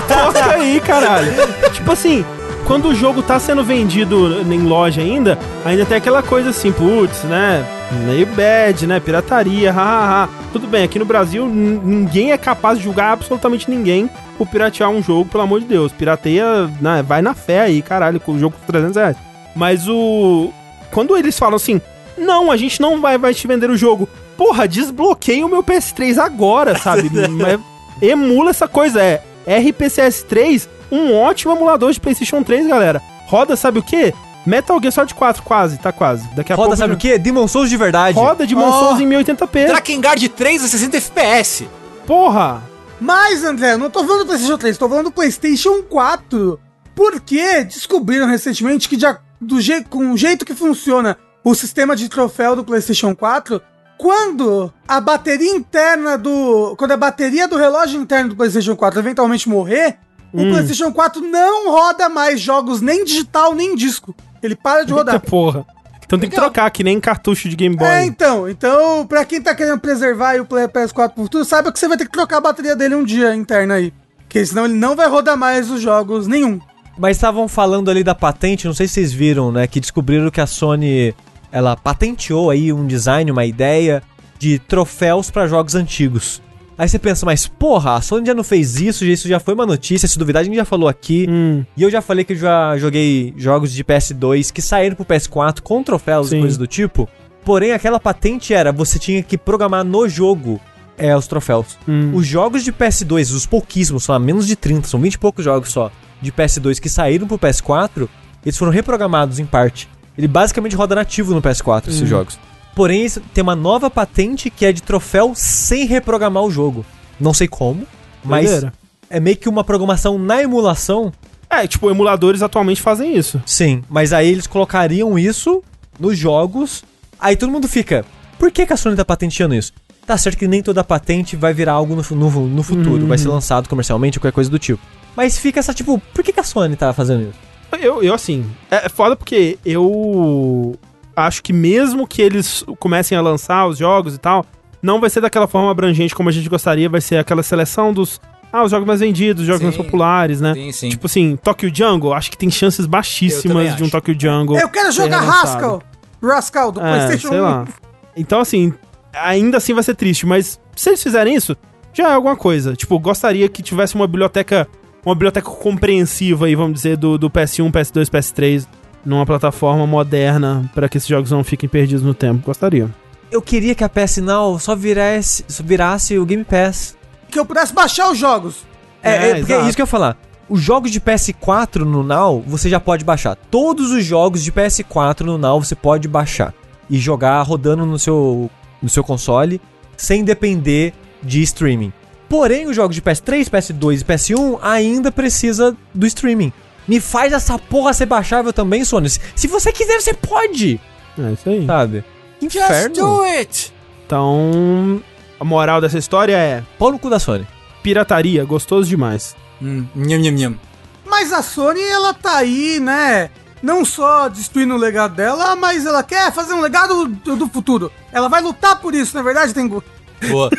Toca aí, caralho. tipo assim, quando o jogo tá sendo vendido em loja ainda, ainda tem aquela coisa assim, putz, né? Meio bad, né? Pirataria, hahaha. Tudo bem, aqui no Brasil ninguém é capaz de julgar absolutamente ninguém por piratear um jogo, pelo amor de Deus. Pirateia, né? vai na fé aí, caralho, com o jogo por 300 reais. Mas o. Quando eles falam assim, não, a gente não vai, vai te vender o jogo. Porra, desbloqueia o meu PS3 agora, sabe? Mas emula essa coisa, é RPCS3, um ótimo emulador de PlayStation 3, galera. Roda, sabe o quê? Metal Gear Solid 4, quase, tá quase. Daqui a Roda, pouco. sabe o quê? Demon Souls de verdade. Roda de Demon Oh. Souls em 1080p. Drakengard 3 a 60 FPS. Porra! Mas, André, não tô falando do PlayStation 3, tô falando do PlayStation 4. Porque descobriram recentemente que de do je com o jeito que funciona o sistema de troféu do PlayStation 4, quando a bateria interna do. Quando a bateria do relógio interno do PlayStation 4 eventualmente morrer, o PlayStation 4 não roda mais jogos nem digital nem disco. Ele para de rodar. Eita porra. Então tem que trocar, que nem cartucho de Game Boy. É, então. Então, pra quem tá querendo preservar aí o Play- PS4 por tudo, saiba que você vai ter que trocar a bateria dele um dia interna aí. Porque senão ele não vai rodar mais os jogos nenhum. Mas estavam falando ali da patente, não sei se vocês viram, né? Que descobriram que a Sony ela patenteou aí um design, uma ideia de troféus pra jogos antigos. Aí você pensa, mas porra, a Sony já não fez isso, isso já foi uma notícia, se duvidar a gente já falou aqui. Hum, E eu já falei que eu já joguei jogos de PS2 que saíram pro PS4 com troféus Sim. e coisas do tipo. Porém, aquela patente era, você tinha que programar no jogo é, os troféus. hum. Os jogos de PS2, os pouquíssimos, são a menos de 30, são 20 e poucos jogos só, de PS2 que saíram pro PS4, eles foram reprogramados em parte. Ele basicamente roda nativo no PS4, esses jogos. Porém, tem uma nova patente que é de troféu sem reprogramar o jogo. Não sei como, mas é meio que uma programação na emulação. É, tipo, emuladores atualmente fazem isso. Sim, mas aí eles colocariam isso nos jogos. Aí todo mundo fica, por que, que a Sony tá patenteando isso? Tá certo que nem toda patente vai virar algo no, no, no futuro, vai ser lançado comercialmente ou qualquer coisa do tipo. Mas fica essa tipo, por que, que a Sony tá fazendo isso? Eu, eu assim, é foda porque eu acho que mesmo que eles comecem a lançar os jogos e tal, não vai ser daquela forma abrangente como a gente gostaria, vai ser aquela seleção dos, ah, os jogos mais vendidos, os jogos Sim. mais populares, né? Sim, sim. Tipo assim, Tokyo Jungle, acho que tem chances baixíssimas de um acho. Tokyo Jungle. Eu quero jogar. Rascal. Rascal do É, PlayStation sei 1. lá. Então, assim, ainda assim vai ser triste, mas se eles fizerem isso, já é alguma coisa. Tipo, gostaria que tivesse uma biblioteca, uma biblioteca compreensiva aí, vamos dizer, do, do PS1, PS2, PS3, numa plataforma moderna, para que esses jogos não fiquem perdidos no tempo. Gostaria. Eu queria que a PS Now só virasse, só virasse o Game Pass. Que eu pudesse baixar os jogos. É, É, é, porque é isso que eu ia falar. Os jogos de PS4 no Now, você já pode baixar. Todos os jogos de PS4 no Now você pode baixar e jogar rodando no seu, no seu console sem depender de streaming. Porém, os jogos de PS3, PS2 e PS1 ainda precisa do streaming. Me faz essa porra ser baixável também, Sony. Se, você quiser, você pode. É isso aí. Sabe? Just Inferno. do it! Então, a moral dessa história é Pau no cu da Sony. pirataria, gostoso demais. Hum, nham, nham, nham. Mas a Sony, ela tá aí, né? Não só destruindo o legado dela, mas ela quer fazer um legado do, do futuro. Ela vai lutar por isso, na é verdade, Tengu? Boa.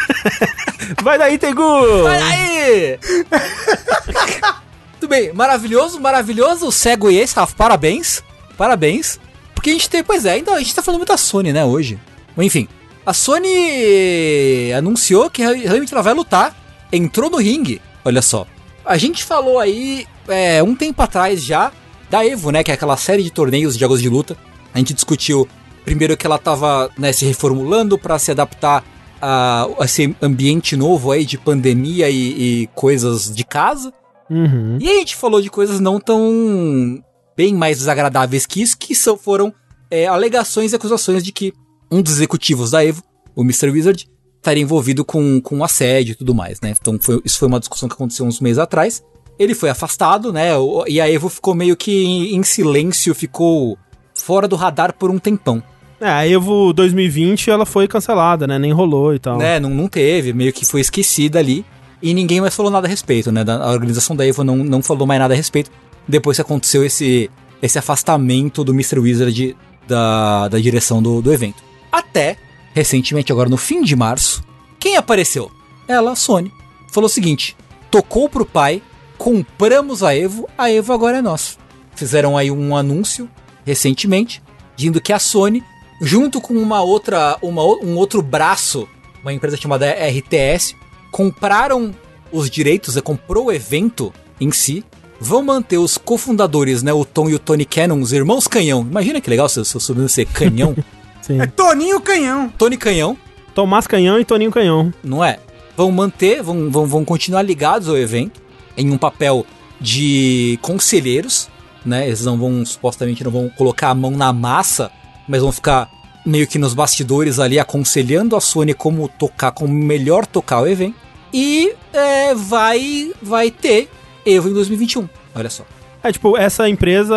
Vai daí, Tengu! Vai aí! Tudo bem, maravilhoso, maravilhoso. Cego e esse, Rafa, parabéns. Parabéns. Porque a gente tem, pois é, ainda a gente tá falando muito da Sony, né, hoje. Enfim, a Sony anunciou que realmente ela vai lutar. Entrou no ringue, olha só. A gente falou aí, é, um tempo atrás já, da Evo, né, que é aquela série de torneios de jogos de luta. A gente discutiu primeiro que ela tava né, se reformulando para se adaptar a, esse ambiente novo aí de pandemia e, e coisas de casa. Uhum. E a gente falou de coisas não tão bem mais desagradáveis que isso, que são, foram é, alegações e acusações de que um dos executivos da Evo, o Mr. Wizard, estaria envolvido com, com assédio e tudo mais, né? Então foi- isso foi uma discussão que aconteceu uns meses atrás. Ele foi afastado, né? E a Evo ficou meio que em, em silêncio, ficou fora do radar por um tempão. É, a Evo 2020 ela foi cancelada, né? Nem rolou e tal. né? Não, não teve, meio que foi esquecida ali. E ninguém mais falou nada a respeito, né? A organização da Evo não, não falou mais nada a respeito. Depois que aconteceu esse, esse afastamento do Mr. Wizard da, da direção do, do evento. Até, recentemente, agora no fim de março, quem apareceu? Ela, Sony. Falou o seguinte: tocou pro pai, compramos a Evo, a Evo agora é nossa. Fizeram aí um anúncio recentemente, dizendo que a Sony, junto com uma outra, uma, um outro braço, uma empresa chamada RTS, compraram os direitos, né, comprou o evento em si, vão manter os cofundadores, né, o Tom e o Tony Cannon, os irmãos Canhão. Imagina que legal se seu sobrenome ser Canhão. Sim. É Toninho Canhão. Tony Canhão, Tomás Canhão e Toninho Canhão. não é? Vão manter, vão, vão, vão continuar ligados ao evento em um papel de conselheiros, né? Eles não vão, supostamente, não vão colocar a mão na massa, mas vão ficar meio que nos bastidores ali aconselhando a Sony como tocar, como melhor tocar o evento. E é, vai, vai ter Evo em 2021. Olha só. É, tipo, essa empresa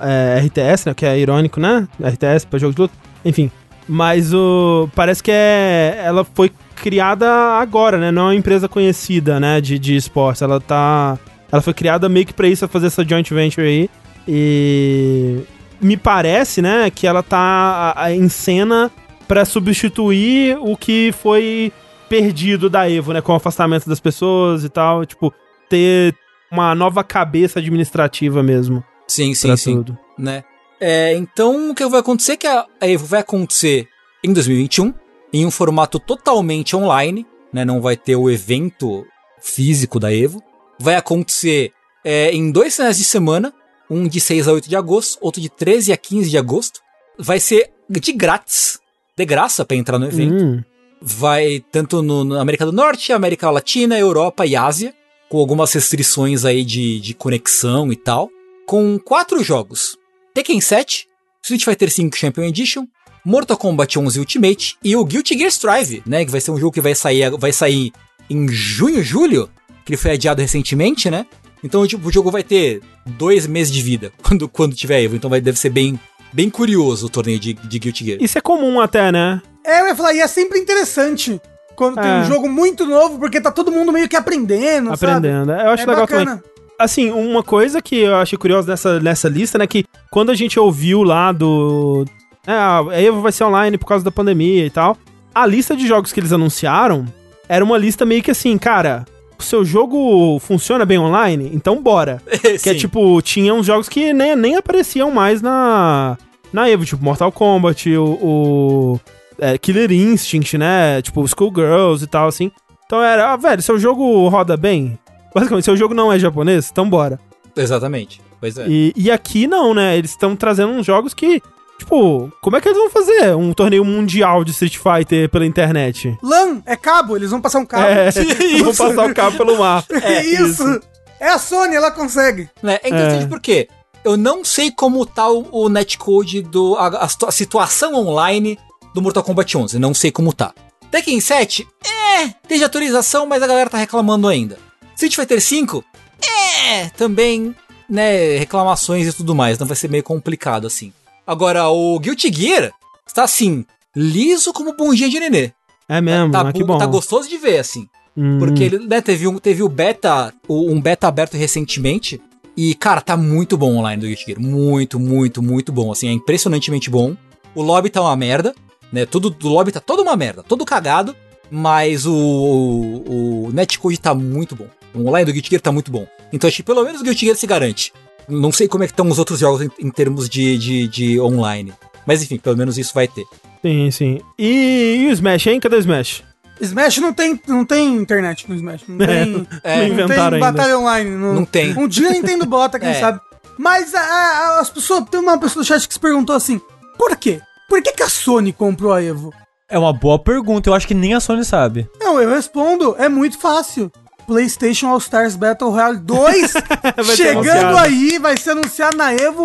é, RTS, né? Que é irônico, né? RTS pra jogos de luta. Enfim. Mas o. Parece que é. Ela foi criada agora, né? Não é uma empresa conhecida, né? De, de esportes. Ela tá. Ela foi criada meio que pra isso, pra fazer essa joint venture aí. E. Me parece, né? Que ela tá em cena pra substituir o que foi perdido da Evo, né? Com o afastamento das pessoas e tal. Tipo, ter uma nova cabeça administrativa mesmo Sim, sim, sim. tudo. né? É, então, o que vai acontecer é que a a Evo vai acontecer em 2021, em um formato totalmente online, né? Não vai ter o evento físico da Evo. Vai acontecer é, em dois finais de semana, um de 6 a 8 de agosto, outro de 13 a 15 de agosto. Vai ser de grátis, de graça para entrar no evento Hum, vai tanto no, na América do Norte, América Latina, Europa e Ásia, com algumas restrições aí de, de conexão e tal, com quatro jogos: Tekken 7, Street Fighter V Champion Edition, Mortal Kombat 11 Ultimate e o Guilty Gear Strive, né, que vai ser um jogo que vai sair, vai sair em junho, julho, que ele foi adiado recentemente, né? Então tipo, o jogo vai ter dois meses de vida quando, quando tiver Evo, então vai, deve ser bem, bem curioso o torneio de, de Guilty Gear. Isso é comum até, né? É, eu ia falar, e é sempre interessante quando tem É. um jogo muito novo, porque tá todo mundo meio que aprendendo, Aprendendo. Eu acho É legal bacana. também. Assim, uma coisa que eu achei curiosa nessa, nessa lista, né? Que quando a gente ouviu lá do. É, a Evo vai ser online por causa da pandemia e tal. A lista de jogos que eles anunciaram era uma lista meio que assim, cara. O seu jogo funciona bem online? Então bora. Que é tipo, tinha uns jogos que nem, nem apareciam mais na, na Evo, tipo Mortal Kombat, o, o é, Killer Instinct, né? Tipo, Schoolgirls e tal, assim. Então era, ah, velho, seu jogo roda bem. Basicamente, seu jogo não é japonês, então bora. Exatamente. Pois é. E, e aqui não, né? Eles estão trazendo uns jogos que, tipo, como é que eles vão fazer um torneio mundial de Street Fighter pela internet? LAN, é cabo, eles vão passar um cabo. É, vão passar o cabo pelo mar. É isso. É a Sony, ela consegue. Né? É interessante É. porque eu não sei como tá o, o netcode, do, a, a situa- a situação online do Mortal Kombat 11. Não sei como tá. Tekken 7, é, tem de atualização, mas a galera tá reclamando ainda. Street Fighter 5, é, também né, reclamações e tudo mais, não vai ser meio complicado assim. Agora, o Guilty Gear está assim, liso como bundinha de nenê. É mesmo, tá, ah, que bom. tá gostoso de ver, assim. Hum. Porque ele né, teve, um, teve o beta, um beta aberto recentemente. E, cara, tá muito bom online do Guilty Gear. Muito, muito, muito bom. Assim, é impressionantemente bom. O lobby tá uma merda, né? Tudo do lobby tá todo uma merda, todo cagado. Mas o, o, o netcode tá muito bom. O online do Guilty Gear tá muito bom. Então acho que pelo menos o Guilty Gear se garante. Não sei como é que estão os outros jogos em, em termos de, de, de online. Mas enfim, pelo menos isso vai ter. Sim, sim. E, e o Smash, hein? Cadê o Smash? Smash não tem, não tem internet no Smash. Não tem, É, não inventaram tem ainda. batalha online. Não, Não tem. Um dia a Nintendo bota, quem É. sabe. Mas a- a- as pessoas. Tem uma pessoa do chat que se perguntou assim: por quê? Por que, que a Sony comprou a Evo? É uma boa pergunta, eu acho que nem a Sony sabe. Não, eu respondo, é muito fácil. PlayStation All Stars Battle Royale 2 Vai ser chegando aí, vai ser anunciado na Evo.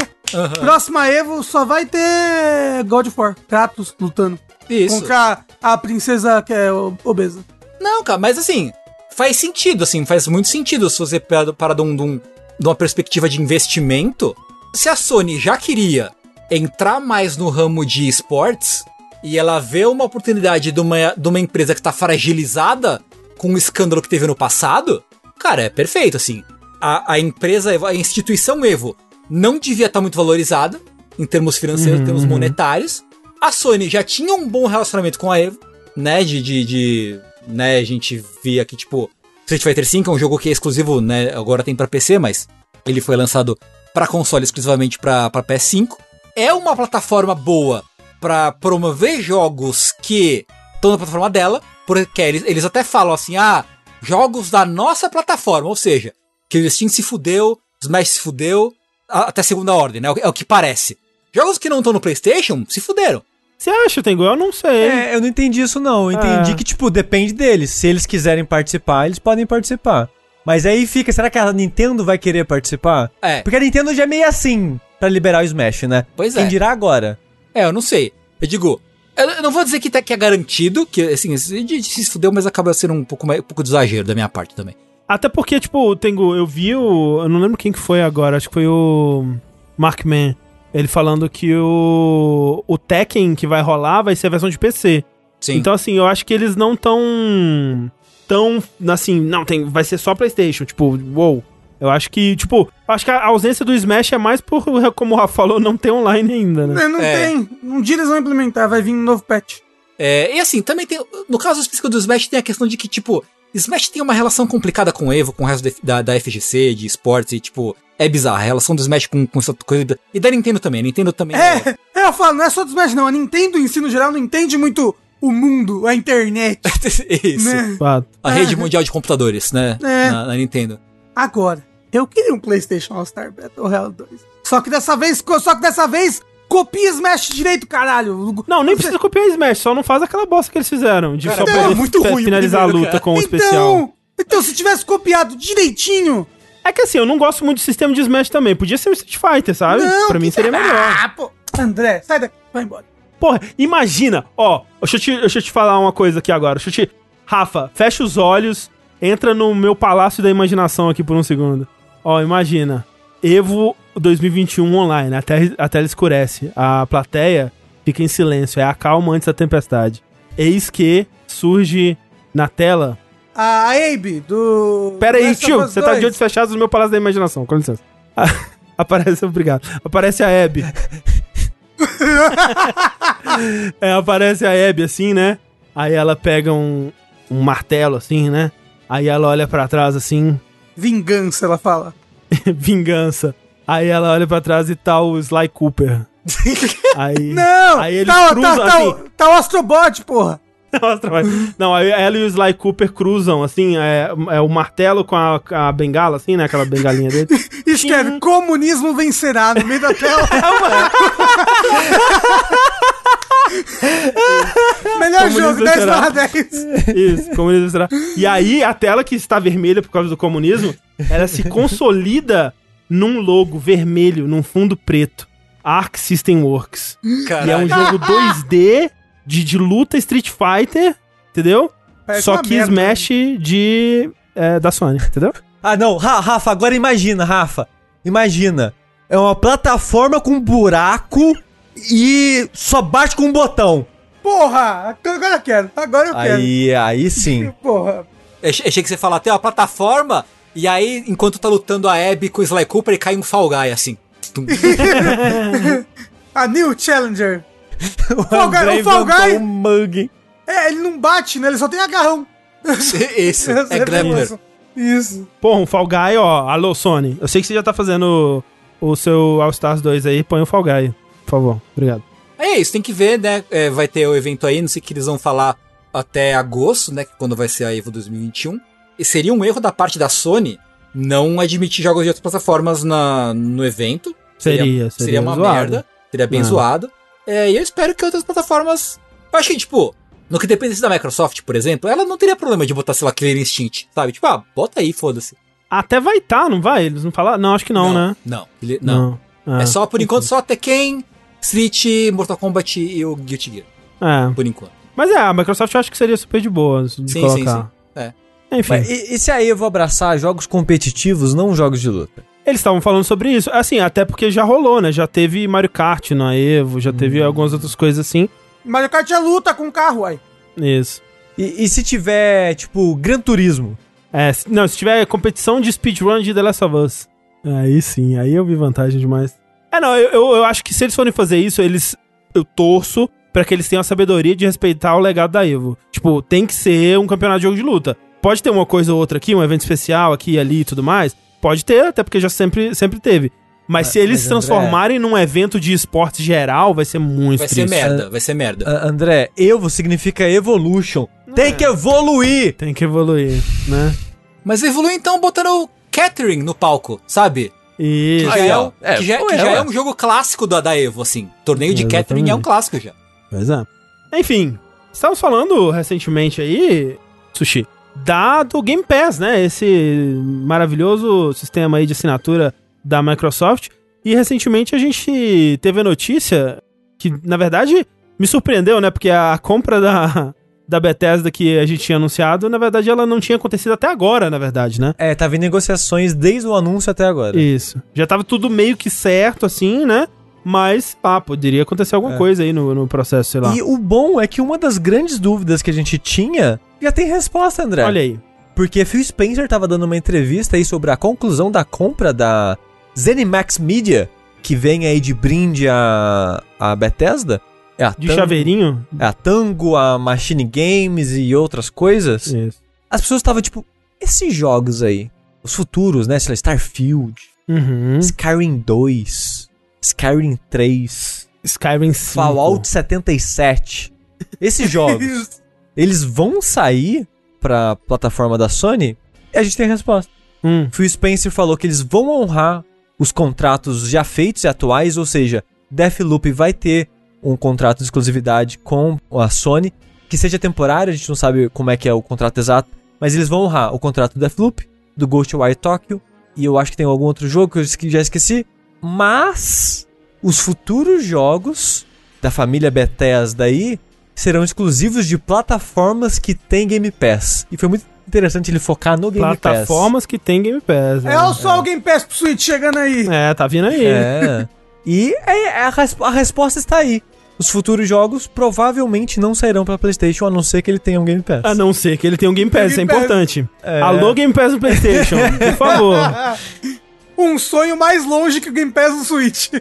Próxima Evo só vai ter God of War, Kratos lutando Isso. contra a princesa que é obesa. Não, cara, mas assim, faz sentido, assim, faz muito sentido se você para, para de, um- de um- uma perspectiva de investimento. Se a Sony já queria entrar mais no ramo de esportes e ela vê uma oportunidade de uma, de uma empresa que tá fragilizada com o escândalo que teve no passado, cara, é perfeito, assim. A, a empresa, a instituição Evo, não devia estar muito valorizada em termos financeiros, em termos monetários. A Sony já tinha um bom relacionamento com a Evo, né? De, de, de né? A gente via que, tipo, Street Fighter V é um jogo que é exclusivo, né? Agora tem pra PC, mas ele foi lançado pra console exclusivamente pra pra PS5. É uma plataforma boa pra promover jogos que estão na plataforma dela, porque eles, eles até falam assim, ah, jogos da nossa plataforma, ou seja, que o Steam se fudeu, o Smash se fudeu, a- até segunda ordem, né? É o- É que parece. Jogos que não estão no PlayStation se fuderam. Você acha, Tengu? Eu não sei. É, eu não entendi isso não. Eu entendi É. que, tipo, depende deles. Se eles quiserem participar, eles podem participar. Mas aí fica, será que a Nintendo vai querer participar? É. Porque a Nintendo já é meio assim pra liberar o Smash, né? Pois Quem é. dirá agora? É, eu não sei. Eu digo, eu não vou dizer que, tá, que é garantido, que assim, se de- se fudeu, mas acaba sendo um pouco, mais, um pouco de exagero da minha parte também. Até porque, tipo, Tengu, eu vi o. Eu não lembro quem que foi agora, acho que foi o. Markman. Ele falando que o. O Tekken que vai rolar vai ser a versão de PC. Sim. Então, assim, eu acho que eles não tão. tão. assim, não, tem, vai ser só PlayStation. Tipo, uou. Eu acho que, tipo, eu acho que a ausência do Smash é mais por, como o Rafa falou, não ter online ainda, né? Não É. tem. Um dia eles vão implementar, vai vir um novo patch. É, e assim, também tem. No caso específico do Smash, tem a questão de que, tipo, Smash tem uma relação complicada com o Evo, com o resto da, da, da FGC, de esportes, e, tipo, é bizarra. A relação do Smash com, com essa coisa. E da Nintendo também. A Nintendo também É, é, eu falo, não é só do Smash, não. A Nintendo, em si, no geral, não entende muito o mundo, a internet. Isso. né? A rede mundial de computadores, né? É. Na, na Nintendo. Agora, eu queria um PlayStation All-Star Battle Royale 2. Só que dessa vez, só que dessa vez, copia Smash direito, caralho. Não, nem precisa copiar Smash, só não faz aquela bosta que eles fizeram. De Cara, só não, poder muito fi- ruim finalizar primeiro, a luta cara. com o especial. Então, então, se tivesse copiado direitinho. É que assim, eu não gosto muito do sistema de Smash também. Podia ser um Street Fighter, sabe? Não, pra mim seria melhor. Ah, pô. André, sai daqui, vai embora. Porra, imagina, ó, deixa eu, te, deixa eu te falar uma coisa aqui agora. Deixa eu te. Rafa, fecha os olhos, entra no meu palácio da imaginação aqui por um segundo. Ó, imagina. Evo 2021 online, a tela, a tela escurece, a plateia fica em silêncio, é a calma antes da tempestade. Eis que surge na tela. A Abe, do. Pera aí, tio, você tá 2. de olhos fechados no meu palácio da imaginação, com licença. Aparece, obrigado. Aparece a Abby. é, aparece a Abby assim, né? Aí ela pega um, um martelo assim, né? Aí ela olha pra trás assim, Vingança, ela fala. vingança. Aí ela olha pra trás e tá o Sly Cooper. Aí, Não! aí eles tá, cruzam tá, tá, assim. o- tá o Astrobot, porra! Vai. Não, aí ela e o Sly Cooper cruzam, assim, é, é o martelo com a, a bengala, assim, né? Aquela bengalinha dele. Escreve, comunismo vencerá no meio da tela. Melhor jogo, 10 vencerá. barra 10. Isso, comunismo será. E aí, a tela que está vermelha por causa do comunismo, ela se consolida num logo vermelho, num fundo preto. Arc System Works. E é um jogo 2D de, de luta Street Fighter, entendeu? Parece Só que merda. Smash de. é, da Sony, entendeu? Ah, não, Ra- Rafa, agora imagina, Rafa. imagina, é uma plataforma com buraco e só bate com um botão. Porra, agora eu quero. Agora eu quero. Aí, aí sim. Porra. Eu achei que você falar, tem uma plataforma, e aí, enquanto tá lutando a Abby com o Sly Cooper, ele cai um Fall Guy, assim. A New Challenger. O Fall Guy- o Fall Guy- um mug. É, ele não bate, né? Ele só tem agarrão. Essa é a Grappler. Isso. Pô, um Fall Guy, ó. Alô, Sony. Eu sei que você já tá fazendo o, o seu All Stars 2 aí. Põe o Fall Guy, por favor. Obrigado. É isso, tem que ver, né? É, vai ter o evento aí, não sei o que eles vão falar até agosto, né? que Quando vai ser a Evo 2021. E seria um erro da parte da Sony não admitir jogos de outras plataformas na, no evento. Seria, seria uma zoado. merda. Seria bem Ah. zoado. É, e eu espero que outras plataformas. Eu acho que, tipo, no que dependesse da Microsoft, por exemplo, ela não teria problema de botar, sei lá, Killer Instinct, sabe? Tipo, ah, bota aí, foda-se. Até vai tá, não vai? Eles não falaram? Não, acho que não, né? Não, ele- não. Ah, É só, por enquanto, só Tekken, Street, Mortal Kombat e o Guilty Gear. É. Por enquanto. Mas é, a Microsoft eu acho que seria super de boa de Sim, sim, colocar. sim. É. Enfim, Mas e, e se a Evo abraçar jogos competitivos, não jogos de luta? eles estavam falando sobre isso. Assim, até porque já rolou, né? Já teve Mario Kart na Evo, já teve algumas outras coisas assim. Mario Kart é luta com carro, aí. Isso. E, e se tiver, tipo, Gran Turismo? É, se- não, se tiver competição de speedrun de The Last of Us. Aí sim, aí eu vi vantagem demais. É, não, eu, eu, eu acho que se eles forem fazer isso, eles. Eu torço pra que eles tenham a sabedoria de respeitar o legado da Evo. Tipo, tem que ser um campeonato de jogo de luta. Pode ter uma coisa ou outra aqui, um evento especial aqui e ali e tudo mais. Pode ter, até porque já sempre, sempre teve. Mas, se eles mas, se André- transformarem num evento de esporte geral, vai ser muito Vai ser triste. merda, vai ser merda. A- André, Evo significa Evolution. Tem que evoluir! Tem que evoluir, né? Mas evolui então botando Catherine no palco, sabe? Que já, Aí, é, um- É, que já, ou que é, já é um jogo clássico da, da Evo, assim. Torneio de Exatamente. Catherine é um clássico já. Pois é. Enfim, estávamos falando recentemente aí, Sushi, da, do Game Pass, né? Esse maravilhoso sistema aí de assinatura da Microsoft. E recentemente a gente teve a notícia que, na verdade, me surpreendeu, né? Porque a compra da, da Bethesda que a gente tinha anunciado, na verdade, ela não tinha acontecido até agora, na verdade, né? É, tava em negociações desde o anúncio até agora. Isso. Já tava tudo meio que certo, assim, né? Mas, ah, poderia acontecer alguma É. coisa aí no, no processo, sei lá. E o bom é que uma das grandes dúvidas que a gente tinha já tem resposta, André. Olha aí. Porque Phil Spencer tava dando uma entrevista aí sobre a conclusão da compra da ZeniMax Media, que vem aí de brinde a, a Bethesda. É a De Tango- chaveirinho? É a Tango, a Machine Games e outras coisas. Isso. As pessoas estavam tipo, esses jogos aí, os futuros, né? Sei lá, Starfield, Uhum. Skyrim 2, Skyrim 3, Skyrim 5. Fallout 77. Esses jogos, eles vão sair pra plataforma da Sony? E a gente tem a resposta. Hum. Phil Spencer falou que eles vão honrar os contratos já feitos e atuais, ou seja, Deathloop vai ter um contrato de exclusividade com a Sony, que seja temporário, a gente não sabe como é que é o contrato exato, mas eles vão honrar o contrato do Deathloop, do Ghostwire Tokyo, e eu acho que tem algum outro jogo que eu já esqueci, mas os futuros jogos da família Bethesda aí serão exclusivos de plataformas que tem Game Pass. E foi muito interessante ele focar no Game Pass. Plataformas que tem Game Pass. né? É o só o Game Pass pro Switch chegando aí. É, tá vindo aí. É. E é- é a, resp- a resposta está aí. Os futuros jogos provavelmente não sairão para PlayStation, a não ser que ele tenha um Game Pass. A não ser que ele tenha um Game Pass, isso é Game Pass. importante. É. Alô, Game Pass no PlayStation, por favor. Um sonho mais longe que o Game Pass no Switch.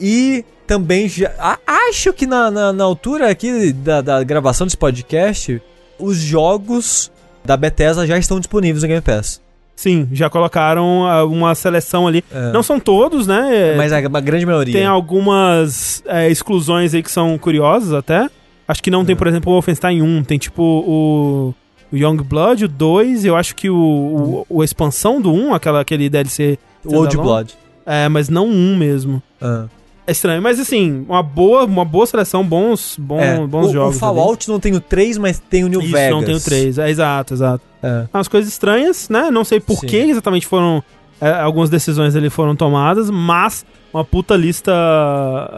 E também já. a- acho que na, na, na altura aqui da, da gravação desse podcast, os jogos da Bethesda já estão disponíveis no Game Pass. Sim, já colocaram ah, uma seleção ali. É. Não são todos, né? É, Mas a, a grande maioria. Tem algumas é, exclusões aí que são curiosas até. Acho que não É. tem, por exemplo, o Wolfenstein 1. Tem tipo o, o Young Blood, o 2. Eu acho que o, o, o expansão do 1, aquela, aquele DLC. o Old. Blood. É, mas não um mesmo. Ah. É estranho, mas assim, uma boa, uma boa seleção, bons, bom, É, bons o, jogos. O Fallout não tem o 3, mas tem o New ali. Isso, Vegas. não tem o 3. É, exato, exato. É. Umas coisas estranhas, né? Não sei por Sim. que exatamente foram. é, algumas decisões ali foram tomadas, mas uma puta lista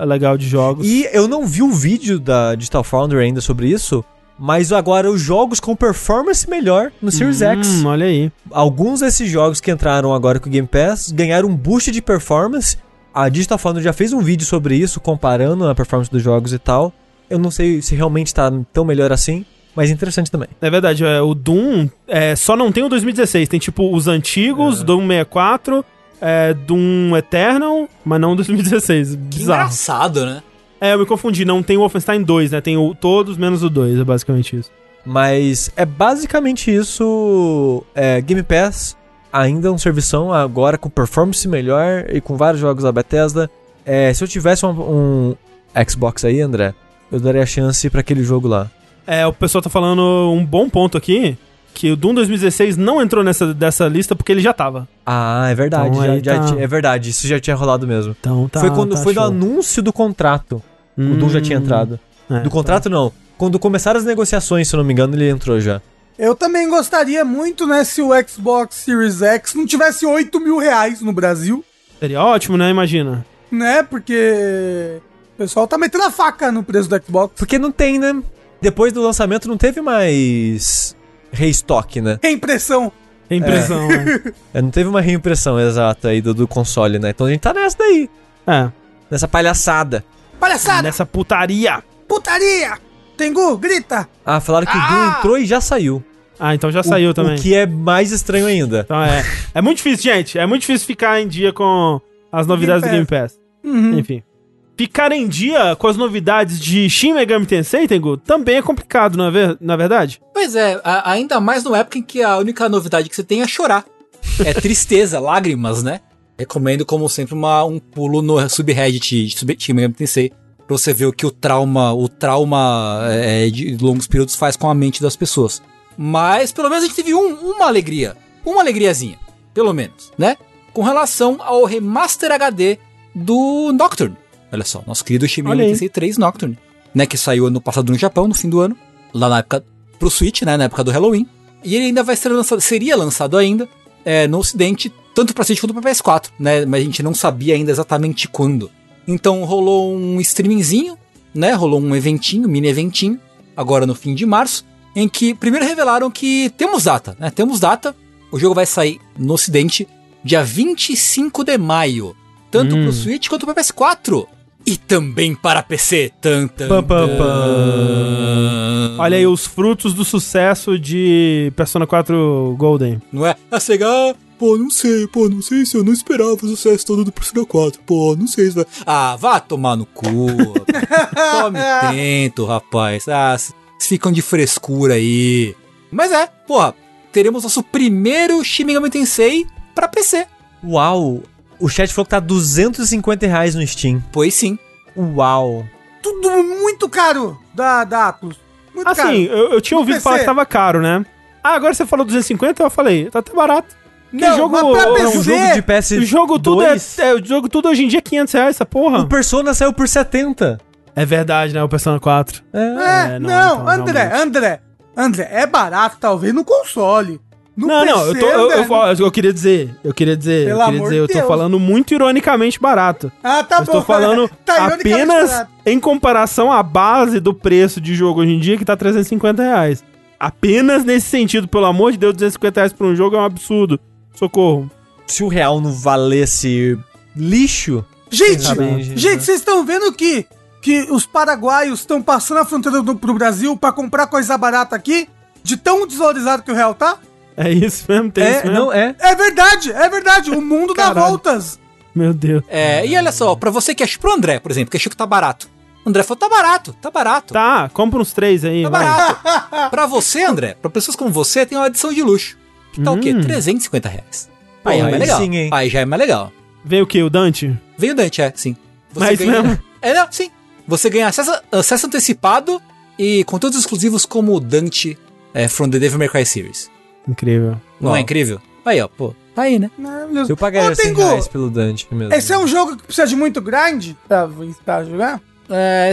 legal de jogos. E eu não vi o vídeo da Digital Foundry ainda sobre isso, mas agora os jogos com performance melhor no Series X. Hum, olha aí. Alguns desses jogos que entraram agora com o Game Pass ganharam um boost de performance. A Digital Foundry já fez um vídeo sobre isso, comparando a performance dos jogos e tal. Eu não sei se realmente tá tão melhor assim, mas interessante também. É verdade, é, o Doom é, só não tem o 2016. Tem tipo os antigos, É. Doom 64, é, Doom Eternal, mas não o 2016. Que Bizarro. engraçado, né? É, eu me confundi, não tem o Wolfenstein 2, né? Tem o, todos menos o 2, é basicamente isso. Mas é basicamente isso. É, Game Pass ainda é um servição agora com performance melhor e com vários jogos da Bethesda. É, se eu tivesse um, um Xbox aí, André, eu daria a chance pra aquele jogo lá. É, o pessoal tá falando um bom ponto aqui, que o Doom 2016 não entrou nessa dessa lista porque ele já tava. Ah, é verdade. Então já- já tá. ti- é verdade, isso já tinha rolado mesmo. Então tá. foi quando tá foi show. anúncio do contrato. O Doom já tinha Hum, entrado. é, Do contrato não. Quando começaram as negociações, se eu não me engano, ele entrou já. Eu também gostaria muito, né, se o Xbox Series X não tivesse 8 mil reais no Brasil, Seria ótimo, né? Imagina. né? Porque o pessoal tá metendo a faca no preço do Xbox. Porque não tem, né? Depois do lançamento não teve mais restock, né? Reimpressão. Tem impressão, né? É, Não teve uma reimpressão exata aí do, do console, né? Então a gente tá nessa daí. É. Nessa palhaçada. Palhaçada, Nessa putaria. putaria. Tengu, grita. Ah, falaram que o Doom entrou e já saiu. Ah, então já saiu o, também. O que é mais estranho ainda. Então é. É muito difícil, gente. É muito difícil ficar em dia com as novidades Game do Game Pass. Uhum. Enfim. Ficar em dia com as novidades de Shin Megami Tensei, Tengu, também é complicado, não é ver- na verdade? Pois é, a- ainda mais numa época em que a única novidade que você tem é chorar. É tristeza, lágrimas, né? Recomendo, como sempre, uma, um pulo no subreddit de Shin Megami Tensei pra você ver o que o trauma, o trauma é, de longos períodos faz com a mente das pessoas. Mas pelo menos a gente teve um- uma alegria, uma alegriazinha, pelo menos, né? Com relação ao remaster HD do Nocturne. Olha só, nosso querido Shin Olha Megami aí. Tensei 3 Nocturne, né? Que saiu ano passado no Japão, no fim do ano, lá na época pro Switch, né, na época do Halloween. E ele ainda vai ser lançado, seria lançado ainda é, no ocidente, tanto para Switch quanto para PS4, né, mas a gente não sabia ainda exatamente quando. Então rolou um streamingzinho, né, rolou um eventinho, mini eventinho, agora no fim de março, em que primeiro revelaram que temos data, né, temos data, o jogo vai sair no ocidente dia 25 de maio, tanto Hum. pro Switch quanto para PS4. E também para PC. Tan, tan, Pam, pam, tan. Olha aí os frutos do sucesso de Persona 4 Golden. Não é? A SEGA, ah, pô, não sei, pô, não sei se eu não esperava o sucesso todo do Persona 4, pô, não sei se vai... Ah, vá tomar no cu, tome tento, rapaz, ah, vocês ficam de frescura aí. Mas é, porra, teremos nosso primeiro Shin Megami Tensei pra PC. Uau! O chat falou que tá 250 reais no Steam. Pois sim. Uau! Tudo muito caro da, da Atlus. Muito caro. Assim, eu, eu tinha No ouvido PC. falar que tava caro, né? Ah, agora você falou 250, eu falei, tá até barato. Não, jogo- mas pra é um É um PC, jogo de PS O jogo tudo é, 2. é, O jogo tudo hoje em dia é 500 reais, essa porra. O Persona saiu por 70. É verdade, né? O Persona 4. É. É, É, não, não, então, André, realmente. André, André, é barato talvez no console. No não, não, eu, tô, eu, eu, eu queria dizer, eu queria dizer, Pelo eu queria dizer, eu tô Deus. falando muito ironicamente barato. Ah, tá eu bom. estou falando Tá ironicamente apenas barato. em comparação à base do preço de jogo hoje em dia, que tá 350 reais. Apenas nesse sentido, pelo amor de Deus, 250 reais por um jogo é um absurdo. Socorro. Se o real não valesse lixo. Gente, Sabe, gente, gente, vocês estão vendo que, que os paraguaios estão passando a fronteira do, pro Brasil pra comprar coisa barata aqui? De tão desvalorizado que o real tá? É isso mesmo, tem É, isso mesmo. não é. É verdade, é verdade. O mundo dá voltas. Meu Deus. É, e olha só, pra você que achou, pro André, por exemplo, que achou que tá barato. O André falou, tá barato, tá barato. Tá, compra uns três aí, Tá vai. barato. pra você, André, pra pessoas como você, tem uma edição de luxo. Que tá o quê? Hum. 350 reais. Aí é mais legal. sim, hein? Aí já é mais legal. Veio o que, o Dante? Veio o Dante, é, sim. Mas mesmo? É, não, sim. Você ganha acesso, acesso antecipado e conteúdos exclusivos como o Dante é, from the Devil May Cry Series. Incrível. Não Uau. é incrível? Aí, ó, pô. Tá aí, né? Maravilhoso. Eu pagaria Ô, 100 Tengu, reais pelo Dante mesmo. Esse é um jogo que precisa de muito grind pra, pra jogar? É,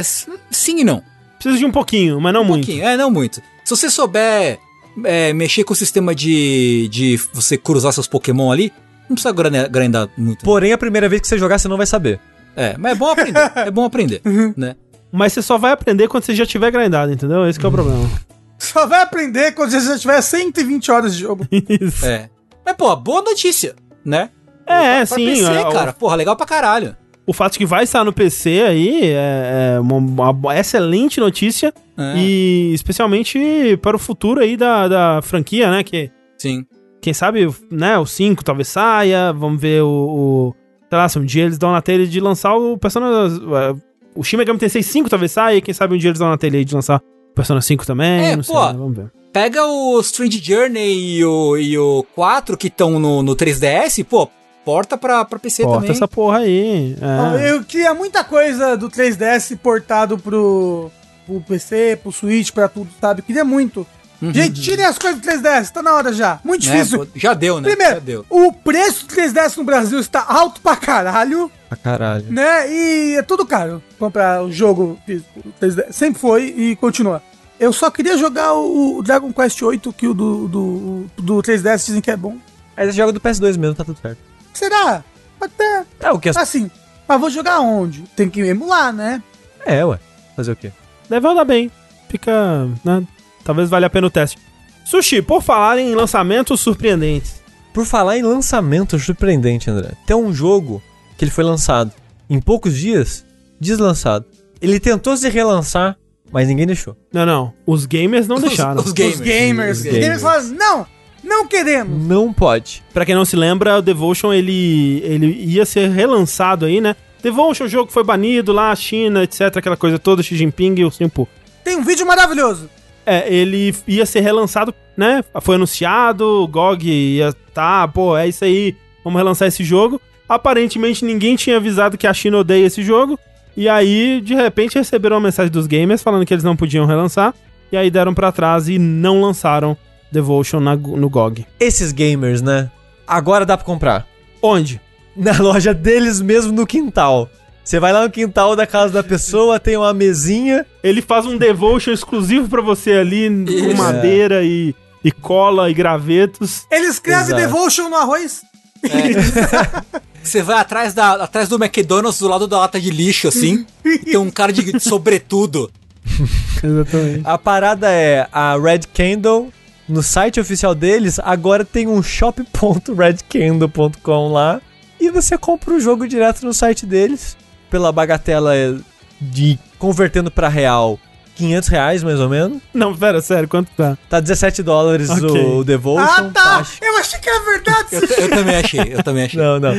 sim e não. Precisa de um pouquinho, mas não Um muito. pouquinho, é, não muito. Se você souber é, mexer com o sistema de, de você cruzar seus Pokémon ali, não precisa grindar muito. Porém, a primeira vez que você jogar, você não vai saber. É, mas é bom aprender. é bom aprender, né? Mas você só vai aprender quando você já tiver grindado, entendeu? Esse que é o problema. Só vai aprender quando você já tiver 120 horas de jogo. Isso. É. Mas, pô, boa notícia, né? É, Pra sim. PC, é, o- cara. Porra, legal pra caralho. O, fato de que vai estar no PC aí é, é uma, uma excelente notícia. É, E especialmente para o futuro aí da, da franquia, né? Que Sim. quem sabe, né, o 5 talvez saia. Vamos ver o. o sei lá, se um dia eles dão na telha de lançar o Persona. é, O Shin Megami Tensei 5 talvez saia. E quem sabe um dia eles dão na telha de lançar o Persona 5 também. É, não pô. sei, né, vamos ver. Pega o Strange Journey e o, e o 4 que estão no, no 3DS, pô, porta pra, pra PC Porta também. essa porra aí. É. Eu queria muita coisa do 3DS portado pro, pro PC, pro Switch, pra tudo, sabe? Queria muito. Uhum. Gente, tirem as coisas do 3DS, tá na hora já. Muito Né, difícil. já deu, né? Já Primeiro, deu. o preço do 3DS no Brasil está alto pra caralho, Pra caralho. né? E é tudo caro comprar o jogo físico do 3DS. Sempre foi e continua. Eu só queria jogar o, o Dragon Quest 8, que o do, do, do 3DS dizem que é bom. Aí você joga do PS2 mesmo, tá tudo certo. Será? Até É o que as... assim. Mas vou jogar onde? Tem que emular, né? É, ué. Fazer o quê? Deve andar bem. Fica. Né, talvez valha a pena o teste. Sushi, por falar em lançamentos surpreendentes. Por falar em lançamento surpreendente, André. Tem um jogo que ele foi lançado em poucos dias, deslançado. Ele tentou se relançar, mas ninguém deixou. Não, não. Os gamers não deixaram. Os, os gamers. Os gamers. Os Os gamers falaram, não, não queremos. Não pode. Pra quem não se lembra, o Devotion ele, ele ia ser relançado aí, né? Devotion, o jogo foi banido lá, China, etc, aquela coisa toda, Xi Jinping e o Simpu. Tem um vídeo maravilhoso. É, ele ia ser relançado, né? Foi anunciado, o GOG ia tá, pô, é isso aí, vamos relançar esse jogo. Aparentemente ninguém tinha avisado que a China odeia esse jogo. E aí, de repente, receberam uma mensagem dos gamers falando que eles não podiam relançar. E aí deram pra trás e não lançaram Devotion na- no GOG. Esses gamers, né? Agora dá pra comprar. Onde? Na loja deles mesmo no quintal. Você vai lá no quintal da casa da pessoa, tem uma mesinha. Ele faz um devotion exclusivo pra você ali, com Isso. madeira e, e cola e gravetos. Ele escreve Exato. Devotion no arroz. Você vai atrás, da, atrás do McDonald's do lado da lata de lixo, assim. e tem um cara de sobretudo. Exatamente. A parada é a Red Candle. No site oficial deles, agora tem um shop.redcandle.com lá. E você compra o jogo direto no site deles. Pela bagatela de convertendo pra real 500 reais mais ou menos. Não, pera, sério, quanto tá? Tá 17 dólares Ok. o Devotion. ah, tá. Acho- Eu achei que era verdade. Eu, eu também achei, eu também achei. Não, não.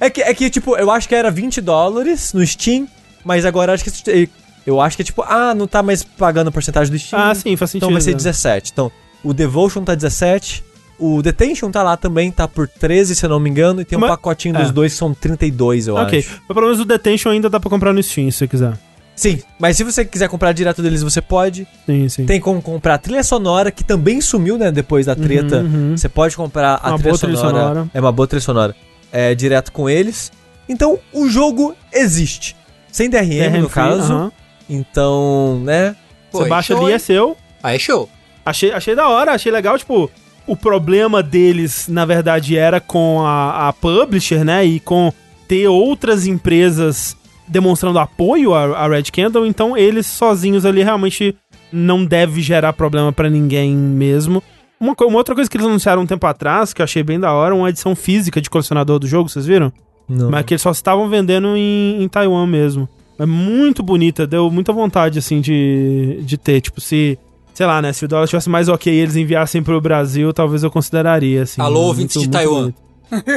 É que, é que, tipo, eu acho que era 20 dólares no Steam, mas agora acho que. Eu acho que é tipo, ah, não tá mais pagando a porcentagem do Steam. Ah, sim, faz sentido. Então vai ser 17. Então, o Devotion tá 17. O Detention tá lá também, tá por 13, se eu não me engano. E tem um Mas- pacotinho é. dos dois que são 32, eu Ok, acho. mas pelo menos o Detention ainda dá pra comprar no Steam, se você quiser. Sim, mas se você quiser comprar direto deles, você pode. Sim, sim. Tem como comprar a trilha sonora, que também sumiu, né, depois da treta. uhum. Você pode comprar a Uma trilha, boa trilha sonora. sonora. É uma boa trilha sonora. É direto com eles. Então, o jogo existe. Sem DRM, DRM no free, caso. aham. Então, né? Pô, Você aí baixa show, ali, é seu. Aí é show. Achei, achei da hora, achei legal, tipo, o problema deles, na verdade, era com a, a publisher, né? E com ter outras empresas demonstrando apoio à, à Red Candle, então eles sozinhos ali realmente não deve gerar problema pra ninguém mesmo. Uma, uma outra coisa que eles anunciaram um tempo atrás, que eu achei bem da hora, uma edição física de colecionador do jogo, vocês viram? Não. Mas que eles só estavam vendendo em, em Taiwan mesmo. É muito bonita, deu muita vontade, assim, de, de ter. Tipo, se, sei lá, né? Se o dólar estivesse mais ok e eles enviassem pro Brasil, talvez eu consideraria, assim. Alô, Muito- ouvintes de muito Taiwan.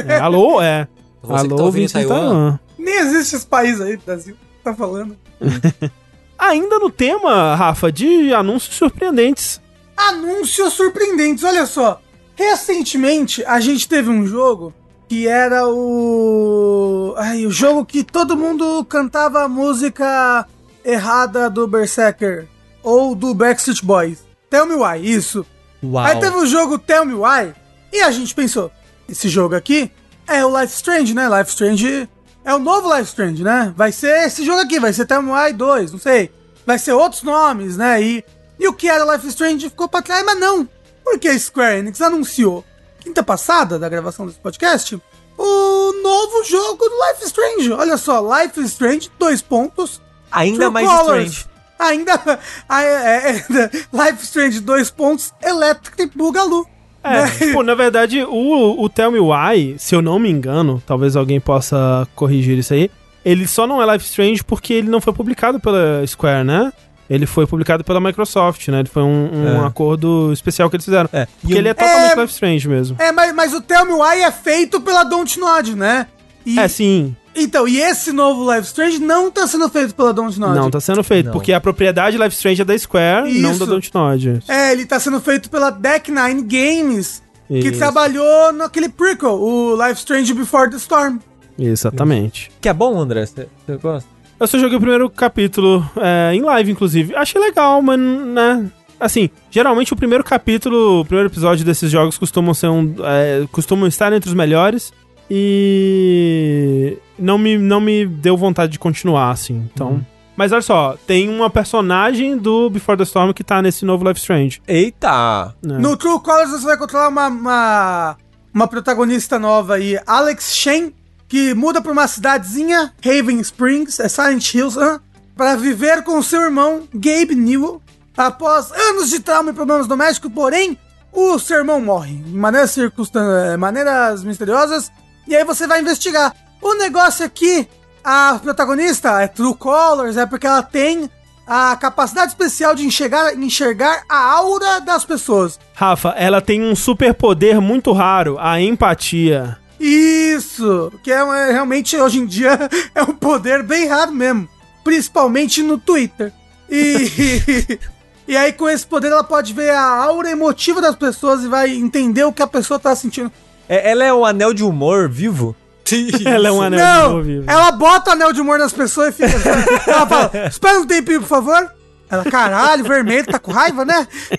É, alô, é. Você que alô, tá ouvintes de Taiwan. Taiwan. Nem existe esse país aí, Brasil. Tá falando. Ainda no tema, Rafa, de anúncios surpreendentes. Anúncios surpreendentes, olha só. Recentemente, a gente teve um jogo que era o. Ai, o jogo que todo mundo cantava a música errada do Berserker ou do Backstreet Boys. Tell Me Why, isso. Uau. Aí teve o jogo Tell Me Why e a gente pensou: esse jogo aqui é o Life Strange, né? Life Strange é o novo Life Strange, né? Vai ser esse jogo aqui, vai ser Tell Me Why 2, não sei. Vai ser outros nomes, né? E, e o que era Life Strange ficou pra trás, mas não. Porque a Square Enix anunciou, quinta passada da gravação desse podcast, o novo jogo do Life Strange. Olha só, Life Strange, dois pontos. Ainda True mais Colors. strange. Ainda a- é, é, Life Strange 2 pontos, Electric Boogaloo. É, Né? tipo, na verdade, o, o Tell Me Why, se eu não me engano, talvez alguém possa corrigir isso aí, ele só não é Life Strange porque ele não foi publicado pela Square, né? Ele foi publicado pela Microsoft, né? Ele foi um, um É. acordo especial que eles fizeram. É. Porque E ele é totalmente É- Life Strange mesmo. É, mas, mas o Tell Me Why é feito pela Dontnod, né? E, É, sim. Então, e esse novo Life Strange não tá sendo feito pela Dontnod. Não, tá sendo feito. Não. Porque a propriedade Life Strange é da Square, não Isso. da Dontnod. É, ele tá sendo feito pela Deck Nine Games, que Isso. trabalhou naquele prequel, o Life Strange Before the Storm. Exatamente. Que é bom, André? Você você gosta? Eu só joguei o primeiro capítulo é, em live, inclusive. Achei legal, mas, né... Assim, geralmente o primeiro capítulo, o primeiro episódio desses jogos costumam ser um... é, costumam estar entre os melhores. E... Não me, não me deu vontade de continuar, assim. Então... Mas olha só, tem uma personagem do Before the Storm que tá nesse novo Life Strange. Eita! né? No True Colors você vai controlar uma, uma, uma protagonista nova aí, Alex Shen, que muda pra uma cidadezinha, Haven Springs, é Silent Hills, hã? para viver com seu irmão, Gabe Newell. Após anos de trauma e problemas domésticos, porém, o seu irmão morre de maneiras, circunstan- eh, maneiras misteriosas. E aí você vai investigar. O negócio aqui, a protagonista é True Colors, é porque ela tem a capacidade especial de enxergar, enxergar a aura das pessoas. Rafa, ela tem um superpoder muito raro, a empatia. Isso! Que é, é, realmente hoje em dia é um poder bem raro mesmo. Principalmente no Twitter. E, e aí, com esse poder, ela pode ver a aura emotiva das pessoas e vai entender o que a pessoa tá sentindo. É- ela é o anel de humor vivo? Ela é um anel de Não! humor vivo. Ela bota o anel de humor nas pessoas e fica. ela fala: Espera um tempinho, por favor. Ela, caralho, vermelho, tá com raiva, né?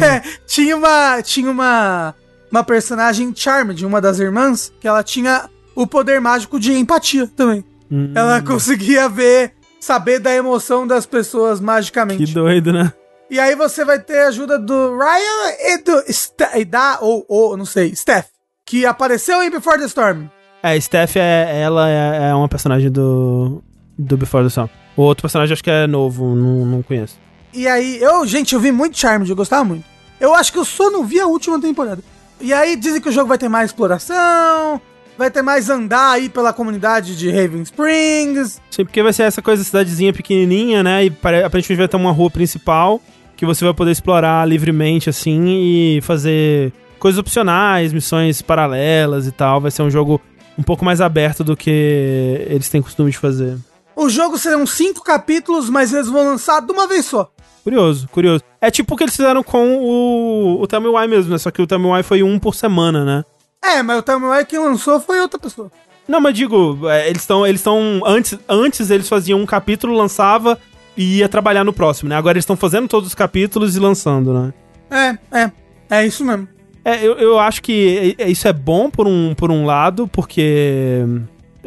É, tinha uma. Tinha uma. Uma personagem Charmed, uma das irmãs, que ela tinha o poder mágico de empatia também. Hum, Ela conseguia ver, saber da emoção das pessoas magicamente. que doido, né? E aí você vai ter a ajuda do Ryan e, do Ste- e da, ou, ou, não sei, Steph, que apareceu em Before the Storm. É, Steph, é, ela é, é uma personagem do, do Before the Storm. O outro personagem acho que é novo, não, não conheço. E aí, eu, gente, eu vi muito Charmed, eu gostava muito. Eu acho que eu só não vi a última temporada. E aí dizem que o jogo vai ter mais exploração, vai ter mais andar aí pela comunidade de Raven Springs. Sim, porque vai ser essa coisa, cidadezinha pequenininha, né? E pare- aparentemente vai ter uma rua principal que você vai poder explorar livremente, assim, e fazer coisas opcionais, missões paralelas e tal. Vai ser um jogo um pouco mais aberto do que eles têm costume de fazer. O jogo serão cinco capítulos, mas eles vão lançar de uma vez só. Curioso, curioso. É tipo o que eles fizeram com o, o Tell Me Why mesmo, né? Só que o Tell Me Why foi um por semana, né? É, mas o Time quem lançou foi outra pessoa. Não, mas digo, é, eles estão. Eles estão. Antes, antes eles faziam um capítulo, lançava e ia trabalhar no próximo, né? Agora eles estão fazendo todos os capítulos e lançando, né? É, é. É isso mesmo. É, eu, eu acho que é- isso é bom por um, por um lado, porque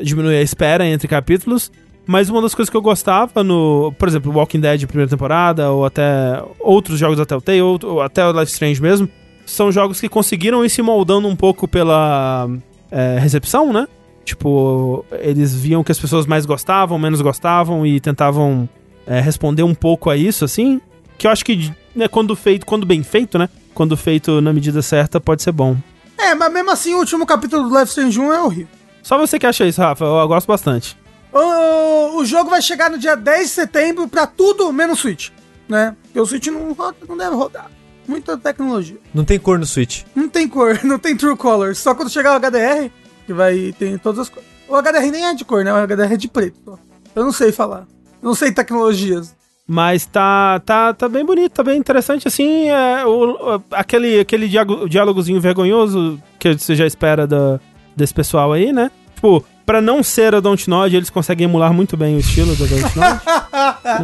diminui a espera entre capítulos. Mas uma das coisas que eu gostava no, por exemplo, Walking Dead primeira temporada, ou até outros jogos da Telltale, ou, ou até o Life Strange mesmo, são jogos que conseguiram ir se moldando um pouco pela é, recepção, né? Tipo, eles viam que as pessoas mais gostavam, menos gostavam e tentavam é, responder um pouco a isso, assim. Que eu acho que, né, quando feito, quando bem feito, né? Quando feito na medida certa, pode ser bom. É, mas mesmo assim o último capítulo do Life Strange 1 é horrível. Só você que acha isso, Rafa. Eu, eu gosto bastante. O, o jogo vai chegar no dia 10 de setembro pra tudo menos Switch, né? Porque o Switch não, roda, não deve rodar. Muita tecnologia. Não tem cor no Switch. Não tem cor, não tem True Colors. Só quando chegar o HDR, que vai ter todas as cores. O HDR nem é de cor, né? O HDR é de preto. só. Eu não sei falar. Não sei tecnologias. Mas tá, tá, tá bem bonito, tá bem interessante, assim. É, o, aquele aquele diálogo- diálogozinho vergonhoso que você já espera da, desse pessoal aí, né? Tipo, pra não ser a Dontnod, eles conseguem emular muito bem o estilo da Dontnod.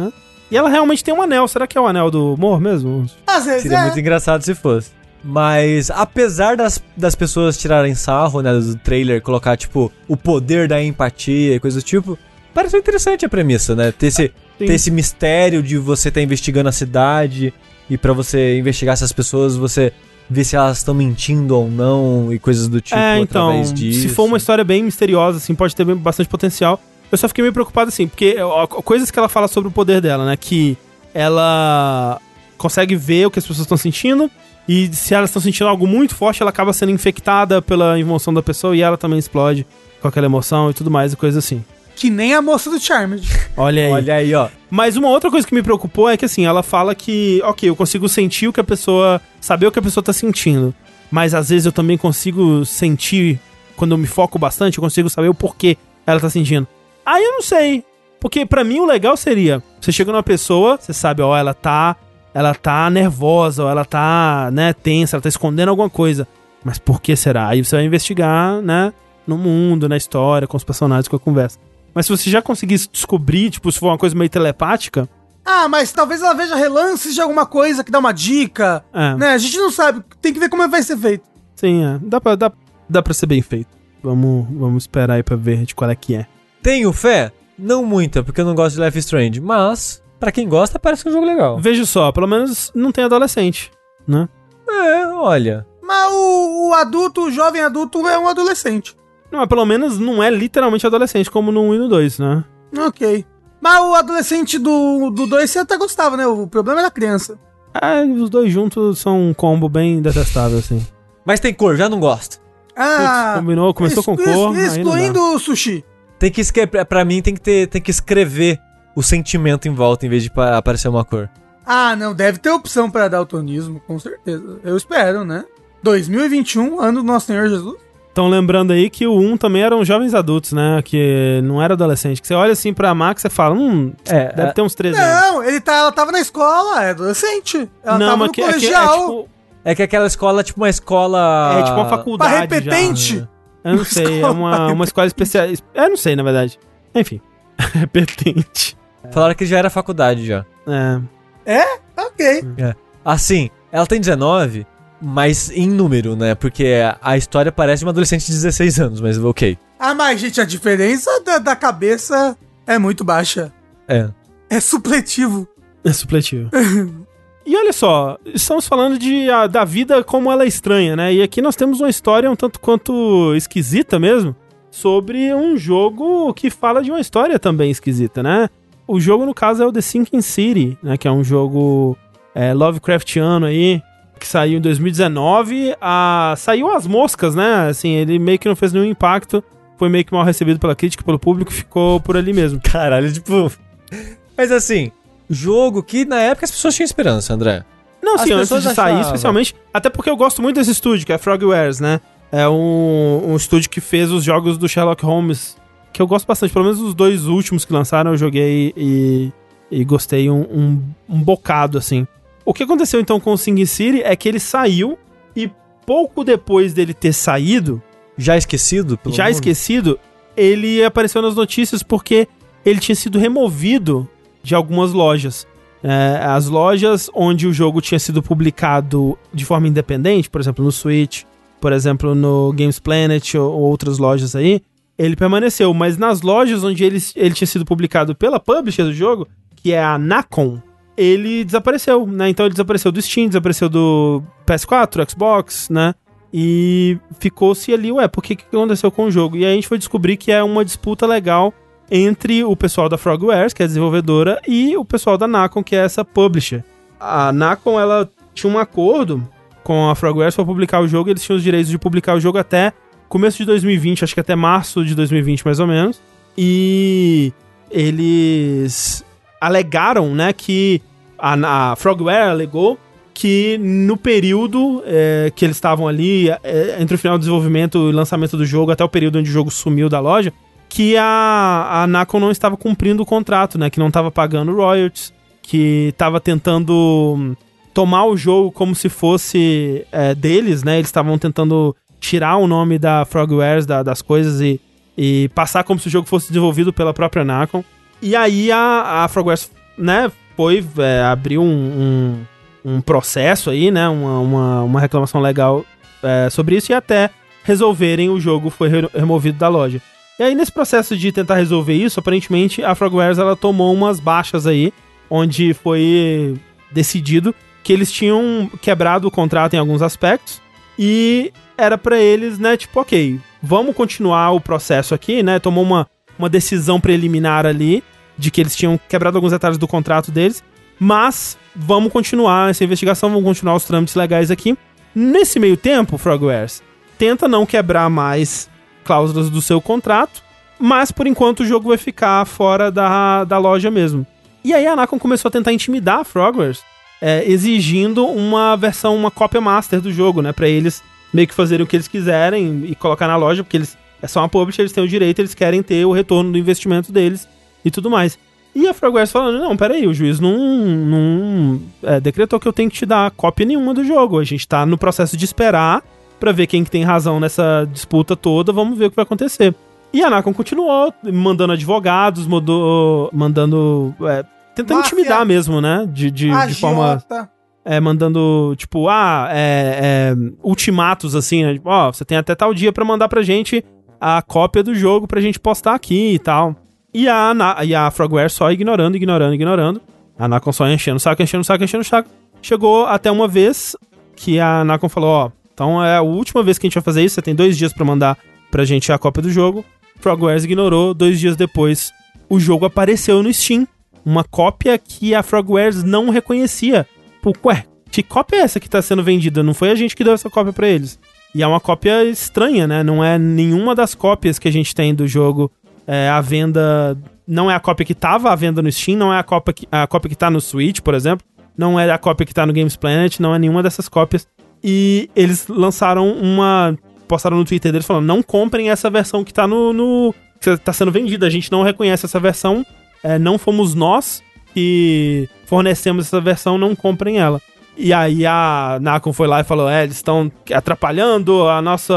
né? E ela realmente tem um anel. Será que é o anel do humor mesmo? Às vezes Seria é. muito engraçado se fosse. Mas, apesar das, das pessoas tirarem sarro, né, do trailer, colocar, tipo, o poder da empatia e coisa do tipo, parece interessante a premissa, né? Ter esse, Sim. ter esse mistério de você estar investigando a cidade e pra você investigar essas pessoas, você ver se elas estão mentindo ou não e coisas do tipo é, então, se for uma história bem misteriosa, assim, pode ter bastante potencial. Eu só fiquei meio preocupado assim, porque ó, coisas que ela fala sobre o poder dela, né? Que ela consegue ver o que as pessoas estão sentindo. E se elas estão sentindo algo muito forte, ela acaba sendo infectada pela emoção da pessoa e ela também explode com aquela emoção e tudo mais e coisa assim. Que nem a moça do Charmed. Olha aí. Olha aí, ó. Mas uma outra coisa que me preocupou é que assim, ela fala que, ok, eu consigo sentir o que a pessoa. saber o que a pessoa tá sentindo. Mas às vezes eu também consigo sentir, quando eu me foco bastante, eu consigo saber o porquê ela tá sentindo. Aí eu não sei. Porque pra mim o legal seria, você chega numa pessoa, você sabe, ó, ela tá. Ela tá nervosa, ou ela tá, né, tensa, ela tá escondendo alguma coisa. Mas por que será? Aí você vai investigar, né, no mundo, na história, com os personagens, com a conversa. Mas se você já conseguisse descobrir, tipo, se for uma coisa meio telepática, Ah, mas talvez ela veja relances de alguma coisa que dá uma dica. É. Né? A gente não sabe. Tem que ver como vai ser feito. sim, é, dá, pra, dá, dá pra ser bem feito. Vamos, vamos esperar aí pra ver de qual é que é. Tenho fé? Não muita, porque eu não gosto de Life Strange. Mas, pra quem gosta, parece um jogo legal. Veja só, pelo menos não tem adolescente, né? É, olha. Mas o, o adulto, o jovem adulto, é um adolescente. Não, mas pelo menos não é literalmente adolescente, como no 1 e no 2, né? Ok. Mas o adolescente do 2 do dois você até gostava, né? O problema era a criança. É, os dois juntos são um combo bem detestável, assim. Mas tem cor, já não gosto. Ah, combinou, começou com exclu- cor, não Excluindo o sushi. Tem que escrever, pra mim tem que ter, tem que escrever o sentimento em volta em vez de pa- aparecer uma cor. Ah, não, deve ter opção pra daltonismo, com certeza. Eu espero, né? 2021, ano do Nosso Senhor Jesus. Estão lembrando aí que o 1 também eram jovens adultos, né? Que não era adolescente. Que você olha assim pra Max e fala, hum, É, deve é. ter uns 13 anos. Não, ele tá, ela tava na escola, é adolescente. Ela não, tava mas no que, é, que- é colegial. tipo, É que aquela escola é tipo uma escola. é tipo uma faculdade. Pra repetente? já, né? Eu não sei, é uma, uma escola especial. Eu não sei, na verdade. Enfim. Repetente. Falaram que já era faculdade já. É. Ok. Assim, ela tem 19, mas em número, né? Porque a história parece de uma adolescente de 16 anos, mas ok. Ah, mas, gente, a diferença da, da cabeça é muito baixa. É. É supletivo. É supletivo. e olha só, estamos falando de, a- da vida como ela é estranha, né? E aqui nós temos uma história um tanto quanto esquisita mesmo, sobre um jogo que fala de uma história também esquisita, né? O jogo, no caso, é o The Sinking City, né? Que é um jogo é, Lovecraftiano aí, que saiu em 2019. A... Saiu às moscas, né? Assim, ele meio que não fez nenhum impacto. Foi meio que mal recebido pela crítica, pelo público, ficou por ali mesmo. Caralho, tipo. Mas assim, jogo que na época as pessoas tinham esperança, André. Não, As sim, antes de sair, achavam. especialmente. Até porque eu gosto muito desse estúdio, que é Frogwares, né? É um, um estúdio que fez os jogos do Sherlock Holmes, que eu gosto bastante. Pelo menos os dois últimos que lançaram eu joguei e, e gostei um, um, um bocado, assim. O que aconteceu então com o Sing City é que ele saiu e pouco depois dele ter saído, Já esquecido? já mundo? esquecido, ele apareceu nas notícias porque ele tinha sido removido de algumas lojas. É, as lojas onde o jogo tinha sido publicado de forma independente, por exemplo, no Switch, por exemplo, no Games Planet ou, ou outras lojas aí, ele permaneceu. Mas nas lojas onde ele, ele tinha sido publicado pela publisher do jogo, que é a Nacon, ele desapareceu, né? Então ele desapareceu do Steam, desapareceu do PS4, Xbox, né? E ficou-se ali, ué, por que, que aconteceu com o jogo? E aí a gente foi descobrir que é uma disputa legal entre o pessoal da Frogwares, que é a desenvolvedora, e o pessoal da Nacon, que é essa publisher. A Nacon, ela tinha um acordo com a Frogwares para publicar o jogo, eles tinham os direitos de publicar o jogo até começo de 2020, acho que até março de 2020 mais ou menos. E eles alegaram, né, que a, a Frogware alegou que no período é, que eles estavam ali, é, entre o final do desenvolvimento e lançamento do jogo, até o período onde o jogo sumiu da loja, que a, a Nacon não estava cumprindo o contrato, né? Que não estava pagando royalties, que estava tentando hum, tomar o jogo como se fosse é, deles, né? Eles estavam tentando tirar o nome da Frogwares da, das coisas e, e passar como se o jogo fosse desenvolvido pela própria Nacon. E aí a, a né, foi, é, abriu um, um, um processo aí, né, uma, uma, uma reclamação legal é, sobre isso e até resolverem o jogo foi re- removido da loja. E aí nesse processo de tentar resolver isso, aparentemente a Frogwares ela tomou umas baixas aí, onde foi decidido que eles tinham quebrado o contrato em alguns aspectos e era pra eles, né, tipo, ok, vamos continuar o processo aqui, né? Tomou uma uma decisão preliminar ali de que eles tinham quebrado alguns detalhes do contrato deles, mas vamos continuar essa investigação, vamos continuar os trâmites legais aqui. Nesse meio tempo, Frogwares tenta não quebrar mais cláusulas do seu contrato, mas por enquanto o jogo vai ficar fora da, da loja mesmo. E aí a Nacon começou a tentar intimidar a Frogwares, é, exigindo uma versão, uma cópia master do jogo, né, para eles meio que fazerem o que eles quiserem e colocar na loja, porque eles é só uma publisher, eles têm o direito, eles querem ter o retorno do investimento deles e tudo mais. E a Frogwares falando, não, peraí, o juiz não, não é, decretou que eu tenho que te dar cópia nenhuma do jogo. A gente tá no processo de esperar para ver quem que tem razão nessa disputa toda, vamos ver o que vai acontecer. E a Nacon continuou mandando advogados, mandou, mandando... É, tentando Máfia. intimidar mesmo, né? De, de, de forma... É, mandando, tipo, ah, é, é, ultimatos, assim, né? Tipo, ó, você tem até tal dia pra mandar pra gente a cópia do jogo pra gente postar aqui e tal. E a, Na- e a Frogware só ignorando, ignorando, ignorando. A Nacon só enchendo o saco, enchendo o saco, enchendo o saco. Chegou até uma vez que a Nacon falou, ó, então é a última vez que a gente vai fazer isso, você tem dois dias pra mandar pra gente a cópia do jogo. Frogwares ignorou, dois dias depois o jogo apareceu no Steam. Uma cópia que a Frogwares não reconhecia. Pô, ué, que cópia é essa que tá sendo vendida? Não foi a gente que deu essa cópia pra eles. E é uma cópia estranha, né? Não é nenhuma das cópias que a gente tem do jogo é, à venda. Não é a cópia que tava à venda no Steam, não é a cópia que, a cópia que tá no Switch, por exemplo. Não é a cópia que tá no Games Planet, não é nenhuma dessas cópias. E eles lançaram uma. Postaram no Twitter deles falando: não comprem essa versão que tá no. no que tá sendo vendida. A gente não reconhece essa versão. É, não fomos nós que fornecemos essa versão, não comprem ela. E aí a Nacon foi lá e falou: é, eles estão atrapalhando a nossa.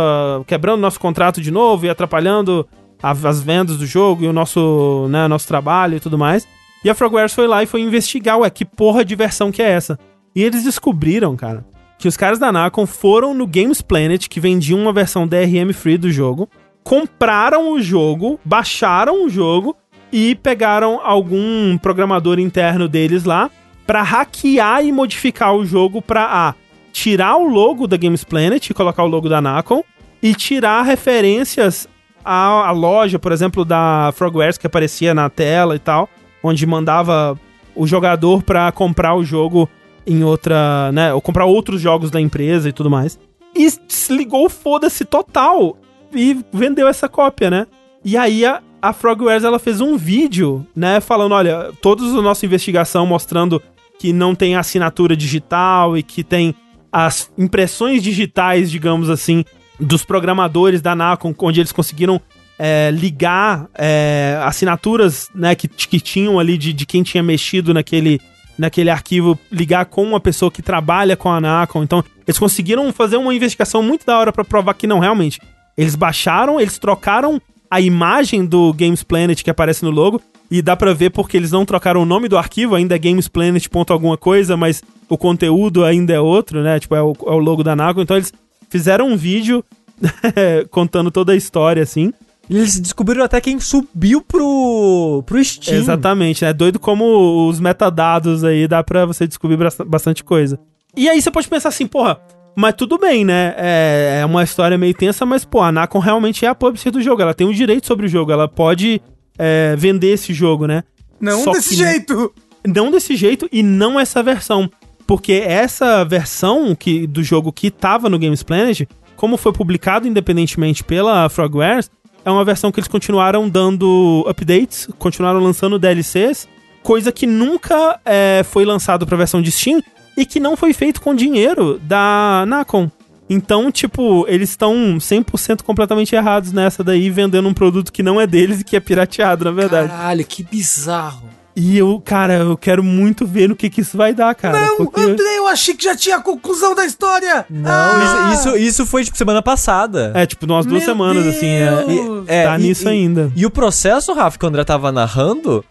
quebrando nosso contrato de novo e atrapalhando a- as vendas do jogo e o nosso, né, nosso trabalho e tudo mais. E a Frogwares foi lá e foi investigar, ué, que porra de versão que é essa? E eles descobriram, cara, que os caras da Nacon foram no Games Planet, que vendiam uma versão DRM free do jogo, compraram o jogo, baixaram o jogo e pegaram algum programador interno deles lá pra hackear e modificar o jogo pra A. Tirar o logo da Games Planet e colocar o logo da Nacon e tirar referências à, à loja, por exemplo, da Frogwares que aparecia na tela e tal, onde mandava o jogador pra comprar o jogo em outra, né, ou comprar outros jogos da empresa e tudo mais. E desligou o foda-se total e vendeu essa cópia, né? E aí a, a Frogwares ela fez um vídeo, né, falando, olha, toda a nossa investigação mostrando que não tem assinatura digital e que tem as impressões digitais, digamos assim, dos programadores da Nacon, onde eles conseguiram é, ligar é, assinaturas né, que, que tinham ali de, de quem tinha mexido naquele, naquele arquivo, ligar com uma pessoa que trabalha com a Nacon. Então, eles conseguiram fazer uma investigação muito da hora pra provar que não, realmente. Eles baixaram, eles trocaram a imagem do Games Planet que aparece no logo. E dá pra ver porque eles não trocaram o nome do arquivo, ainda é gamesplanet. ponto alguma coisa, mas o conteúdo ainda é outro, né? Tipo, é o, é o logo da Nacon. Então eles fizeram um vídeo contando toda a história, assim. Eles descobriram até quem subiu pro, pro Steam. Exatamente, né? Doido como os metadados aí, dá pra você descobrir bast- bastante coisa. E aí você pode pensar assim, porra, mas tudo bem, né? É, é uma história meio tensa, mas, pô, a Nacon realmente é a publisher do jogo. Ela tem o direito sobre o jogo, ela pode é, vender esse jogo, né? Não Só desse que- jeito. Não desse jeito e não essa versão. Porque essa versão que, do jogo que tava no Games Planet, como foi publicado independentemente pela Frogwares, é uma versão que eles continuaram dando updates, continuaram lançando DLCs, coisa que nunca é, foi lançado pra versão de Steam e que não foi feito com dinheiro da Nacon. Então, tipo, eles estão 100% completamente errados nessa daí, vendendo um produto que não é deles e que é pirateado, na verdade. Caralho, que bizarro. E eu, cara, eu quero muito ver no que que isso vai dar, cara. Não, porque- André, eu achei que já tinha a conclusão da história. Não, Ah! isso, isso, isso foi, tipo, semana passada. É, tipo, umas duas Meu semanas, assim, é, Deus. É, tá e- nisso e- ainda. E o processo, Rafa, que o André tava narrando,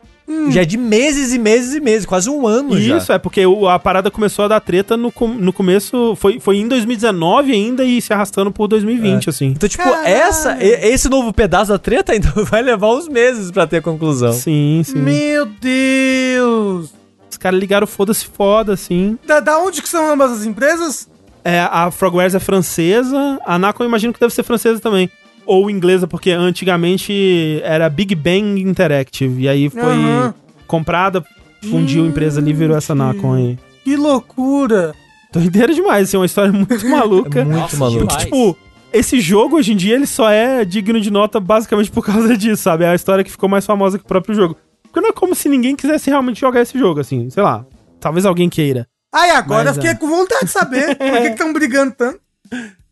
já é de meses e meses e meses, quase um ano já. Isso, é porque o- a parada começou a dar treta no, com- no começo, foi, foi em 2019 ainda e se arrastando por 2020, assim. Então, tipo, Caralho. essa, esse novo pedaço da treta ainda vai levar uns meses pra ter a conclusão. Sim, sim. Meu Deus. Os caras ligaram foda-se foda, assim. Da, da onde que são ambas as empresas? É, a Frogwares é francesa, a Nacon eu imagino que deve ser francesa também. Ou inglesa, porque antigamente era Big Bang Interactive. E aí foi Aham. comprada, fundiu a empresa ali e virou essa Nacon aí. Que loucura. Doideira demais, assim, uma história muito maluca. É muito Nossa, maluco. demais. Tipo, esse jogo hoje em dia ele só é digno de nota basicamente por causa disso, sabe? É a história que ficou mais famosa que o próprio jogo. Porque não é como se ninguém quisesse realmente jogar esse jogo, assim, sei lá. Talvez alguém queira. Aí agora Mas, eu fiquei é. com vontade de saber por que estão brigando tanto.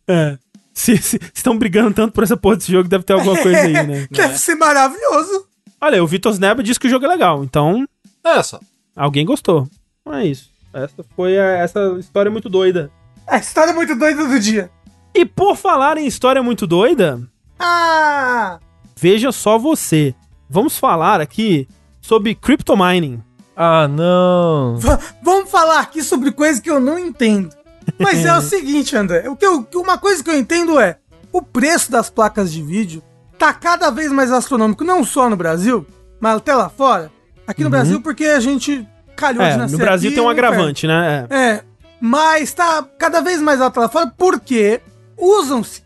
É. Se estão brigando tanto por essa porra desse jogo, deve ter alguma coisa aí, né? Deve ser maravilhoso. Olha, o Vitor Sneba disse que o jogo é legal, então Olha só. alguém gostou. Não é isso. Essa foi a- essa história muito doida. A história é muito doida do dia. E por falar em história muito doida, Ah! veja só você. Vamos falar aqui sobre crypto mining. Ah, não. V- vamos falar aqui sobre coisas que eu não entendo. Mas é o seguinte, André. O que eu, uma coisa que eu entendo é: o preço das placas de vídeo tá cada vez mais astronômico, não só no Brasil, mas até lá fora. Aqui no Brasil, porque a gente calhou É, de no nascer Brasil aqui tem um no agravante, né? É. É, mas tá cada vez mais alto lá fora porque usam-se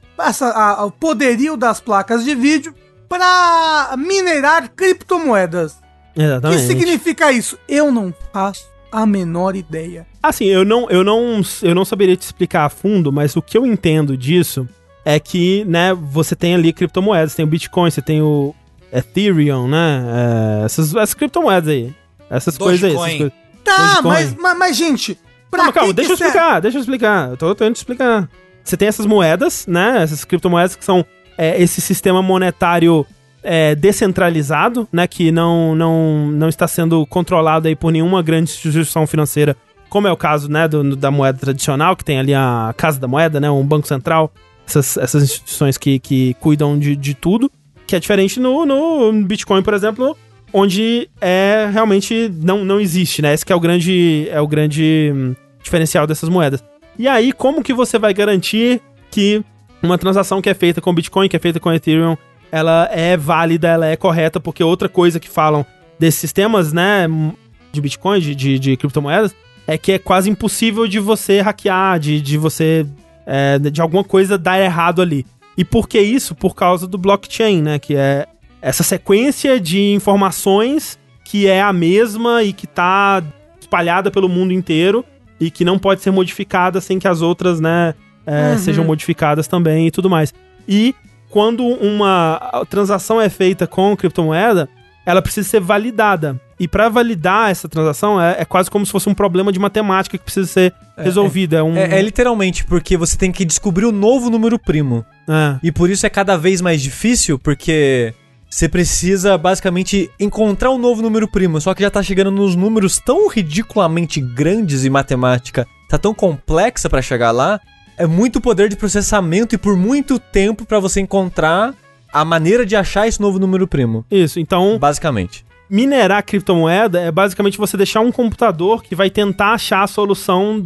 o poderio das placas de vídeo para minerar criptomoedas. O que Exatamente. significa isso? Eu não faço a menor ideia. Assim, eu não, eu, não, eu não saberia te explicar a fundo, mas o que eu entendo disso é que, né, você tem ali criptomoedas, tem o Bitcoin, você tem o Ethereum, né? é, essas, essas criptomoedas aí. Essas coisas aí. Essas Dogecoin. coisas. Tá, Dogecoin. mas, mas, mas, gente, pra Calma, calma, que deixa eu serve? explicar, deixa eu explicar. Eu tô tentando te explicar. Você tem essas moedas, né? Essas criptomoedas que são é, esse sistema monetário é, descentralizado, né? Que não, não, não está sendo controlado aí por nenhuma grande instituição financeira, como é o caso, né? do- da moeda tradicional, que tem ali a Casa da Moeda, né? Um banco central. Essas, essas instituições que, que cuidam de, de tudo. Que é diferente no, no Bitcoin, por exemplo, onde é realmente não, não existe, né? Esse que é o grande é o grande hum, diferencial dessas moedas. E aí, como que você vai garantir que uma transação que é feita com Bitcoin, que é feita com Ethereum, ela é válida, ela é correta? Porque outra coisa que falam desses sistemas, né, de Bitcoin, de, de, de criptomoedas, é que é quase impossível de você hackear, de, de você, é, de alguma coisa dar errado ali. E por que isso? Por causa do blockchain, né, que é essa sequência de informações que é a mesma e que tá espalhada pelo mundo inteiro e que não pode ser modificada sem que as outras, né, é, sejam modificadas também e tudo mais. E quando uma transação é feita com criptomoeda, ela precisa ser validada. E para validar essa transação é, é quase como se fosse um problema de matemática que precisa ser resolvido. É, um, É, é literalmente porque você tem que descobrir o novo número primo. é. E por isso é cada vez mais difícil, porque você precisa basicamente encontrar um novo número primo. Só que já tá chegando nos números tão ridiculamente grandes e matemática tá tão complexa pra chegar lá. É muito poder de processamento e por muito tempo pra você encontrar a maneira de achar esse novo número primo. Isso, então Basicamente. minerar criptomoeda é basicamente você deixar um computador que vai tentar achar a solução,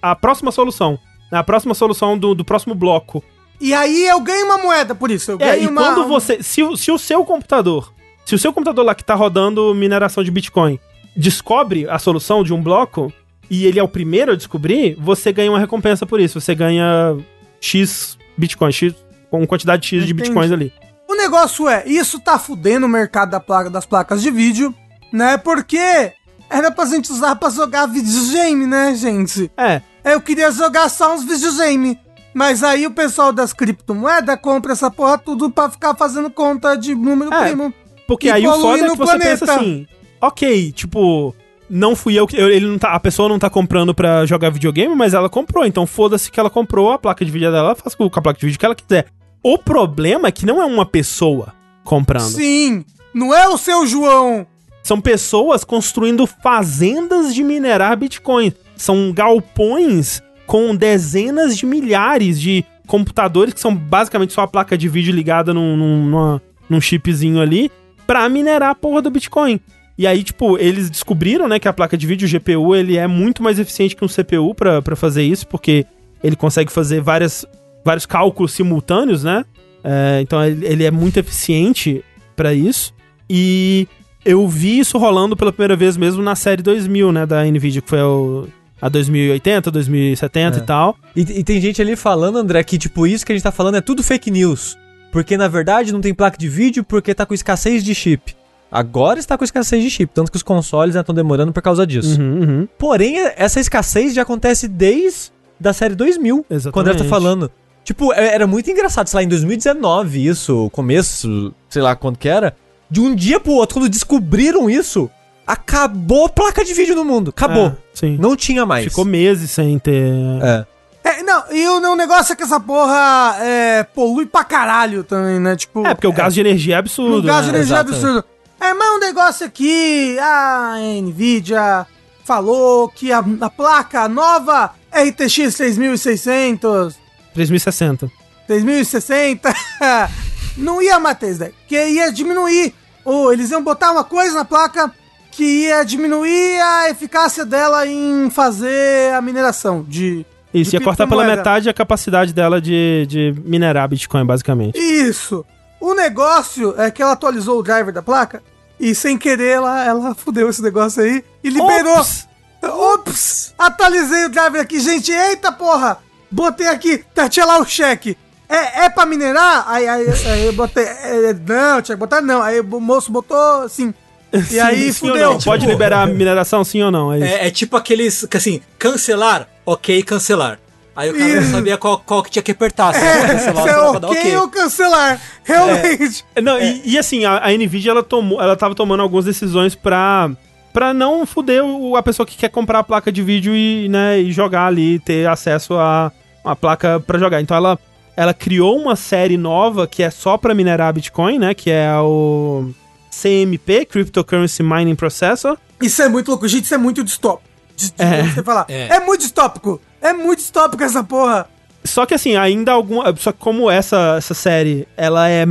a próxima solução, a próxima solução do, do próximo bloco. E aí eu ganho uma moeda por isso. Eu É, ganho e uma. quando você. Se, o- se o seu computador. Se o seu computador lá que tá rodando mineração de Bitcoin descobre a solução de um bloco e ele é o primeiro a descobrir, você ganha uma recompensa por isso. Você ganha X Bitcoin, X, com quantidade X de Entendi. Bitcoins ali. O negócio é, isso tá fudendo o mercado da placa, das placas de vídeo, né? Porque era pra gente usar pra jogar videogame, né, gente? É, Eu queria jogar só uns videogame. Mas aí o pessoal das criptomoedas compra essa porra tudo pra ficar fazendo conta de número É, primo. Porque aí o foda é que você planeta. pensa assim, ok, tipo, não fui eu que. eu- Ele não tá, a pessoa não tá comprando pra jogar videogame, mas ela comprou. Então foda-se que ela comprou a placa de vídeo dela, ela faz com a placa de vídeo que ela quiser. O problema é que não é uma pessoa comprando. Sim, não é o seu João. São pessoas construindo fazendas de minerar Bitcoin. São galpões com dezenas de milhares de computadores que são basicamente só a placa de vídeo ligada num, num, numa- num chipzinho ali pra minerar a porra do Bitcoin. E aí, tipo, eles descobriram, né, que a placa de vídeo, o GPU, ele é muito mais eficiente que um CPU pra pra fazer isso, porque ele consegue fazer várias, vários cálculos simultâneos, né? É, então ele, é muito eficiente pra isso. E eu vi isso rolando pela primeira vez mesmo na série 2000, né, da Nvidia, que foi o, a 2080, 2070 É. e tal. E, e tem gente ali falando, André, que tipo, isso que a gente tá falando é tudo fake news. Porque na verdade não tem placa de vídeo porque tá com escassez de chip. Agora está com escassez de chip, tanto que os consoles estão demorando por causa disso. Uhum, uhum. Porém, essa escassez já acontece desde da série 2000, Exatamente. quando ela tá falando. Tipo, é- era muito engraçado, sei lá, em 2019, isso, começo, sei lá quando que era, de um dia pro outro, quando descobriram isso, acabou a placa de vídeo no mundo. Acabou. É, sim. Não tinha mais. Ficou meses sem ter. É. É, não, e o, o negócio é que essa porra é, polui pra caralho também, né? Tipo. É, porque o gasto de energia é absurdo. O gasto de né? energia é Exato. absurdo. É, mas um negócio aqui, a Nvidia falou que a, a placa nova RTX 3600, 3060. 3060, não ia matar isso daí, porque ia diminuir, ou eles iam botar uma coisa na placa que ia diminuir a eficácia dela em fazer a mineração de... Isso, de ia cortar pela metade a capacidade dela de, de minerar Bitcoin, basicamente. Isso. O negócio é que ela atualizou o driver da placa e sem querer ela, ela fudeu esse negócio aí e liberou. Ops! Ops! Atualizei o driver aqui, gente. Eita porra! Botei aqui, tá, tinha lá o cheque. É, é pra minerar? Aí, aí, aí eu botei. é, não, tinha que botar não. Aí o moço botou assim. E aí Sim fudeu. não? Pode tipo- liberar a mineração, sim ou não? É. É, é tipo aqueles, que assim, cancelar, ok, cancelar. Aí o cara não sabia qual, qual que tinha que apertar. Se É, era cancelar, se é ok ou cancelar. Realmente. Não, E, e assim, a, a Nvidia, ela, tomou, ela tava tomando algumas decisões pra, pra não fuder o- a pessoa que quer comprar a placa de vídeo e, né, e jogar ali, ter acesso a uma placa pra jogar. Então ela, ela criou uma série nova que é só pra minerar Bitcoin, né, que é o CMP, Cryptocurrency Mining Processor. Isso é muito louco, gente. Isso é muito distópico. De, de É. você falar. É. É. muito distópico. É muito distópico essa porra. Só que assim, ainda algum. Só que como essa, essa série, ela é.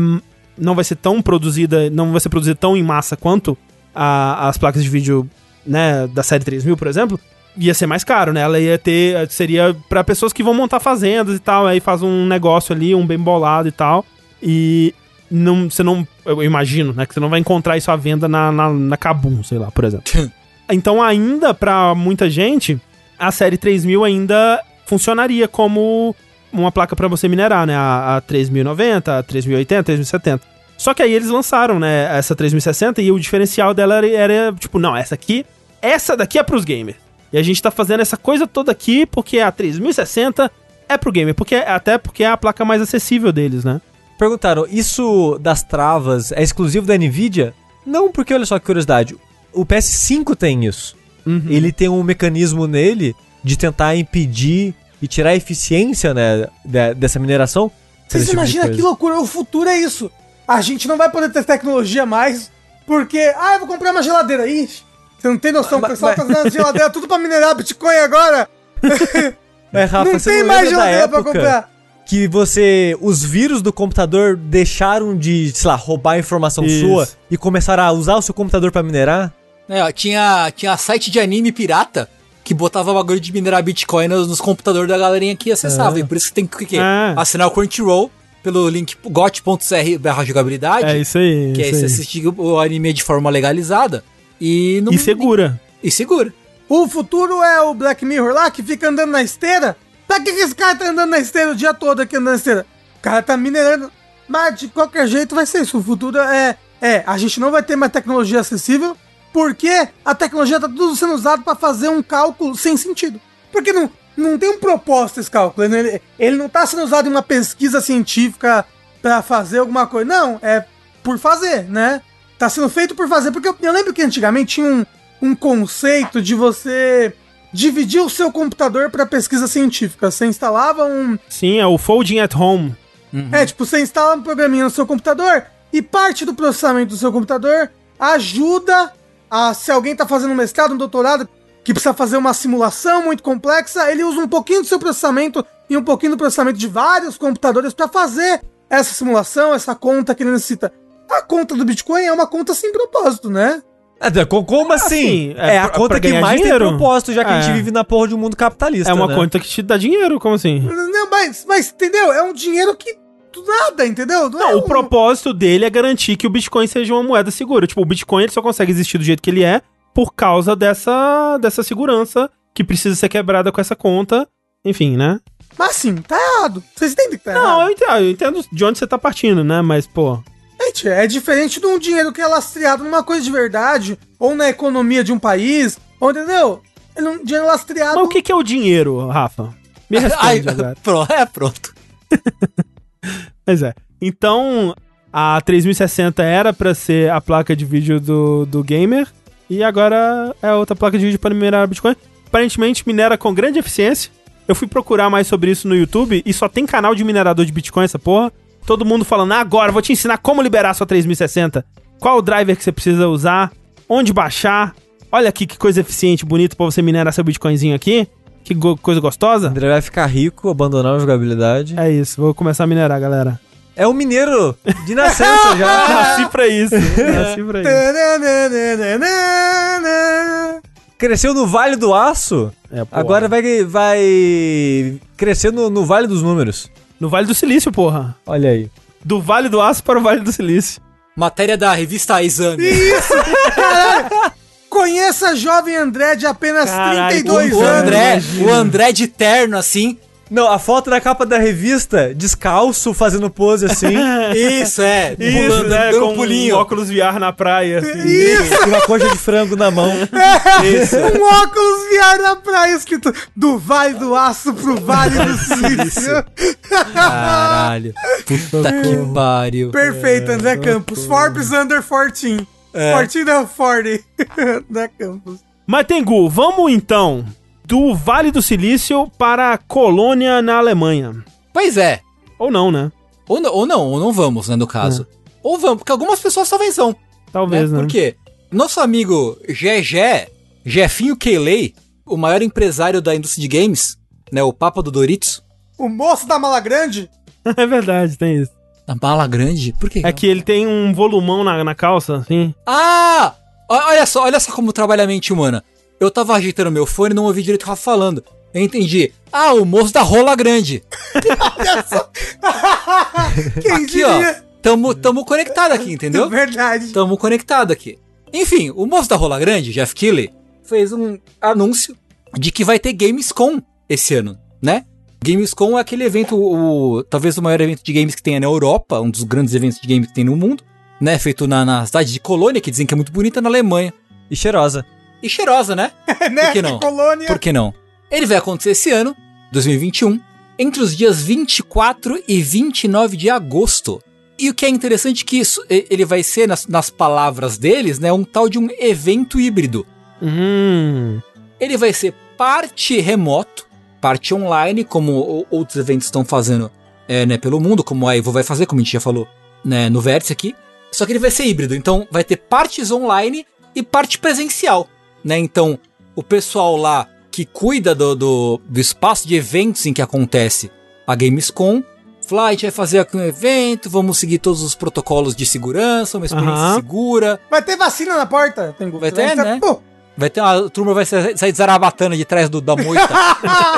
Não vai ser tão produzida. Não vai ser produzida tão em massa quanto a- as placas de vídeo, né, da série 3000, por exemplo. Ia ser mais caro, né? Ela ia ter. Seria pra pessoas que vão montar fazendas e tal. Aí faz um negócio ali, um bem bolado e tal. E. Não, você não. Eu imagino, né? Que você não vai encontrar isso à venda na, na, na Kabum, sei lá, por exemplo. Então, ainda pra muita gente, a série 3000 ainda funcionaria como uma placa pra você minerar, né? A, a 3090, a 3080, 3070. Só que aí eles lançaram, né, essa 3060 e o diferencial dela era, era, tipo, não, essa aqui, essa daqui é pros gamers. E a gente tá fazendo essa coisa toda aqui porque a 3060 é pro gamer, porque até porque é a placa mais acessível deles, né? Perguntaram, isso das travas é exclusivo da Nvidia? Não, porque olha só que curiosidade. O PS5 tem isso. Ele tem um mecanismo nele de tentar impedir e tirar a eficiência, né, de- dessa mineração. Vocês tipo imaginam que loucura? O futuro é isso. A gente não vai poder ter tecnologia mais, porque, ah, eu vou comprar uma geladeira. Ixi, você não tem noção, o Mas- pessoal mas- tá dando geladeira tudo pra minerar Bitcoin agora. É, Rafa, não você tem não mais geladeira pra comprar. que você, os vírus do computador deixaram de, sei lá, roubar a informação Isso. sua e começaram a usar o seu computador pra minerar? É, ó, tinha, tinha site de anime pirata que botava bagulho de minerar Bitcoin nos, nos computadores da galerinha que acessava. E por isso que tem que o quê? É. assinar o Crunchyroll pelo link got.cr barra jogabilidade. É isso aí. que é isso você aí. assistir o anime de forma legalizada. E não. E segura. E segura. O futuro é o Black Mirror lá, que fica andando na esteira. Pra que, que esse cara tá andando na esteira o dia todo aqui andando na esteira? O cara tá minerando. Mas de qualquer jeito vai ser isso. O futuro é. É, a gente não vai ter mais tecnologia acessível, porque a tecnologia tá tudo sendo usada pra fazer um cálculo sem sentido. Porque não, não tem um propósito esse cálculo. Ele, ele não tá sendo usado em uma pesquisa científica pra fazer alguma coisa. Não, é por fazer, né? Tá sendo feito por fazer. Porque eu, eu lembro que antigamente tinha um, um conceito de você dividir o seu computador para pesquisa científica. Você instalava um. Sim, é o Folding at Home. É, tipo, você instala um programinha no seu computador e parte do processamento do seu computador ajuda a. Se alguém tá fazendo um mestrado, um doutorado, que precisa fazer uma simulação muito complexa, ele usa um pouquinho do seu processamento e um pouquinho do processamento de vários computadores para fazer essa simulação, essa conta que ele necessita. A conta do Bitcoin é uma conta sem propósito, né? Ah, co- Como assim? Assim, é é, a pra- conta pra que mais dinheiro. tem propósito, já que a É. gente vive na porra de um mundo capitalista. É uma né? conta que te dá dinheiro, como assim? Não, mas, mas entendeu? É um dinheiro que nada, entendeu? é Não, o um- propósito dele é garantir que o Bitcoin seja uma moeda segura. Tipo, o Bitcoin ele só consegue existir do jeito que ele é por causa dessa, dessa segurança que precisa ser quebrada com essa conta. Enfim, né? Mas assim, tá errado. Vocês entendem que tá Não, errado? eu entendo, eu entendo de onde você tá partindo, né? Mas, pô. Gente, é diferente de um dinheiro que é lastreado numa coisa de verdade, ou na economia de um país, ou entendeu? É um dinheiro lastreado. Mas o que, que é o dinheiro, Rafa? Me Ai, responde agora. pronto, é pronto. Pois é. Então, a 3060 era pra ser a placa de vídeo do, do gamer, e agora é outra placa de vídeo para minerar Bitcoin. Aparentemente minera com grande eficiência. Eu fui procurar mais sobre isso no YouTube e só tem canal de minerador de Bitcoin essa porra. Todo mundo falando, "Ah, agora vou te ensinar como liberar sua 3060. Qual o driver que você precisa usar, onde baixar. Olha aqui que coisa eficiente, bonito pra você minerar seu Bitcoinzinho aqui. Que go- coisa gostosa. André vai ficar rico, abandonar a jogabilidade. É isso, vou começar a minerar, galera. É um mineiro de nascença já. Nasci pra isso. Nasci pra isso. Cresceu no Vale do Aço, É, porra. agora vai, vai crescer no, no Vale dos Números. No Vale do Silício, porra. Olha aí. Do Vale do Aço para o Vale do Silício. Matéria da revista Exame. Isso! Caralho! Conheça jovem André de apenas Caralho, 32 O anos. André, imagina. o André de terno, assim. Não, a foto da capa da revista, descalço, fazendo pose assim, Isso, é. Isso, pulando, né? dando Com um pulinho. um óculos VR na praia. assim. Isso! e uma coxa de frango na mão. Um óculos VR na praia escrito do Vale do Aço pro Vale do Silício. Caralho. Puta que pariu. Perfeito, André Campos. Forbes under 14. É. 14 não, 40. André Campos. Mas, Tengu, vamos então do Vale do Silício para a Colônia na Alemanha. Pois é. Ou não, né? Ou não, ou não, ou não vamos, né, no caso. Ou vamos, porque algumas pessoas talvez vão. Talvez, né? Por quê? Nosso amigo Gegé, Jefinho Keilei, o maior empresário da indústria de games, né, o Papa do Doritos, O moço da mala grande? É verdade, tem isso. Da bala grande, por quê? É que ele tem um volumão na, na calça, assim. Ah! Olha só, olha só como trabalha a mente humana. Eu tava ajeitando meu fone e não ouvi direito o que tava falando. Eu entendi. Ah, o moço da rola grande. Olha só. Quem Aqui, ó. Tamo, tamo conectado aqui, entendeu? Verdade. Estamos conectados aqui. Enfim, o moço da Rola Grande, Jeff Keighley, fez um anúncio de que vai ter Gamescom esse ano, né? Gamescom é aquele evento, o, talvez o maior evento de games que tenha na Europa, um dos grandes eventos de games que tem no mundo, né? Feito na, na cidade de Colônia, que dizem que é muito bonita, na Alemanha. E cheirosa. E cheirosa, né? né? que não? Colônia. Por que não? Ele vai acontecer esse ano, 2021, entre os dias 24 e 29 de agosto. E o que é interessante é que isso, ele vai ser, nas, nas palavras deles, né, um tal de um evento híbrido. Hum. Ele vai ser parte remoto, parte online, como outros eventos estão fazendo é, né, pelo mundo, como a Evo vai fazer, como a gente já falou né, no Vértice aqui. Só que ele vai ser híbrido, então vai ter partes online e parte presencial. Né? Então, o pessoal lá que cuida do, do, do espaço de eventos em que acontece a Gamescom, fala, "Ah, a gente vai fazer aqui um evento, vamos seguir todos os protocolos de segurança, uma experiência Aham. segura. Vai ter vacina na porta? Tem Vai ter, né? Pô, Vai ter uma a turma vai sair sair zarabatana de trás do, da moita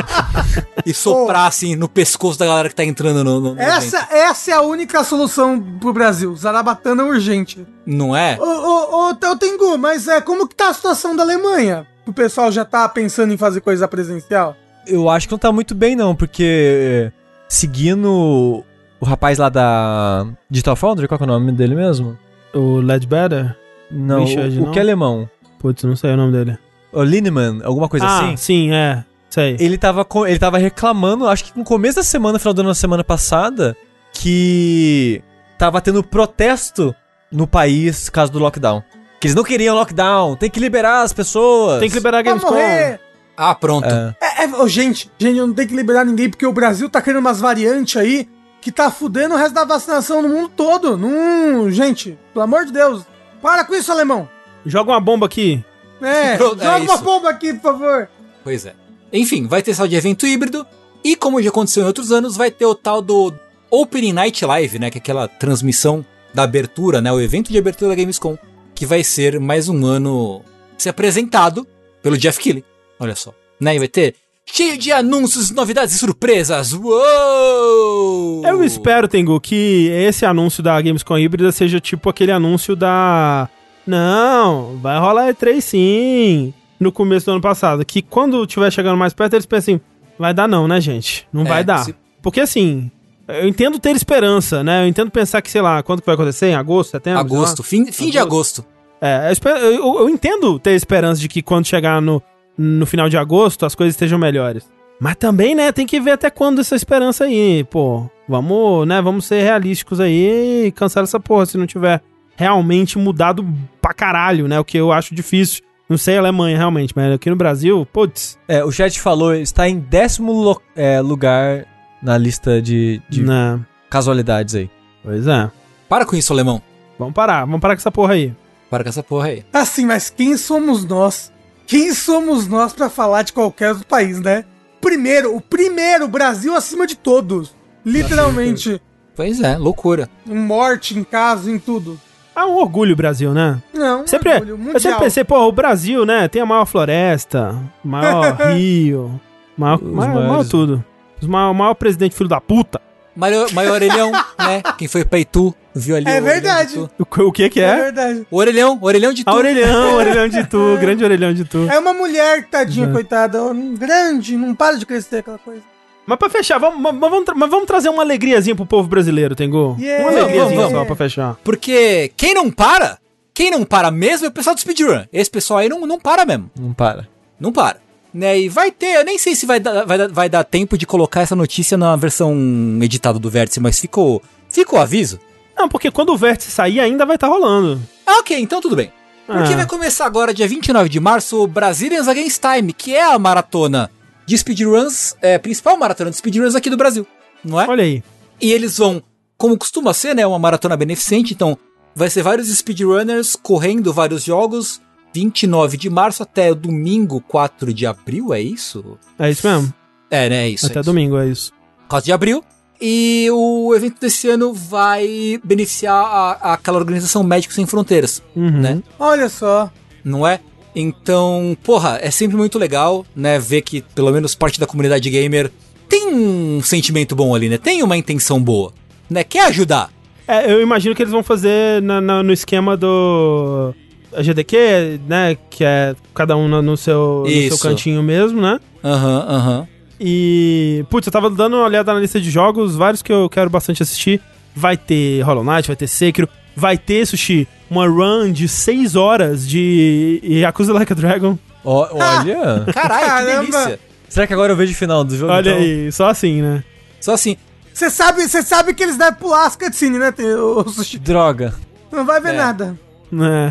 e soprar assim no pescoço da galera que tá entrando no, no- essa, evento. essa é a única solução pro Brasil. Zarabatana é urgente. Não é? Ô, ô, ô, Tengu, mas é, como que tá a situação da Alemanha? O pessoal já tá pensando em fazer coisa presencial? Eu acho que não tá muito bem, não, porque seguindo o rapaz lá da Digital Foundry, qual que é o nome dele mesmo? O Ledbetter? Não, Richard, o, o não? que é alemão? Putz, não sei o nome dele. O Lineman, alguma coisa ah, assim? sim, é. Sei. Ele tava, co- ele tava reclamando, acho que no começo da semana, final do ano da semana passada, que tava tendo protesto no país por causa do lockdown. Que eles não queriam lockdown, tem que liberar as pessoas. Tem que liberar a Gamescom. morrer! Ah, pronto. É. É, é, gente, gente, eu não tenho que liberar ninguém porque o Brasil tá criando umas variantes aí que tá fudendo o resto da vacinação no mundo todo. Não, gente, pelo amor de Deus. Para com isso, alemão. Joga uma bomba aqui. É, Pronto, é joga uma bomba aqui, por favor. Pois é. Enfim, vai ter sal de evento híbrido e como já aconteceu em outros anos, vai ter o tal do Opening Night Live, né, que é aquela transmissão da abertura, né, o evento de abertura da Gamescom, que vai ser mais um ano ser apresentado pelo Jeff Keighley. Olha só, né, e vai ter cheio de anúncios, novidades e surpresas. Uou! Eu espero, Tengu, que esse anúncio da Gamescom híbrida seja tipo aquele anúncio da. Não, vai rolar E3 sim. No começo do ano passado. Que quando tiver chegando mais perto, eles pensem: Vai dar não, né, gente? Não É, vai dar. se- Porque assim, eu entendo ter esperança, né? Eu entendo pensar que, sei lá, quando que vai acontecer? Em agosto, setembro? Agosto, fim, fim de agosto. É, eu, eu- eu entendo ter esperança de que quando chegar no, no final de agosto as coisas estejam melhores. Mas também, né, tem que ver até quando essa esperança aí, pô. Vamos, né, vamos ser realísticos aí e cancelar essa porra se não tiver realmente mudado pra caralho, né? O que eu acho difícil. Não sei a Alemanha, realmente, mas aqui no Brasil, putz, É, o chat falou, está em décimo é, lugar na lista de, de né? casualidades aí. Pois é. Para com isso, alemão. Vamos parar, vamos parar com essa porra aí. Para com essa porra aí. Assim, mas quem somos nós? Quem somos nós pra falar de qualquer outro país, né? Primeiro, o primeiro, Brasil acima de todos. Literalmente. Pois é, loucura. Morte, em caso, em tudo. É um orgulho Brasil, né? Não, Sempre, orgulho eu mundial. sempre pensei, pô, o Brasil, né, tem a maior floresta, maior rio, maior, Os maior, maiores- maior tudo. Os maior, maior presidente filho da puta. Maior, maior orelhão, né? Quem foi pra Itu, viu ali É o verdade. O, o que que É é? verdade. O orelhão, o orelhão de Tu. A orelhão, orelhão de tu, grande orelhão de tu. É uma mulher, tadinha, É. coitada, um grande, não para de crescer aquela coisa. Mas pra fechar, vamos, mas vamos, tra- mas vamos trazer uma alegriazinha pro povo brasileiro, Tengu? Yeah. Uma alegriazinha Vamos, só vamos. pra fechar. Porque quem não para, quem não para mesmo é o pessoal do speedrun. Esse pessoal aí não, não para mesmo. Não para. Não para. Né, e vai ter, eu nem sei se vai dar, vai, dar, vai dar tempo de colocar essa notícia na versão editada do Vértice, mas ficou, ficou o aviso. Não, porque quando o vértice sair, ainda vai estar rolando. Ah, ok, então tudo bem. Porque Ah. vai começar agora, dia 29 de março, o Brazilians Against Time, que é a maratona de speedruns, é, principal maratona de speedruns aqui do Brasil, não é? Olha aí. E eles vão, como costuma ser, né, uma maratona beneficente, então vai ser vários speedrunners correndo vários jogos, 29 de março até o domingo 4 de abril, é isso? É isso mesmo. É, né, é isso. Até é isso. domingo, é isso. 4 de abril. E o evento desse ano vai beneficiar a- aquela organização Médicos Sem Fronteiras, Uhum. né? Olha só. não é? Então, porra, é sempre muito legal, né, ver que pelo menos parte da comunidade gamer tem um sentimento bom ali, né? Tem uma intenção boa, né? Quer ajudar. É, eu imagino que eles vão fazer na- na- no esquema do a GDQ, né? Que é cada um no, seu, no seu cantinho mesmo, né? Aham, aham. E, putz, eu tava dando uma olhada na lista de jogos, vários que eu quero bastante assistir. Vai ter Hollow Knight, vai ter Sekiro, vai ter, Sushi, uma run de 6 horas de Yakuza Like a Dragon. Ó, olha. Caralho, Caramba. que delícia. Será que agora eu vejo o final do jogo? Olha então? aí, só assim, né? Só assim, Você sabe, você sabe que eles devem pular as cutscenes, né? O- Sushi. Droga. Não vai ver É. nada.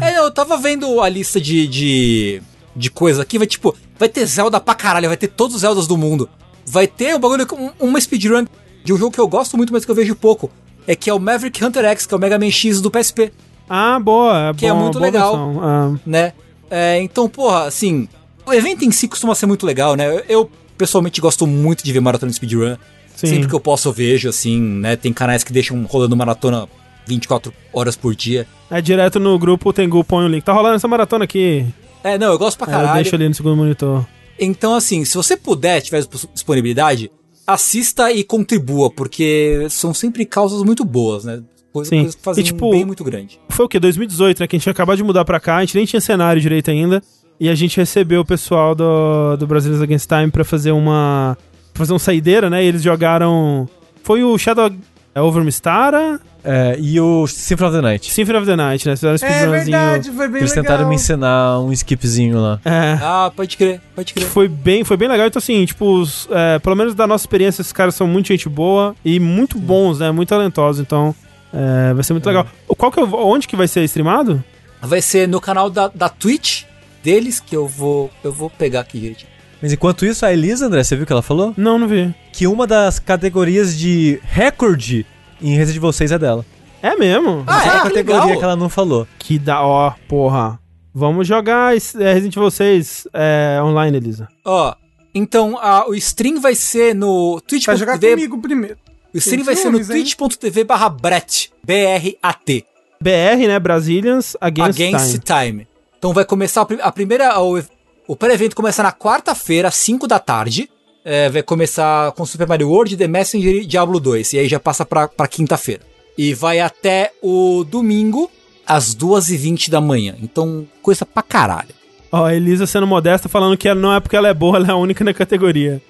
É. é, eu tava vendo a lista de, de, de coisa aqui, vai tipo, vai ter Zelda pra caralho, vai ter todos os Zeldas do mundo. Vai ter um bagulho, com uma speedrun de um jogo que eu gosto muito, mas que eu vejo pouco. É que é o Maverick Hunter X, que é o Mega Man X do PSP. Ah, boa. Que é bom, muito boa legal. Ah, né? É, então, porra, assim, o evento em si costuma ser muito legal, né? Eu, pessoalmente gosto muito de ver maratona de speedrun. sim. Sempre que eu posso eu vejo, assim, né? Tem canais que deixam rolando maratona 24 horas por dia. É direto no grupo, o Tengu põe o link. Tá rolando essa maratona aqui. É, não, eu gosto pra É, eu caralho. deixo ali no segundo monitor. Então, assim, se você puder, tiver dis- disponibilidade, assista e contribua, porque são sempre causas muito boas, né? Coisas, Sim. coisas que fazem E, tipo, um bem muito grande. Foi o quê? 2018, né? Que a gente acabado de mudar pra cá, a gente nem tinha cenário direito ainda. E a gente recebeu o pessoal do, do Brasileiros Against Time pra fazer uma. pra fazer uma saideira, né? E eles jogaram. Foi o Shadow é, Over Mistara, É, e o Symphony of the Night. Symphony of the Night, né? Fizeram um É verdade, foi bem Eles legal. tentaram me ensinar um skipzinho lá. É. Ah, pode crer, pode crer. foi bem, foi bem legal. Então, assim, tipo, os, é, pelo menos da nossa experiência, esses caras são muito gente boa e muito bons, né? Muito talentosos. Então, é, vai ser muito legal. Qual que é, o- onde que vai ser streamado? Vai ser no canal da, da Twitch deles, que eu vou, eu vou pegar aqui direitinho. Mas enquanto isso, a Elisa, André, você viu o que ela falou? Não, não vi. Que uma das categorias de recorde em Resident Evil 6 é dela. É mesmo? Ah, é? a Que categoria legal. que ela não falou. Que da ó, porra. Vamos jogar é, Resident Evil 6 é, online, Elisa. Ó, então a, o stream vai ser no Vai jogar twitch.tv. comigo primeiro. O stream Tem vai ser no twitch.tv barra Brett, B-R-A-T, BR, né? Brazilians Against, Against Time. Time. Então vai começar a, pri- a primeira. O, o pré-evento começa na quarta-feira, às 5 da tarde. É, vai começar com Super Mario World, The Messenger e Diablo 2. E aí já passa pra, pra quinta-feira. E vai até o domingo, às 2h20 da manhã. Então, coisa pra caralho. Ó, a Elisa sendo modesta, falando que ela- não é porque ela é boa, ela é a única na categoria.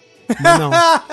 Mas não.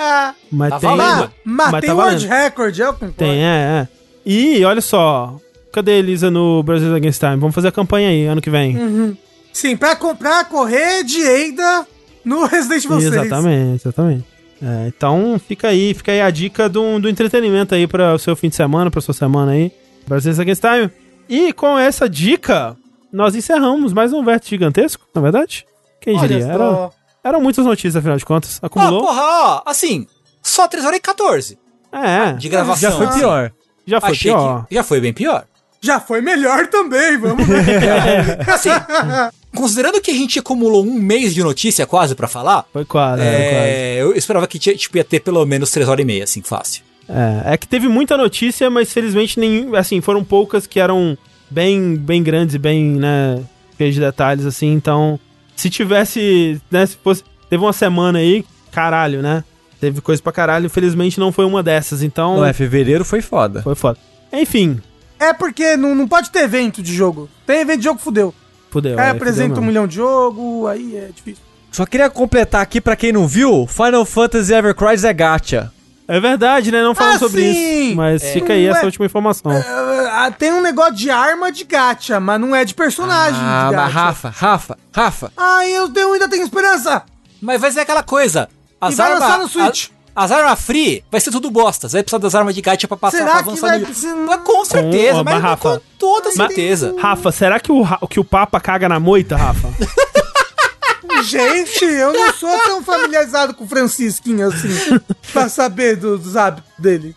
Mas Tá tem. valendo. Mas, Mas tem tá World. Record, eu concordo. Tem, é, é. E olha só. Cadê a Elisa no Brasil Against Time? Vamos fazer a campanha aí, ano que vem. Sim, pra comprar, correr de Eida no Resident Evil 6. Exatamente, exatamente. É, então fica aí, fica aí a dica do, do entretenimento aí para o seu fim de semana, para sua semana aí. Brasil Against Time. E com essa dica, nós encerramos mais um vértice gigantesco, na verdade? Quem Olha diria? Era, eram muitas notícias, afinal de contas. Ó, Acumulou? porra, ó, assim, só 3 horas e 14 é, de gravação. Já foi pior. já foi Achei pior. que já foi bem pior. Já foi melhor também, vamos ver. Assim, considerando que a gente acumulou um mês de notícia quase pra falar, Foi quase, foi quase. é, eu esperava que tinha- tipo, ia ter pelo menos 3 horas e meia, assim, fácil. É, é que teve muita notícia, mas felizmente nem, assim, foram poucas que eram bem, bem grandes e bem, né, cheias de detalhes, assim, então, se tivesse, né, se fosse, teve uma semana aí, caralho, né, teve coisa pra caralho, felizmente não foi uma dessas, então, Não é, fevereiro foi foda. foi foda. Enfim, É porque não, não pode ter evento de jogo. Tem evento de jogo, fudeu. Fudeu. Aí aí apresenta um milhão de jogo, aí é difícil. Só queria completar aqui pra quem não viu, Final Fantasy Ever Crisis é gacha. É verdade, né, não falamos Ah, sobre sim! isso, mas fica aí essa última informação. Ah, tem um negócio de arma de gacha, mas não é de personagem Ah, de mas. Rafa, Rafa, Rafa. Ai, eu tenho, ainda tenho esperança. Mas vai ser aquela coisa. As E vai armas. lançar no Switch. a- As armas free vai ser tudo bosta. Você vai precisar das armas de gacha pra passar Será pra que avançar vai no precisar- Mas Com certeza, Com- mas, mas, Rafa, com toda mas- certeza. Rafa, será que o, que o Papa caga na moita, Rafa? Gente, eu não sou tão familiarizado com o Francisquinho assim, pra saber do- dos hábitos dele.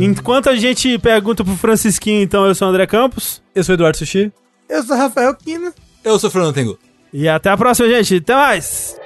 Enquanto a gente pergunta pro Francisquinho, então, eu sou o André Campos. Eu sou o Eduardo Sushi. Eu sou Rafael Kina. Eu sou o Fernando Tengu. E até a próxima, gente. Até mais!